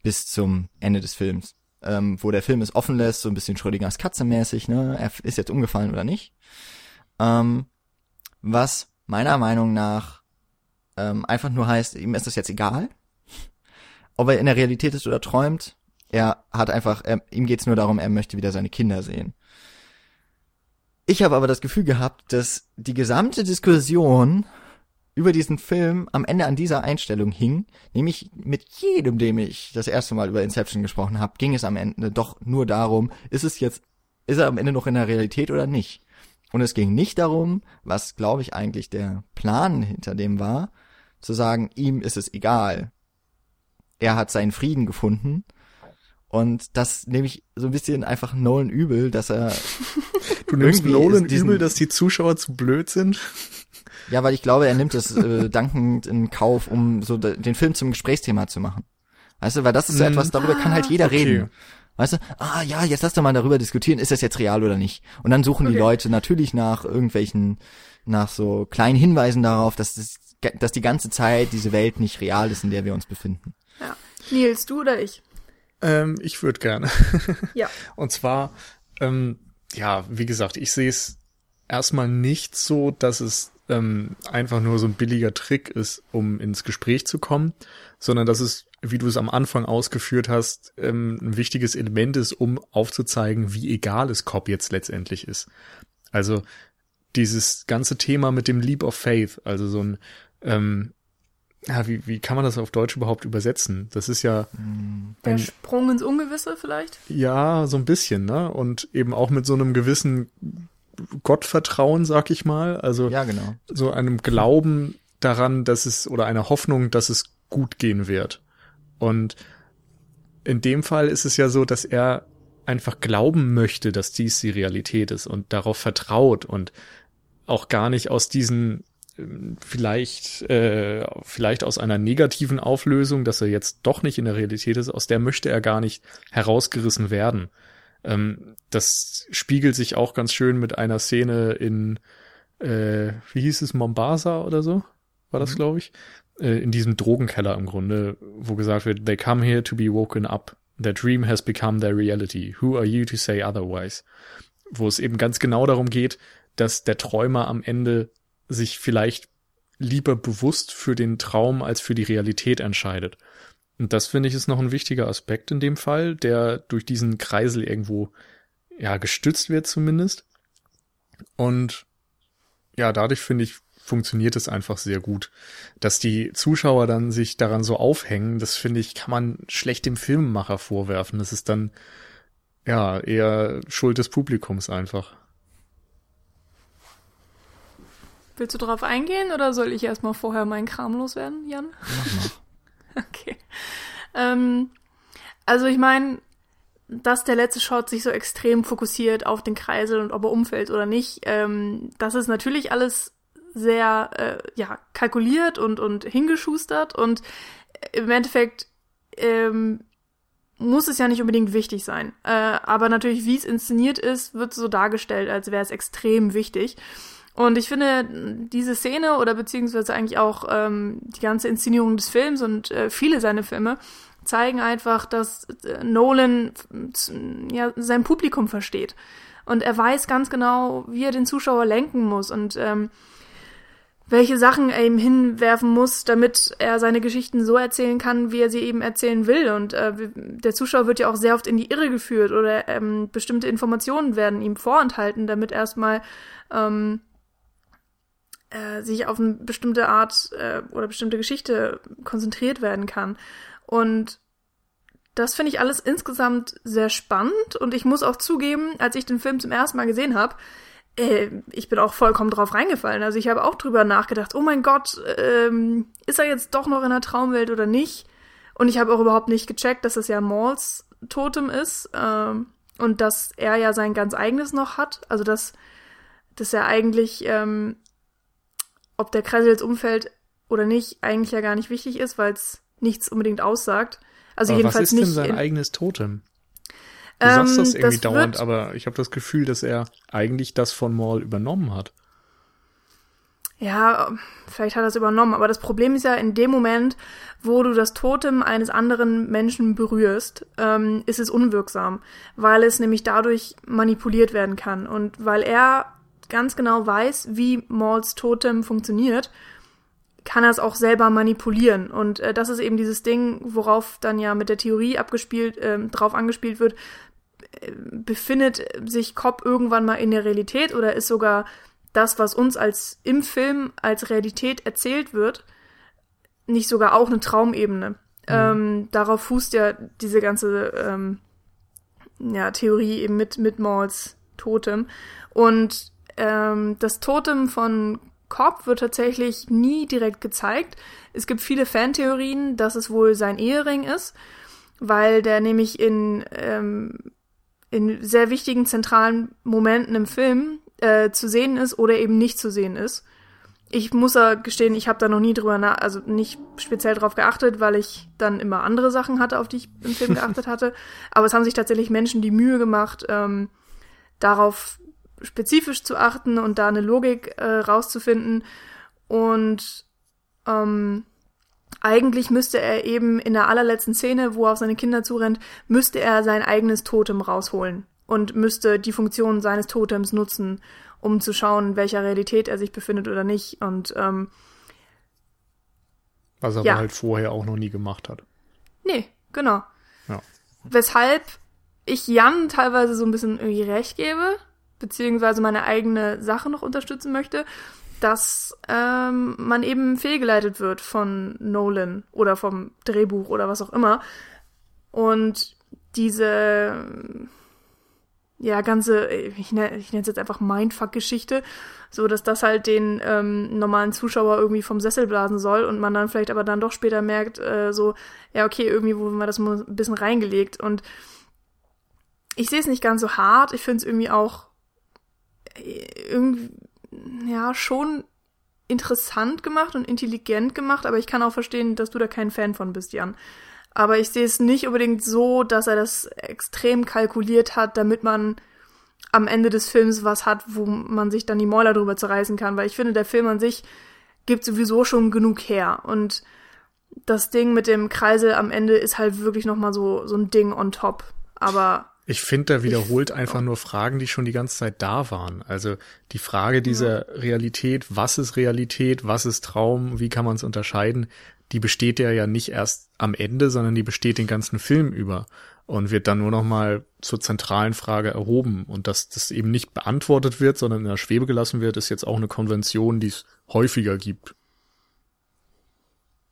bis zum Ende des Films ähm, wo der Film es offen lässt, so ein bisschen Schrödingers Katze mäßig, ne? Er ist jetzt umgefallen oder nicht. ähm, was meiner Meinung nach ähm, einfach nur heißt, ihm ist das jetzt egal, ob er in der Realität ist oder träumt. Er hat einfach, er, ihm geht's nur darum, er möchte wieder seine Kinder sehen. Ich habe aber das Gefühl gehabt, dass die gesamte Diskussion über diesen Film am Ende an dieser Einstellung hing, nämlich mit jedem, dem ich das erste Mal über Inception gesprochen habe, ging es am Ende doch nur darum, ist es jetzt, ist er am Ende noch in der Realität oder nicht? Und es ging nicht darum, was glaube ich eigentlich der Plan hinter dem war, zu sagen, ihm ist es egal. Er hat seinen Frieden gefunden. Und das nehme ich so ein bisschen einfach Nolan übel, dass er. du nimmst Nolan übel, dass die Zuschauer zu blöd sind? Ja, weil ich glaube, er nimmt es äh, dankend in Kauf, um so den Film zum Gesprächsthema zu machen. Weißt du, weil das ist so mm. etwas, darüber kann halt jeder okay. reden. Weißt du, ah ja, jetzt lass doch mal darüber diskutieren, ist das jetzt real oder nicht? Und dann suchen okay. die Leute natürlich nach irgendwelchen, nach so kleinen Hinweisen darauf, dass, das, dass die ganze Zeit diese Welt nicht real ist, in der wir uns befinden. Ja. Nils, du oder ich? Ähm, ich würde gerne. ja. Und zwar, ähm, ja, wie gesagt, ich sehe es erstmal nicht so, dass es ähm, einfach nur so ein billiger Trick ist, um ins Gespräch zu kommen, sondern dass es, wie du es am Anfang ausgeführt hast, ähm, ein wichtiges Element ist, um aufzuzeigen, wie egal es Cobb jetzt letztendlich ist. Also dieses ganze Thema mit dem Leap of Faith, also so ein ähm, ja, wie, wie kann man das auf Deutsch überhaupt übersetzen? Das ist ja. Der ein, Sprung ins Ungewisse vielleicht? Ja, so ein bisschen, ne? Und eben auch mit so einem gewissen Gottvertrauen, sag ich mal. Also ja, genau. so einem Glauben daran, dass es oder einer Hoffnung, dass es gut gehen wird. Und in dem Fall ist es ja so, dass er einfach glauben möchte, dass dies die Realität ist und darauf vertraut und auch gar nicht aus diesen ähm, vielleicht äh, vielleicht aus einer negativen Auflösung, dass er jetzt doch nicht in der Realität ist, aus der möchte er gar nicht herausgerissen werden. Ähm, das spiegelt sich auch ganz schön mit einer Szene in, äh, wie hieß es, Mombasa oder so, war das, mhm. glaube ich, äh, in diesem Drogenkeller im Grunde, wo gesagt wird, they come here to be woken up. Their dream has become their reality. Who are you to say otherwise? Wo es eben ganz genau darum geht, dass der Träumer am Ende sich vielleicht lieber bewusst für den Traum als für die Realität entscheidet. Und das finde ich ist noch ein wichtiger Aspekt in dem Fall, der durch diesen Kreisel irgendwo ja gestützt wird zumindest. Und ja, dadurch finde ich funktioniert es einfach sehr gut. Dass die Zuschauer dann sich daran so aufhängen, das finde ich, kann man schlecht dem Filmemacher vorwerfen. Das ist dann ja eher Schuld des Publikums einfach. Willst du drauf eingehen oder soll ich erstmal vorher meinen Kram loswerden, Jan? Mach mal. Okay. Ähm, also ich meine, dass der letzte Shot sich so extrem fokussiert auf den Kreisel und ob er umfällt oder nicht, ähm, das ist natürlich alles sehr äh, ja kalkuliert und und hingeschustert und im Endeffekt ähm, muss es ja nicht unbedingt wichtig sein. Äh, aber natürlich, wie es inszeniert ist, wird so dargestellt, als wäre es extrem wichtig. Und ich finde, diese Szene oder beziehungsweise eigentlich auch ähm, die ganze Inszenierung des Films und äh, viele seiner Filme zeigen einfach, dass äh, Nolan ja sein Publikum versteht. Und er weiß ganz genau, wie er den Zuschauer lenken muss und ähm, welche Sachen er ihm hinwerfen muss, damit er seine Geschichten so erzählen kann, wie er sie eben erzählen will. Und äh, der Zuschauer wird ja auch sehr oft in die Irre geführt oder ähm, bestimmte Informationen werden ihm vorenthalten, damit erstmal ähm, äh, sich auf eine bestimmte Art äh, oder bestimmte Geschichte konzentriert werden kann. Und das finde ich alles insgesamt sehr spannend und ich muss auch zugeben, als ich den Film zum ersten Mal gesehen habe, äh, ich bin auch vollkommen drauf reingefallen. Also ich habe auch drüber nachgedacht, oh mein Gott, ähm, ist er jetzt doch noch in der Traumwelt oder nicht? Und ich habe auch überhaupt nicht gecheckt, dass es ja Mauls Totem ist ähm, und dass er ja sein ganz eigenes noch hat. Also dass, dass er eigentlich ähm, ob der Kreisel jetzt umfällt oder nicht, eigentlich ja gar nicht wichtig ist, weil es nichts unbedingt aussagt. Also aber jedenfalls was ist nicht. denn sein in, eigenes Totem? Du ähm, sagst das irgendwie das dauernd, aber ich habe das Gefühl, dass er eigentlich das von Maul übernommen hat. Ja, vielleicht hat er es übernommen, aber das Problem ist ja, in dem Moment, wo du das Totem eines anderen Menschen berührst, ähm, ist es unwirksam, weil es nämlich dadurch manipuliert werden kann und weil er ganz genau weiß, wie Mauls Totem funktioniert, kann er es auch selber manipulieren. Und äh, das ist eben dieses Ding, worauf dann ja mit der Theorie abgespielt, äh, drauf angespielt wird, äh, befindet sich Cobb irgendwann mal in der Realität oder ist sogar das, was uns als im Film als Realität erzählt wird, nicht sogar auch eine Traumebene. Mhm. Ähm, darauf fußt ja diese ganze ähm, ja, Theorie eben mit, mit Mauls Totem. Und ähm, das Totem von Cobb wird tatsächlich nie direkt gezeigt. Es gibt viele Fantheorien, dass es wohl sein Ehering ist, weil der nämlich in, ähm, in sehr wichtigen zentralen Momenten im Film äh, zu sehen ist oder eben nicht zu sehen ist. Ich muss ja gestehen, ich habe da noch nie drüber nach, also nicht speziell drauf geachtet, weil ich dann immer andere Sachen hatte, auf die ich im Film geachtet hatte. Aber es haben sich tatsächlich Menschen die Mühe gemacht, ähm, darauf spezifisch zu achten und da eine Logik äh, rauszufinden. Und ähm, eigentlich müsste er eben in der allerletzten Szene, wo er auf seine Kinder zurennt, müsste er sein eigenes Totem rausholen und müsste die Funktion seines Totems nutzen, um zu schauen, in welcher Realität er sich befindet oder nicht. Und ähm, was er ja. halt vorher auch noch nie gemacht hat. Nee, genau. Ja. Weshalb ich Jan teilweise so ein bisschen irgendwie recht gebe, beziehungsweise meine eigene Sache noch unterstützen möchte, dass ähm, man eben fehlgeleitet wird von Nolan oder vom Drehbuch oder was auch immer. Und diese ja, ganze, ich nenne ich es jetzt einfach Mindfuck-Geschichte, so dass das halt den ähm, normalen Zuschauer irgendwie vom Sessel blasen soll und man dann vielleicht aber dann doch später merkt, äh, so, ja, okay, irgendwie wurden wir das ein bisschen reingelegt und ich sehe es nicht ganz so hart, ich finde es irgendwie auch irgendwie, ja, schon interessant gemacht und intelligent gemacht, aber ich kann auch verstehen, dass du da kein Fan von bist, Jan. Aber ich sehe es nicht unbedingt so, dass er das extrem kalkuliert hat, damit man am Ende des Films was hat, wo man sich dann die Mäuler drüber zerreißen kann, weil ich finde, der Film an sich gibt sowieso schon genug her. Und das Ding mit dem Kreisel am Ende ist halt wirklich noch mal so so ein Ding on top, aber ich finde, da wiederholt ich, einfach nur Fragen, die schon die ganze Zeit da waren. Also die Frage dieser ja. Realität, was ist Realität, was ist Traum, wie kann man es unterscheiden, die besteht ja ja nicht erst am Ende, sondern die besteht den ganzen Film über und wird dann nur noch mal zur zentralen Frage erhoben. Und dass das eben nicht beantwortet wird, sondern in der Schwebe gelassen wird, ist jetzt auch eine Konvention, die es häufiger gibt.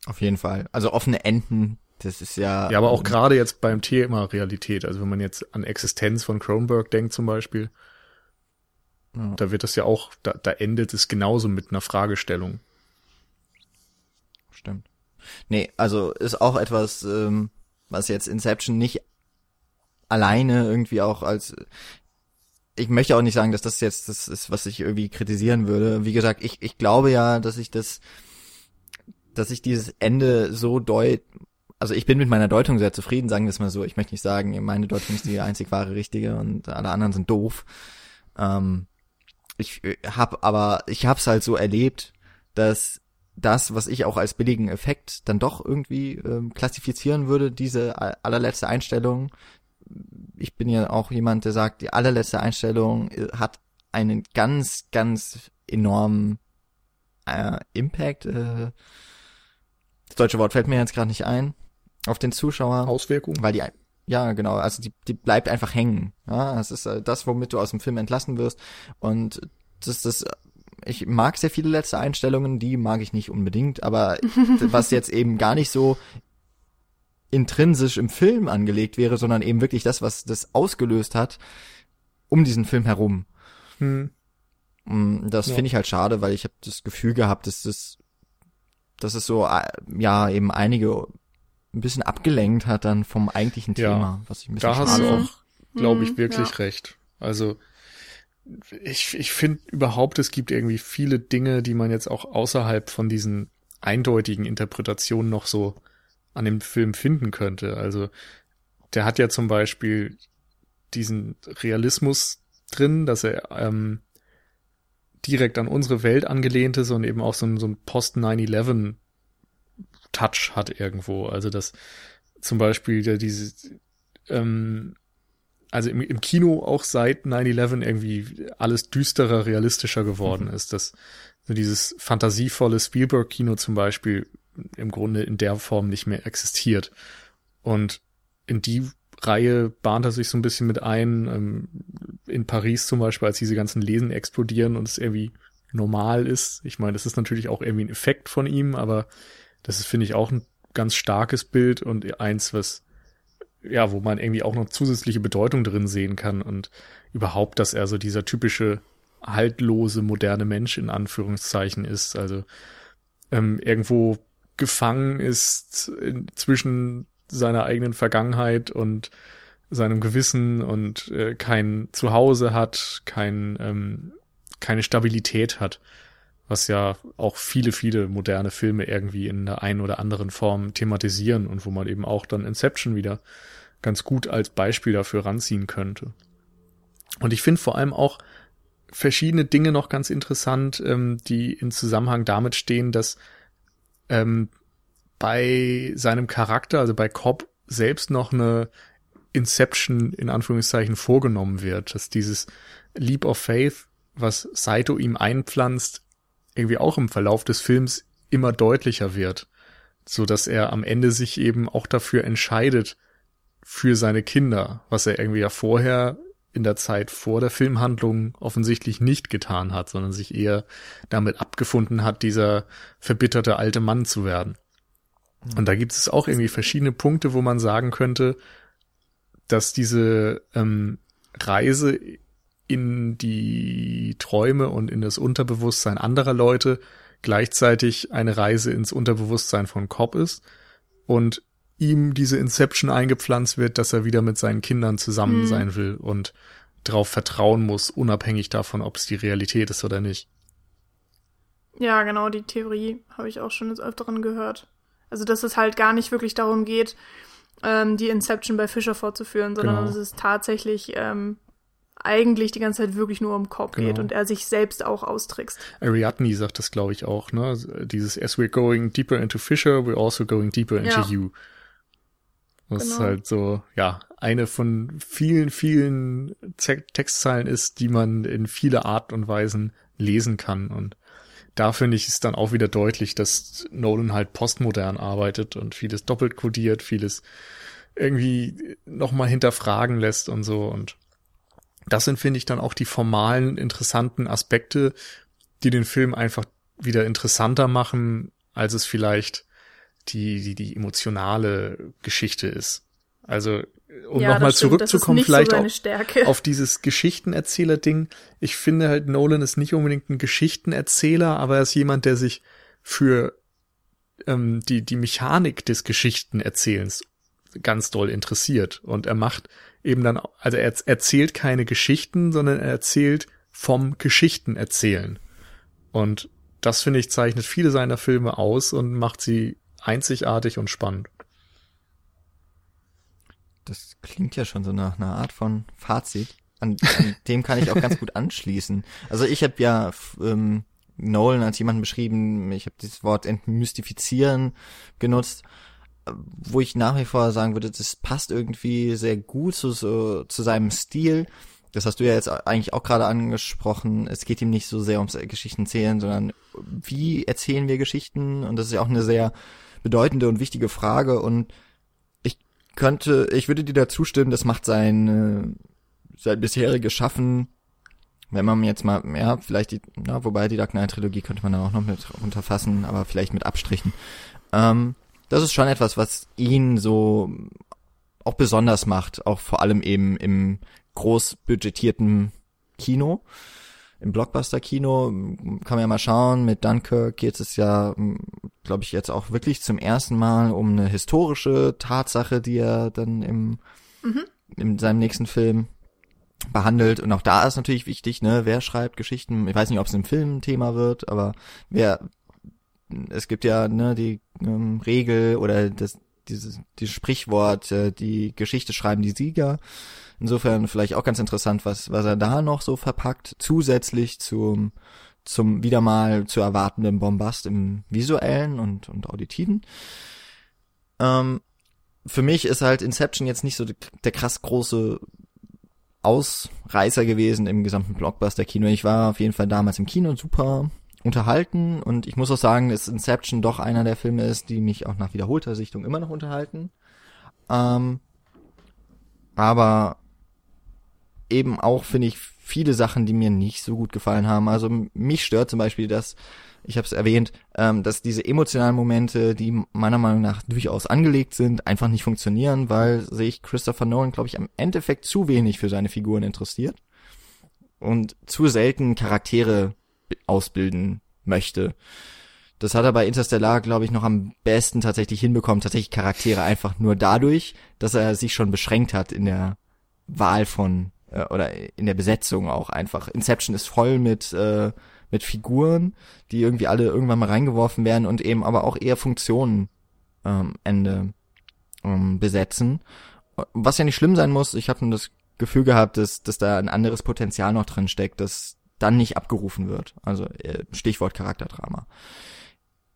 Auf jeden Fall. Also offene Enden das ist ja. Ja, aber auch gerade jetzt beim Thema Realität. Also wenn man jetzt an Existenz von Kronberg denkt zum Beispiel, ja. da wird das ja auch, da, da endet es genauso mit einer Fragestellung. Stimmt. Nee, also ist auch etwas, ähm, was jetzt Inception nicht alleine irgendwie auch als ich möchte auch nicht sagen, dass das jetzt das ist, was ich irgendwie kritisieren würde. Wie gesagt, ich, ich glaube ja, dass ich das, dass ich dieses Ende so deut, also ich bin mit meiner Deutung sehr zufrieden, sagen wir es mal so. Ich möchte nicht sagen, meine Deutung ist die einzig wahre richtige und alle anderen sind doof. Ähm, ich äh, habe aber, ich habe es halt so erlebt, dass das, was ich auch als billigen Effekt dann doch irgendwie ähm, klassifizieren würde, diese allerletzte Einstellung. Ich bin ja auch jemand, der sagt, die allerletzte Einstellung äh, hat einen ganz, ganz enormen äh, Impact. Äh, das deutsche Wort fällt mir jetzt gerade nicht ein auf den Zuschauer. Auswirkungen? Weil die, ja, genau, also die, die bleibt einfach hängen. Ja, das ist äh, das, womit du aus dem Film entlassen wirst. Und das, das, ich mag sehr viele letzte Einstellungen, die mag ich nicht unbedingt, aber was jetzt eben gar nicht so intrinsisch im Film angelegt wäre, sondern eben wirklich das, was das ausgelöst hat, um diesen Film herum. Hm. Mm, das ja. finde ich halt schade, weil ich habe das Gefühl gehabt, dass das, dass es so, äh, ja, eben einige ein bisschen abgelenkt hat dann vom eigentlichen Thema, ja, was ich ein bisschen Da hast du auch, glaube ich, mhm, wirklich ja. recht. Also ich, ich finde überhaupt, es gibt irgendwie viele Dinge, die man jetzt auch außerhalb von diesen eindeutigen Interpretationen noch so an dem Film finden könnte. Also der hat ja zum Beispiel diesen Realismus drin, dass er ähm, direkt an unsere Welt angelehnt ist und eben auch so ein, so ein Post-9-11 Touch hat irgendwo. Also dass zum Beispiel ja, diese ähm, also im, im Kino auch seit 9-11 irgendwie alles düsterer, realistischer geworden mhm. ist, dass so dieses fantasievolle Spielberg-Kino zum Beispiel im Grunde in der Form nicht mehr existiert. Und in die Reihe bahnt er sich so ein bisschen mit ein. Ähm, in Paris zum Beispiel, als diese ganzen Lesen explodieren und es irgendwie normal ist. Ich meine, das ist natürlich auch irgendwie ein Effekt von ihm, aber das ist, finde ich, auch ein ganz starkes Bild und eins, was, ja, wo man irgendwie auch noch zusätzliche Bedeutung drin sehen kann und überhaupt, dass er so dieser typische haltlose, moderne Mensch in Anführungszeichen ist. Also ähm, irgendwo gefangen ist zwischen seiner eigenen Vergangenheit und seinem Gewissen und äh, kein Zuhause hat, kein, ähm, keine Stabilität hat, was ja auch viele, viele moderne Filme irgendwie in der einen oder anderen Form thematisieren und wo man eben auch dann Inception wieder ganz gut als Beispiel dafür ranziehen könnte. Und ich finde vor allem auch verschiedene Dinge noch ganz interessant, ähm, die in Zusammenhang damit stehen, dass ähm, bei seinem Charakter, also bei Cobb, selbst noch eine Inception in Anführungszeichen vorgenommen wird, dass dieses Leap of Faith, was Saito ihm einpflanzt, irgendwie auch im Verlauf des Films immer deutlicher wird, so dass er am Ende sich eben auch dafür entscheidet für seine Kinder, was er irgendwie ja vorher in der Zeit vor der Filmhandlung offensichtlich nicht getan hat, sondern sich eher damit abgefunden hat, dieser verbitterte alte Mann zu werden. Und da gibt es auch irgendwie verschiedene Punkte, wo man sagen könnte, dass diese ähm, Reise in die Träume und in das Unterbewusstsein anderer Leute gleichzeitig eine Reise ins Unterbewusstsein von Cobb ist und ihm diese Inception eingepflanzt wird, dass er wieder mit seinen Kindern zusammen mhm. sein will und darauf vertrauen muss, unabhängig davon, ob es die Realität ist oder nicht. Ja, genau, die Theorie habe ich auch schon des Öfteren gehört. Also, dass es halt gar nicht wirklich darum geht, ähm, die Inception bei Fischer fortzuführen, sondern genau. dass es tatsächlich ähm, eigentlich die ganze Zeit wirklich nur um Cobb genau. geht und er sich selbst auch austrickst. Ariadne sagt das, glaube ich, auch, ne? Dieses As we're going deeper into Fisher, we're also going deeper into ja. you. Was genau. halt so, ja, eine von vielen, vielen Textzeilen ist, die man in viele Art und Weisen lesen kann. Und da finde ich es dann auch wieder deutlich, dass Nolan halt postmodern arbeitet und vieles doppelt kodiert, vieles irgendwie nochmal hinterfragen lässt und so. Und das sind, finde ich, dann auch die formalen, interessanten Aspekte, die den Film einfach wieder interessanter machen, als es vielleicht die, die, die emotionale Geschichte ist. Also um ja, nochmal zurückzukommen, vielleicht so auch auf dieses Geschichtenerzähler-Ding. Ich finde halt, Nolan ist nicht unbedingt ein Geschichtenerzähler, aber er ist jemand, der sich für ähm, die, die Mechanik des Geschichtenerzählens ganz doll interessiert. Und er macht eben dann, also er erzählt keine Geschichten, sondern er erzählt vom Geschichtenerzählen. Und das, finde ich, zeichnet viele seiner Filme aus und macht sie einzigartig und spannend. Das klingt ja schon so nach einer Art von Fazit. An, an dem kann ich auch ganz gut anschließen. Also ich habe ja ähm, Nolan als jemanden beschrieben, ich habe das Wort entmystifizieren genutzt, wo ich nach wie vor sagen würde, das passt irgendwie sehr gut zu, so, zu seinem Stil. Das hast du ja jetzt eigentlich auch gerade angesprochen. Es geht ihm nicht so sehr ums Geschichten zählen, sondern wie erzählen wir Geschichten? Und das ist ja auch eine sehr bedeutende und wichtige Frage. Und könnte, ich würde dir da zustimmen, das macht sein, sein bisheriges Schaffen, wenn man jetzt mal, ja, vielleicht die, na, wobei die Dark Knight Trilogie könnte man da auch noch mit unterfassen, aber vielleicht mit Abstrichen. Ähm, das ist schon etwas, was ihn so auch besonders macht, auch vor allem eben im großbudgetierten Kino im Blockbuster-Kino kann man ja mal schauen. Mit Dunkirk geht es ja, glaube ich, jetzt auch wirklich zum ersten Mal um eine historische Tatsache, die er dann im, mhm. in seinem nächsten Film behandelt. Und auch da ist natürlich wichtig, ne, wer schreibt Geschichten. Ich weiß nicht, ob es im Film Thema wird, aber wer, es gibt ja, ne, die ähm, Regel oder das, dieses, dieses Sprichwort, äh, die Geschichte schreiben die Sieger. Insofern vielleicht auch ganz interessant, was, was er da noch so verpackt, zusätzlich zum, zum wieder mal zu erwartenden Bombast im visuellen und, und auditiven. Ähm, für mich ist halt Inception jetzt nicht so der krass große Ausreißer gewesen im gesamten Blockbuster-Kino. Ich war auf jeden Fall damals im Kino super unterhalten und ich muss auch sagen, dass Inception doch einer der Filme ist, die mich auch nach wiederholter Sichtung immer noch unterhalten. Ähm, aber eben auch, finde ich, viele Sachen, die mir nicht so gut gefallen haben. Also mich stört zum Beispiel, dass, ich habe es erwähnt, ähm, dass diese emotionalen Momente, die meiner Meinung nach durchaus angelegt sind, einfach nicht funktionieren, weil sich Christopher Nolan, glaube ich, am Endeffekt zu wenig für seine Figuren interessiert und zu selten Charaktere ausbilden möchte. Das hat er bei Interstellar, glaube ich, noch am besten tatsächlich hinbekommen, tatsächlich Charaktere einfach nur dadurch, dass er sich schon beschränkt hat in der Wahl von äh, oder in der Besetzung auch einfach. Inception ist voll mit äh, mit Figuren, die irgendwie alle irgendwann mal reingeworfen werden und eben aber auch eher Funktionen ähm, Ende ähm, besetzen. Was ja nicht schlimm sein muss. Ich habe nur das Gefühl gehabt, dass, dass da ein anderes Potenzial noch drin steckt, das dann nicht abgerufen wird. Also äh, Stichwort Charakterdrama.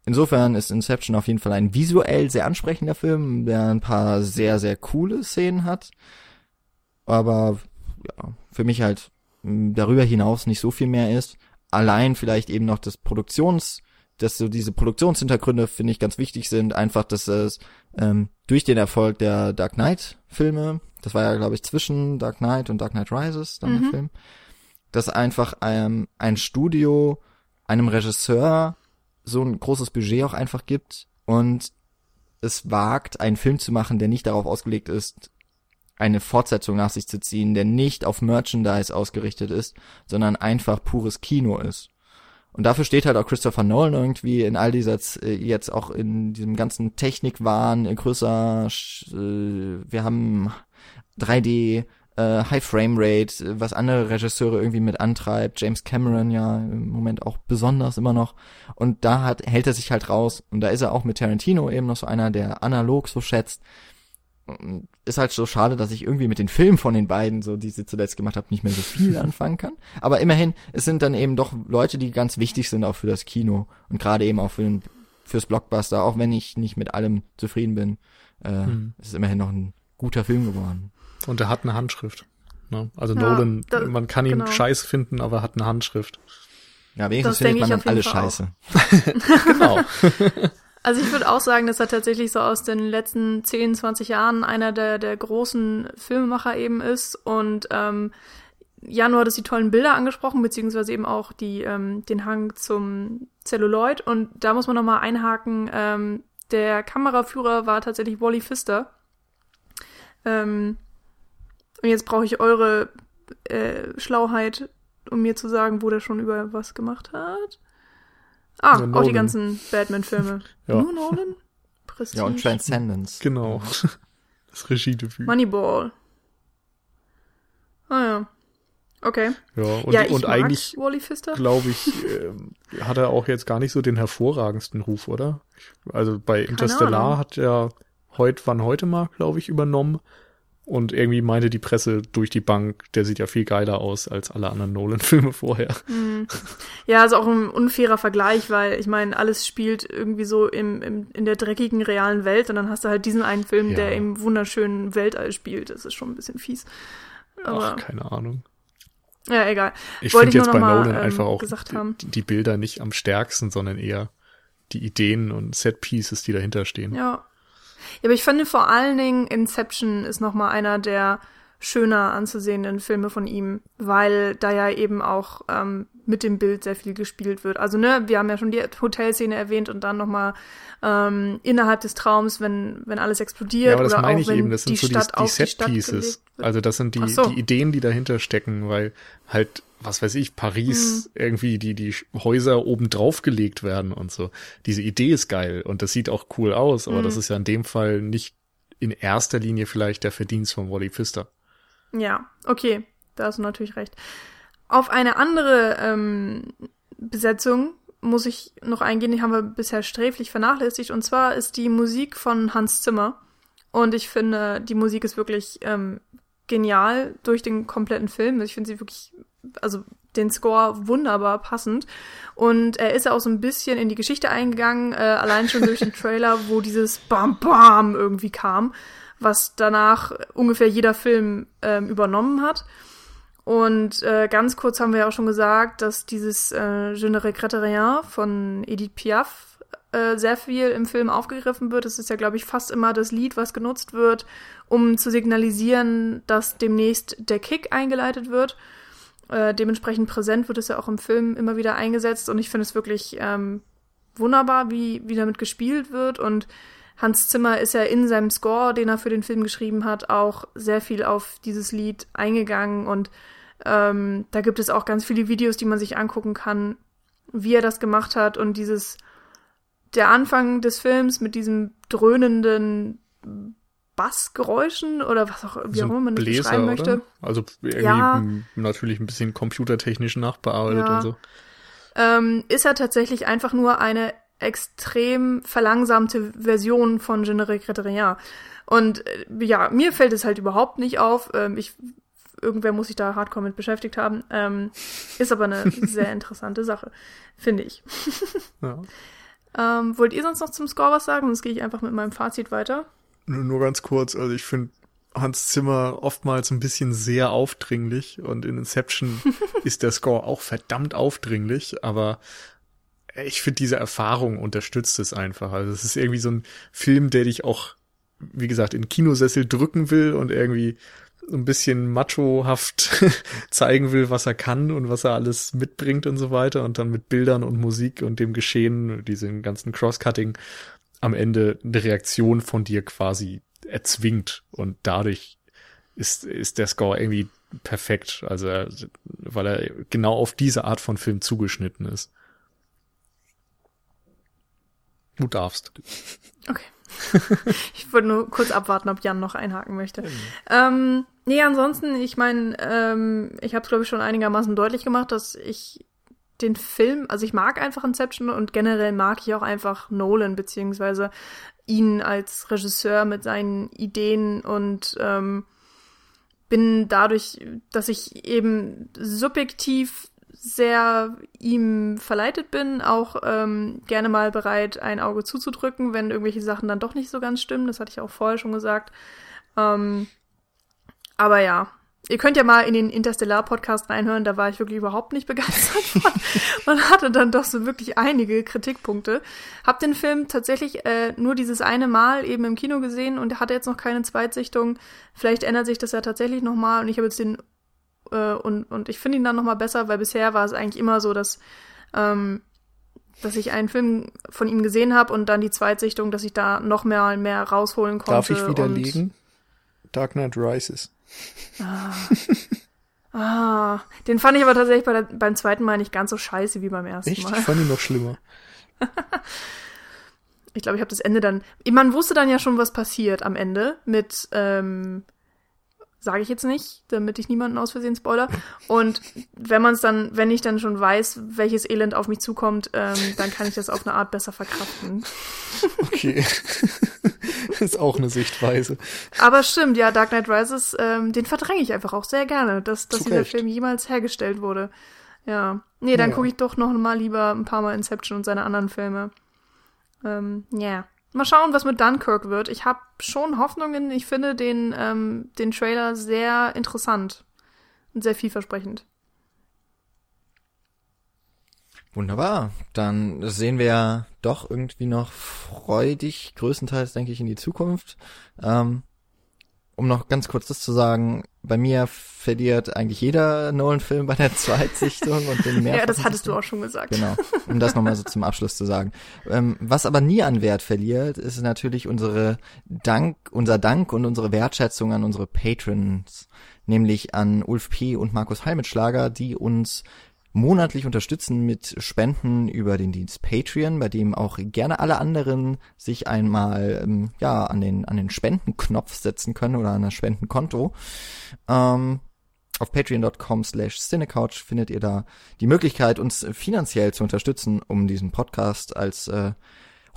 Insofern ist Inception auf jeden Fall ein visuell sehr ansprechender Film, der ein paar sehr, sehr coole Szenen hat. Aber ja, für mich halt darüber hinaus nicht so viel mehr ist. Allein vielleicht eben noch das Produktions, dass so diese Produktionshintergründe finde ich ganz wichtig sind. Einfach, dass es ähm, durch den Erfolg der Dark Knight Filme, das war ja glaube ich zwischen Dark Knight und Dark Knight Rises dann mhm. der Film, dass einfach ähm, ein Studio einem Regisseur so ein großes Budget auch einfach gibt und es wagt, einen Film zu machen, der nicht darauf ausgelegt ist, eine Fortsetzung nach sich zu ziehen, der nicht auf Merchandise ausgerichtet ist, sondern einfach pures Kino ist. Und dafür steht halt auch Christopher Nolan irgendwie in all dieser, äh, jetzt auch in diesem ganzen Technikwahn, äh, größer, äh, wir haben 3D, äh, High Frame Rate, was andere Regisseure irgendwie mit antreibt, James Cameron ja im Moment auch besonders immer noch und da hat, hält er sich halt raus und da ist er auch mit Tarantino eben noch so einer, der analog so schätzt. Ist halt so schade, dass ich irgendwie mit den Filmen von den beiden, so die sie zuletzt gemacht habe, nicht mehr so viel anfangen kann. Aber immerhin, es sind dann eben doch Leute, die ganz wichtig sind auch für das Kino und gerade eben auch für den, fürs Blockbuster, auch wenn ich nicht mit allem zufrieden bin, äh, hm. ist immerhin noch ein guter Film geworden. Und er hat eine Handschrift. Ne? Also ja, Nolan, da, man kann ihn genau. scheiße finden, aber er hat eine Handschrift. Ja, wenigstens findet man dann alle scheiße. genau. Also ich würde auch sagen, dass er tatsächlich so aus den letzten 10, 20 Jahren einer der, der großen Filmemacher eben ist. Und ähm, Januar hat es die tollen Bilder angesprochen, beziehungsweise eben auch die, ähm, den Hang zum Celluloid. Und da muss man nochmal einhaken, ähm, der Kameraführer war tatsächlich Wally Pfister. Ähm, und jetzt brauche ich eure äh, Schlauheit, um mir zu sagen, wo der schon über was gemacht hat. Ah, ja, auch die ganzen Batman-Filme. ja. Nur Nolan? Prestige. Ja, und Transcendence. Genau. Das Regiedebüt. Moneyball. Ah ja. Okay. Ja, und, ja, und eigentlich, glaube ich, äh, hat er auch jetzt gar nicht so den hervorragendsten Ruf, oder? Also bei Interstellar hat er heute, wann heute mal, glaube ich, übernommen. Und irgendwie meinte die Presse durch die Bank, der sieht ja viel geiler aus als alle anderen Nolan-Filme vorher. Mhm. Ja, also auch ein unfairer Vergleich, weil ich meine, alles spielt irgendwie so im, im, in der dreckigen realen Welt und dann hast du halt diesen einen Film, ja. der im wunderschönen Weltall spielt. Das ist schon ein bisschen fies. Aber, Ach, keine Ahnung. Ja, egal. Ich finde jetzt bei mal, Nolan ähm, einfach auch die, die Bilder nicht am stärksten, sondern eher die Ideen und Set-Pieces, die dahinter stehen. Ja, ja, aber ich finde vor allen Dingen Inception ist nochmal einer der schöner anzusehenden Filme von ihm, weil da ja eben auch ähm, mit dem Bild sehr viel gespielt wird. Also ne, wir haben ja schon die Hotelszene erwähnt und dann nochmal ähm, innerhalb des Traums, wenn wenn alles explodiert. Ja, aber das oder meine auch, ich eben, das sind so die, die Set Pieces. Also das sind die, so. die Ideen, die dahinter stecken, weil halt was weiß ich, Paris mhm. irgendwie die, die Häuser oben drauf gelegt werden und so. Diese Idee ist geil und das sieht auch cool aus, aber mhm. das ist ja in dem Fall nicht in erster Linie vielleicht der Verdienst von Wally Pfister. Ja, okay, da hast du natürlich recht. Auf eine andere ähm, Besetzung muss ich noch eingehen, die haben wir bisher sträflich vernachlässigt, und zwar ist die Musik von Hans Zimmer. Und ich finde, die Musik ist wirklich ähm, genial durch den kompletten Film. Ich finde sie wirklich also den Score wunderbar passend. Und er ist ja auch so ein bisschen in die Geschichte eingegangen, äh, allein schon durch den Trailer, wo dieses Bam Bam irgendwie kam, was danach ungefähr jeder Film ähm, übernommen hat. Und äh, ganz kurz haben wir ja auch schon gesagt, dass dieses äh, Je ne regrette rien von Edith Piaf äh, sehr viel im Film aufgegriffen wird. Es ist ja, glaube ich, fast immer das Lied, was genutzt wird, um zu signalisieren, dass demnächst der Kick eingeleitet wird. Äh, dementsprechend präsent wird es ja auch im Film immer wieder eingesetzt und ich finde es wirklich ähm, wunderbar, wie, wie damit gespielt wird und Hans Zimmer ist ja in seinem Score, den er für den Film geschrieben hat, auch sehr viel auf dieses Lied eingegangen und ähm, da gibt es auch ganz viele Videos, die man sich angucken kann, wie er das gemacht hat und dieses der Anfang des Films mit diesem dröhnenden Bassgeräuschen oder was auch, wie So auch immer man das Bläser, beschreiben möchte. oder? Also irgendwie Ja. natürlich ein bisschen computertechnisch nachbearbeitet Ja. und so. ähm, ist er tatsächlich einfach nur eine extrem verlangsamte Version von Je ne regrette rien. Und äh, ja, mir fällt es halt überhaupt nicht auf. Ähm, ich, irgendwer muss sich da hardcore mit beschäftigt haben. Ähm, ist aber eine sehr interessante Sache, finde ich. Ja. Ähm, wollt ihr sonst noch zum Score was sagen? Sonst gehe ich einfach mit meinem Fazit weiter. Nur, nur ganz kurz, also ich finde Hans Zimmer oftmals ein bisschen sehr aufdringlich und in Inception ist der Score auch verdammt aufdringlich, aber ich finde diese Erfahrung unterstützt es einfach. Also es ist irgendwie so ein Film, der dich auch, wie gesagt, in Kinosessel drücken will und irgendwie ein bisschen machohaft zeigen will, was er kann und was er alles mitbringt und so weiter und dann mit Bildern und Musik und dem Geschehen, diesem ganzen Crosscutting am Ende eine Reaktion von dir quasi erzwingt und dadurch ist, ist der Score irgendwie perfekt, also weil er genau auf diese Art von Film zugeschnitten ist. Du darfst. Okay. ich wollte nur kurz abwarten, ob Jan noch einhaken möchte. Ähm, nee, ansonsten, ich meine, ähm, ich habe es, glaube ich, schon einigermaßen deutlich gemacht, dass ich den Film, also ich mag einfach Inception und generell mag ich auch einfach Nolan, beziehungsweise ihn als Regisseur mit seinen Ideen und ähm, bin dadurch, dass ich eben subjektiv sehr ihm verleitet bin, auch ähm, gerne mal bereit, ein Auge zuzudrücken, wenn irgendwelche Sachen dann doch nicht so ganz stimmen. Das hatte ich auch vorher schon gesagt. Ähm, aber ja, ihr könnt ja mal in den Interstellar-Podcast reinhören, da war ich wirklich überhaupt nicht begeistert von. Man hatte dann doch so wirklich einige Kritikpunkte. Hab den Film tatsächlich äh, nur dieses eine Mal eben im Kino gesehen und hatte jetzt noch keine Zweitsichtung. Vielleicht ändert sich das ja tatsächlich nochmal und ich habe jetzt den äh, und, und ich finde ihn dann nochmal besser, weil bisher war es eigentlich immer so, dass, ähm, dass ich einen Film von ihm gesehen habe und dann die Zweitsichtung, dass ich da noch mehr, mehr rausholen konnte. Darf ich widerlegen? Dark Knight Rises. Ah, den fand ich aber tatsächlich bei der, beim zweiten Mal nicht ganz so scheiße wie beim ersten Echt? Mal. Ich fand ihn noch schlimmer. Ich glaube, ich habe das Ende dann. Man wusste dann ja schon, was passiert am Ende mit, ähm, sage ich jetzt nicht, damit ich niemanden aus Versehen spoiler. Und wenn man es dann, wenn ich dann schon weiß, welches Elend auf mich zukommt, ähm, dann kann ich das auf eine Art besser verkraften. Okay. ist auch eine Sichtweise. Aber stimmt, ja, Dark Knight Rises, ähm, den verdränge ich einfach auch sehr gerne, dass, dass Zu dieser Recht. Film jemals hergestellt wurde. Ja. Nee, dann Ja. gucke ich doch noch mal lieber ein paar Mal Inception und seine anderen Filme. Ähm, ja. Mal schauen, was mit Dunkirk wird. Ich habe schon Hoffnungen. Ich finde den, ähm, den Trailer sehr interessant und sehr vielversprechend. Wunderbar. Dann sehen wir doch irgendwie noch freudig, größtenteils denke ich, in die Zukunft. Ähm, um noch ganz kurz das zu sagen, bei mir verliert eigentlich jeder Nolan-Film bei der Zweitsichtung und den Ja, das mehrfachen hattest du auch schon gesagt. Genau, um das nochmal so zum Abschluss zu sagen. Ähm, was aber nie an Wert verliert, ist natürlich unsere Dank, unser Dank und unsere Wertschätzung an unsere Patrons, nämlich an Ulf P. und Markus Heimitschlager, die uns monatlich unterstützen mit Spenden über den Dienst Patreon, bei dem auch gerne alle anderen sich einmal ähm, ja an den an den Spendenknopf setzen können oder an das Spendenkonto. Ähm, auf patreon.com slash cinecouch findet ihr da die Möglichkeit, uns finanziell zu unterstützen, um diesen Podcast als äh,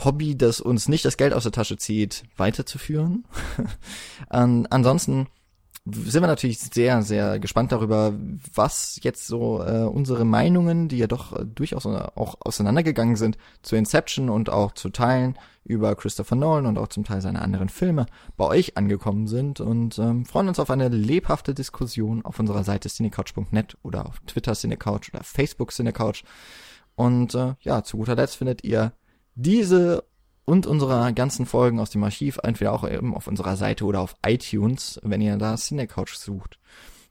Hobby, das uns nicht das Geld aus der Tasche zieht, weiterzuführen. An, ansonsten sind wir natürlich sehr, sehr gespannt darüber, was jetzt so äh, unsere Meinungen, die ja doch äh, durchaus auch auseinandergegangen sind, zu Inception und auch zu Teilen über Christopher Nolan und auch zum Teil seine anderen Filme bei euch angekommen sind und ähm, freuen uns auf eine lebhafte Diskussion auf unserer Seite cinecouch.net oder auf Twitter cinecouch oder Facebook cinecouch. Und äh, ja, zu guter Letzt findet ihr diese und unsere ganzen Folgen aus dem Archiv entweder auch eben auf unserer Seite oder auf iTunes, wenn ihr da Cinecouch sucht.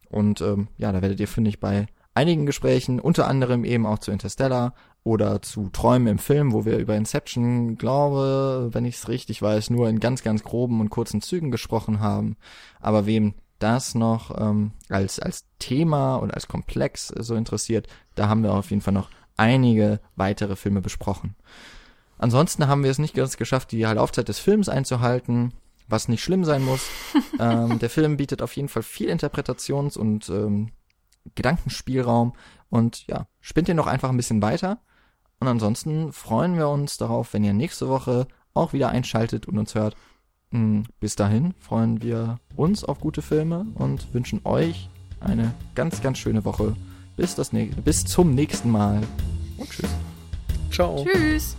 Und ähm, ja, da werdet ihr fündig bei einigen Gesprächen, unter anderem eben auch zu Interstellar oder zu Träumen im Film, wo wir über Inception, glaube, wenn ich es richtig weiß, nur in ganz, ganz groben und kurzen Zügen gesprochen haben. Aber wem das noch ähm, als, als Thema und als Komplex so interessiert, da haben wir auf jeden Fall noch einige weitere Filme besprochen. Ansonsten haben wir es nicht ganz geschafft, die Laufzeit des Films einzuhalten, was nicht schlimm sein muss. ähm, der Film bietet auf jeden Fall viel Interpretations- und ähm, Gedankenspielraum und ja, spinnt ihr noch einfach ein bisschen weiter. Und ansonsten freuen wir uns darauf, wenn ihr nächste Woche auch wieder einschaltet und uns hört. Hm, bis dahin freuen wir uns auf gute Filme und wünschen euch eine ganz, ganz schöne Woche. Bis, das bis zum nächsten Mal und tschüss. Ciao. Tschüss.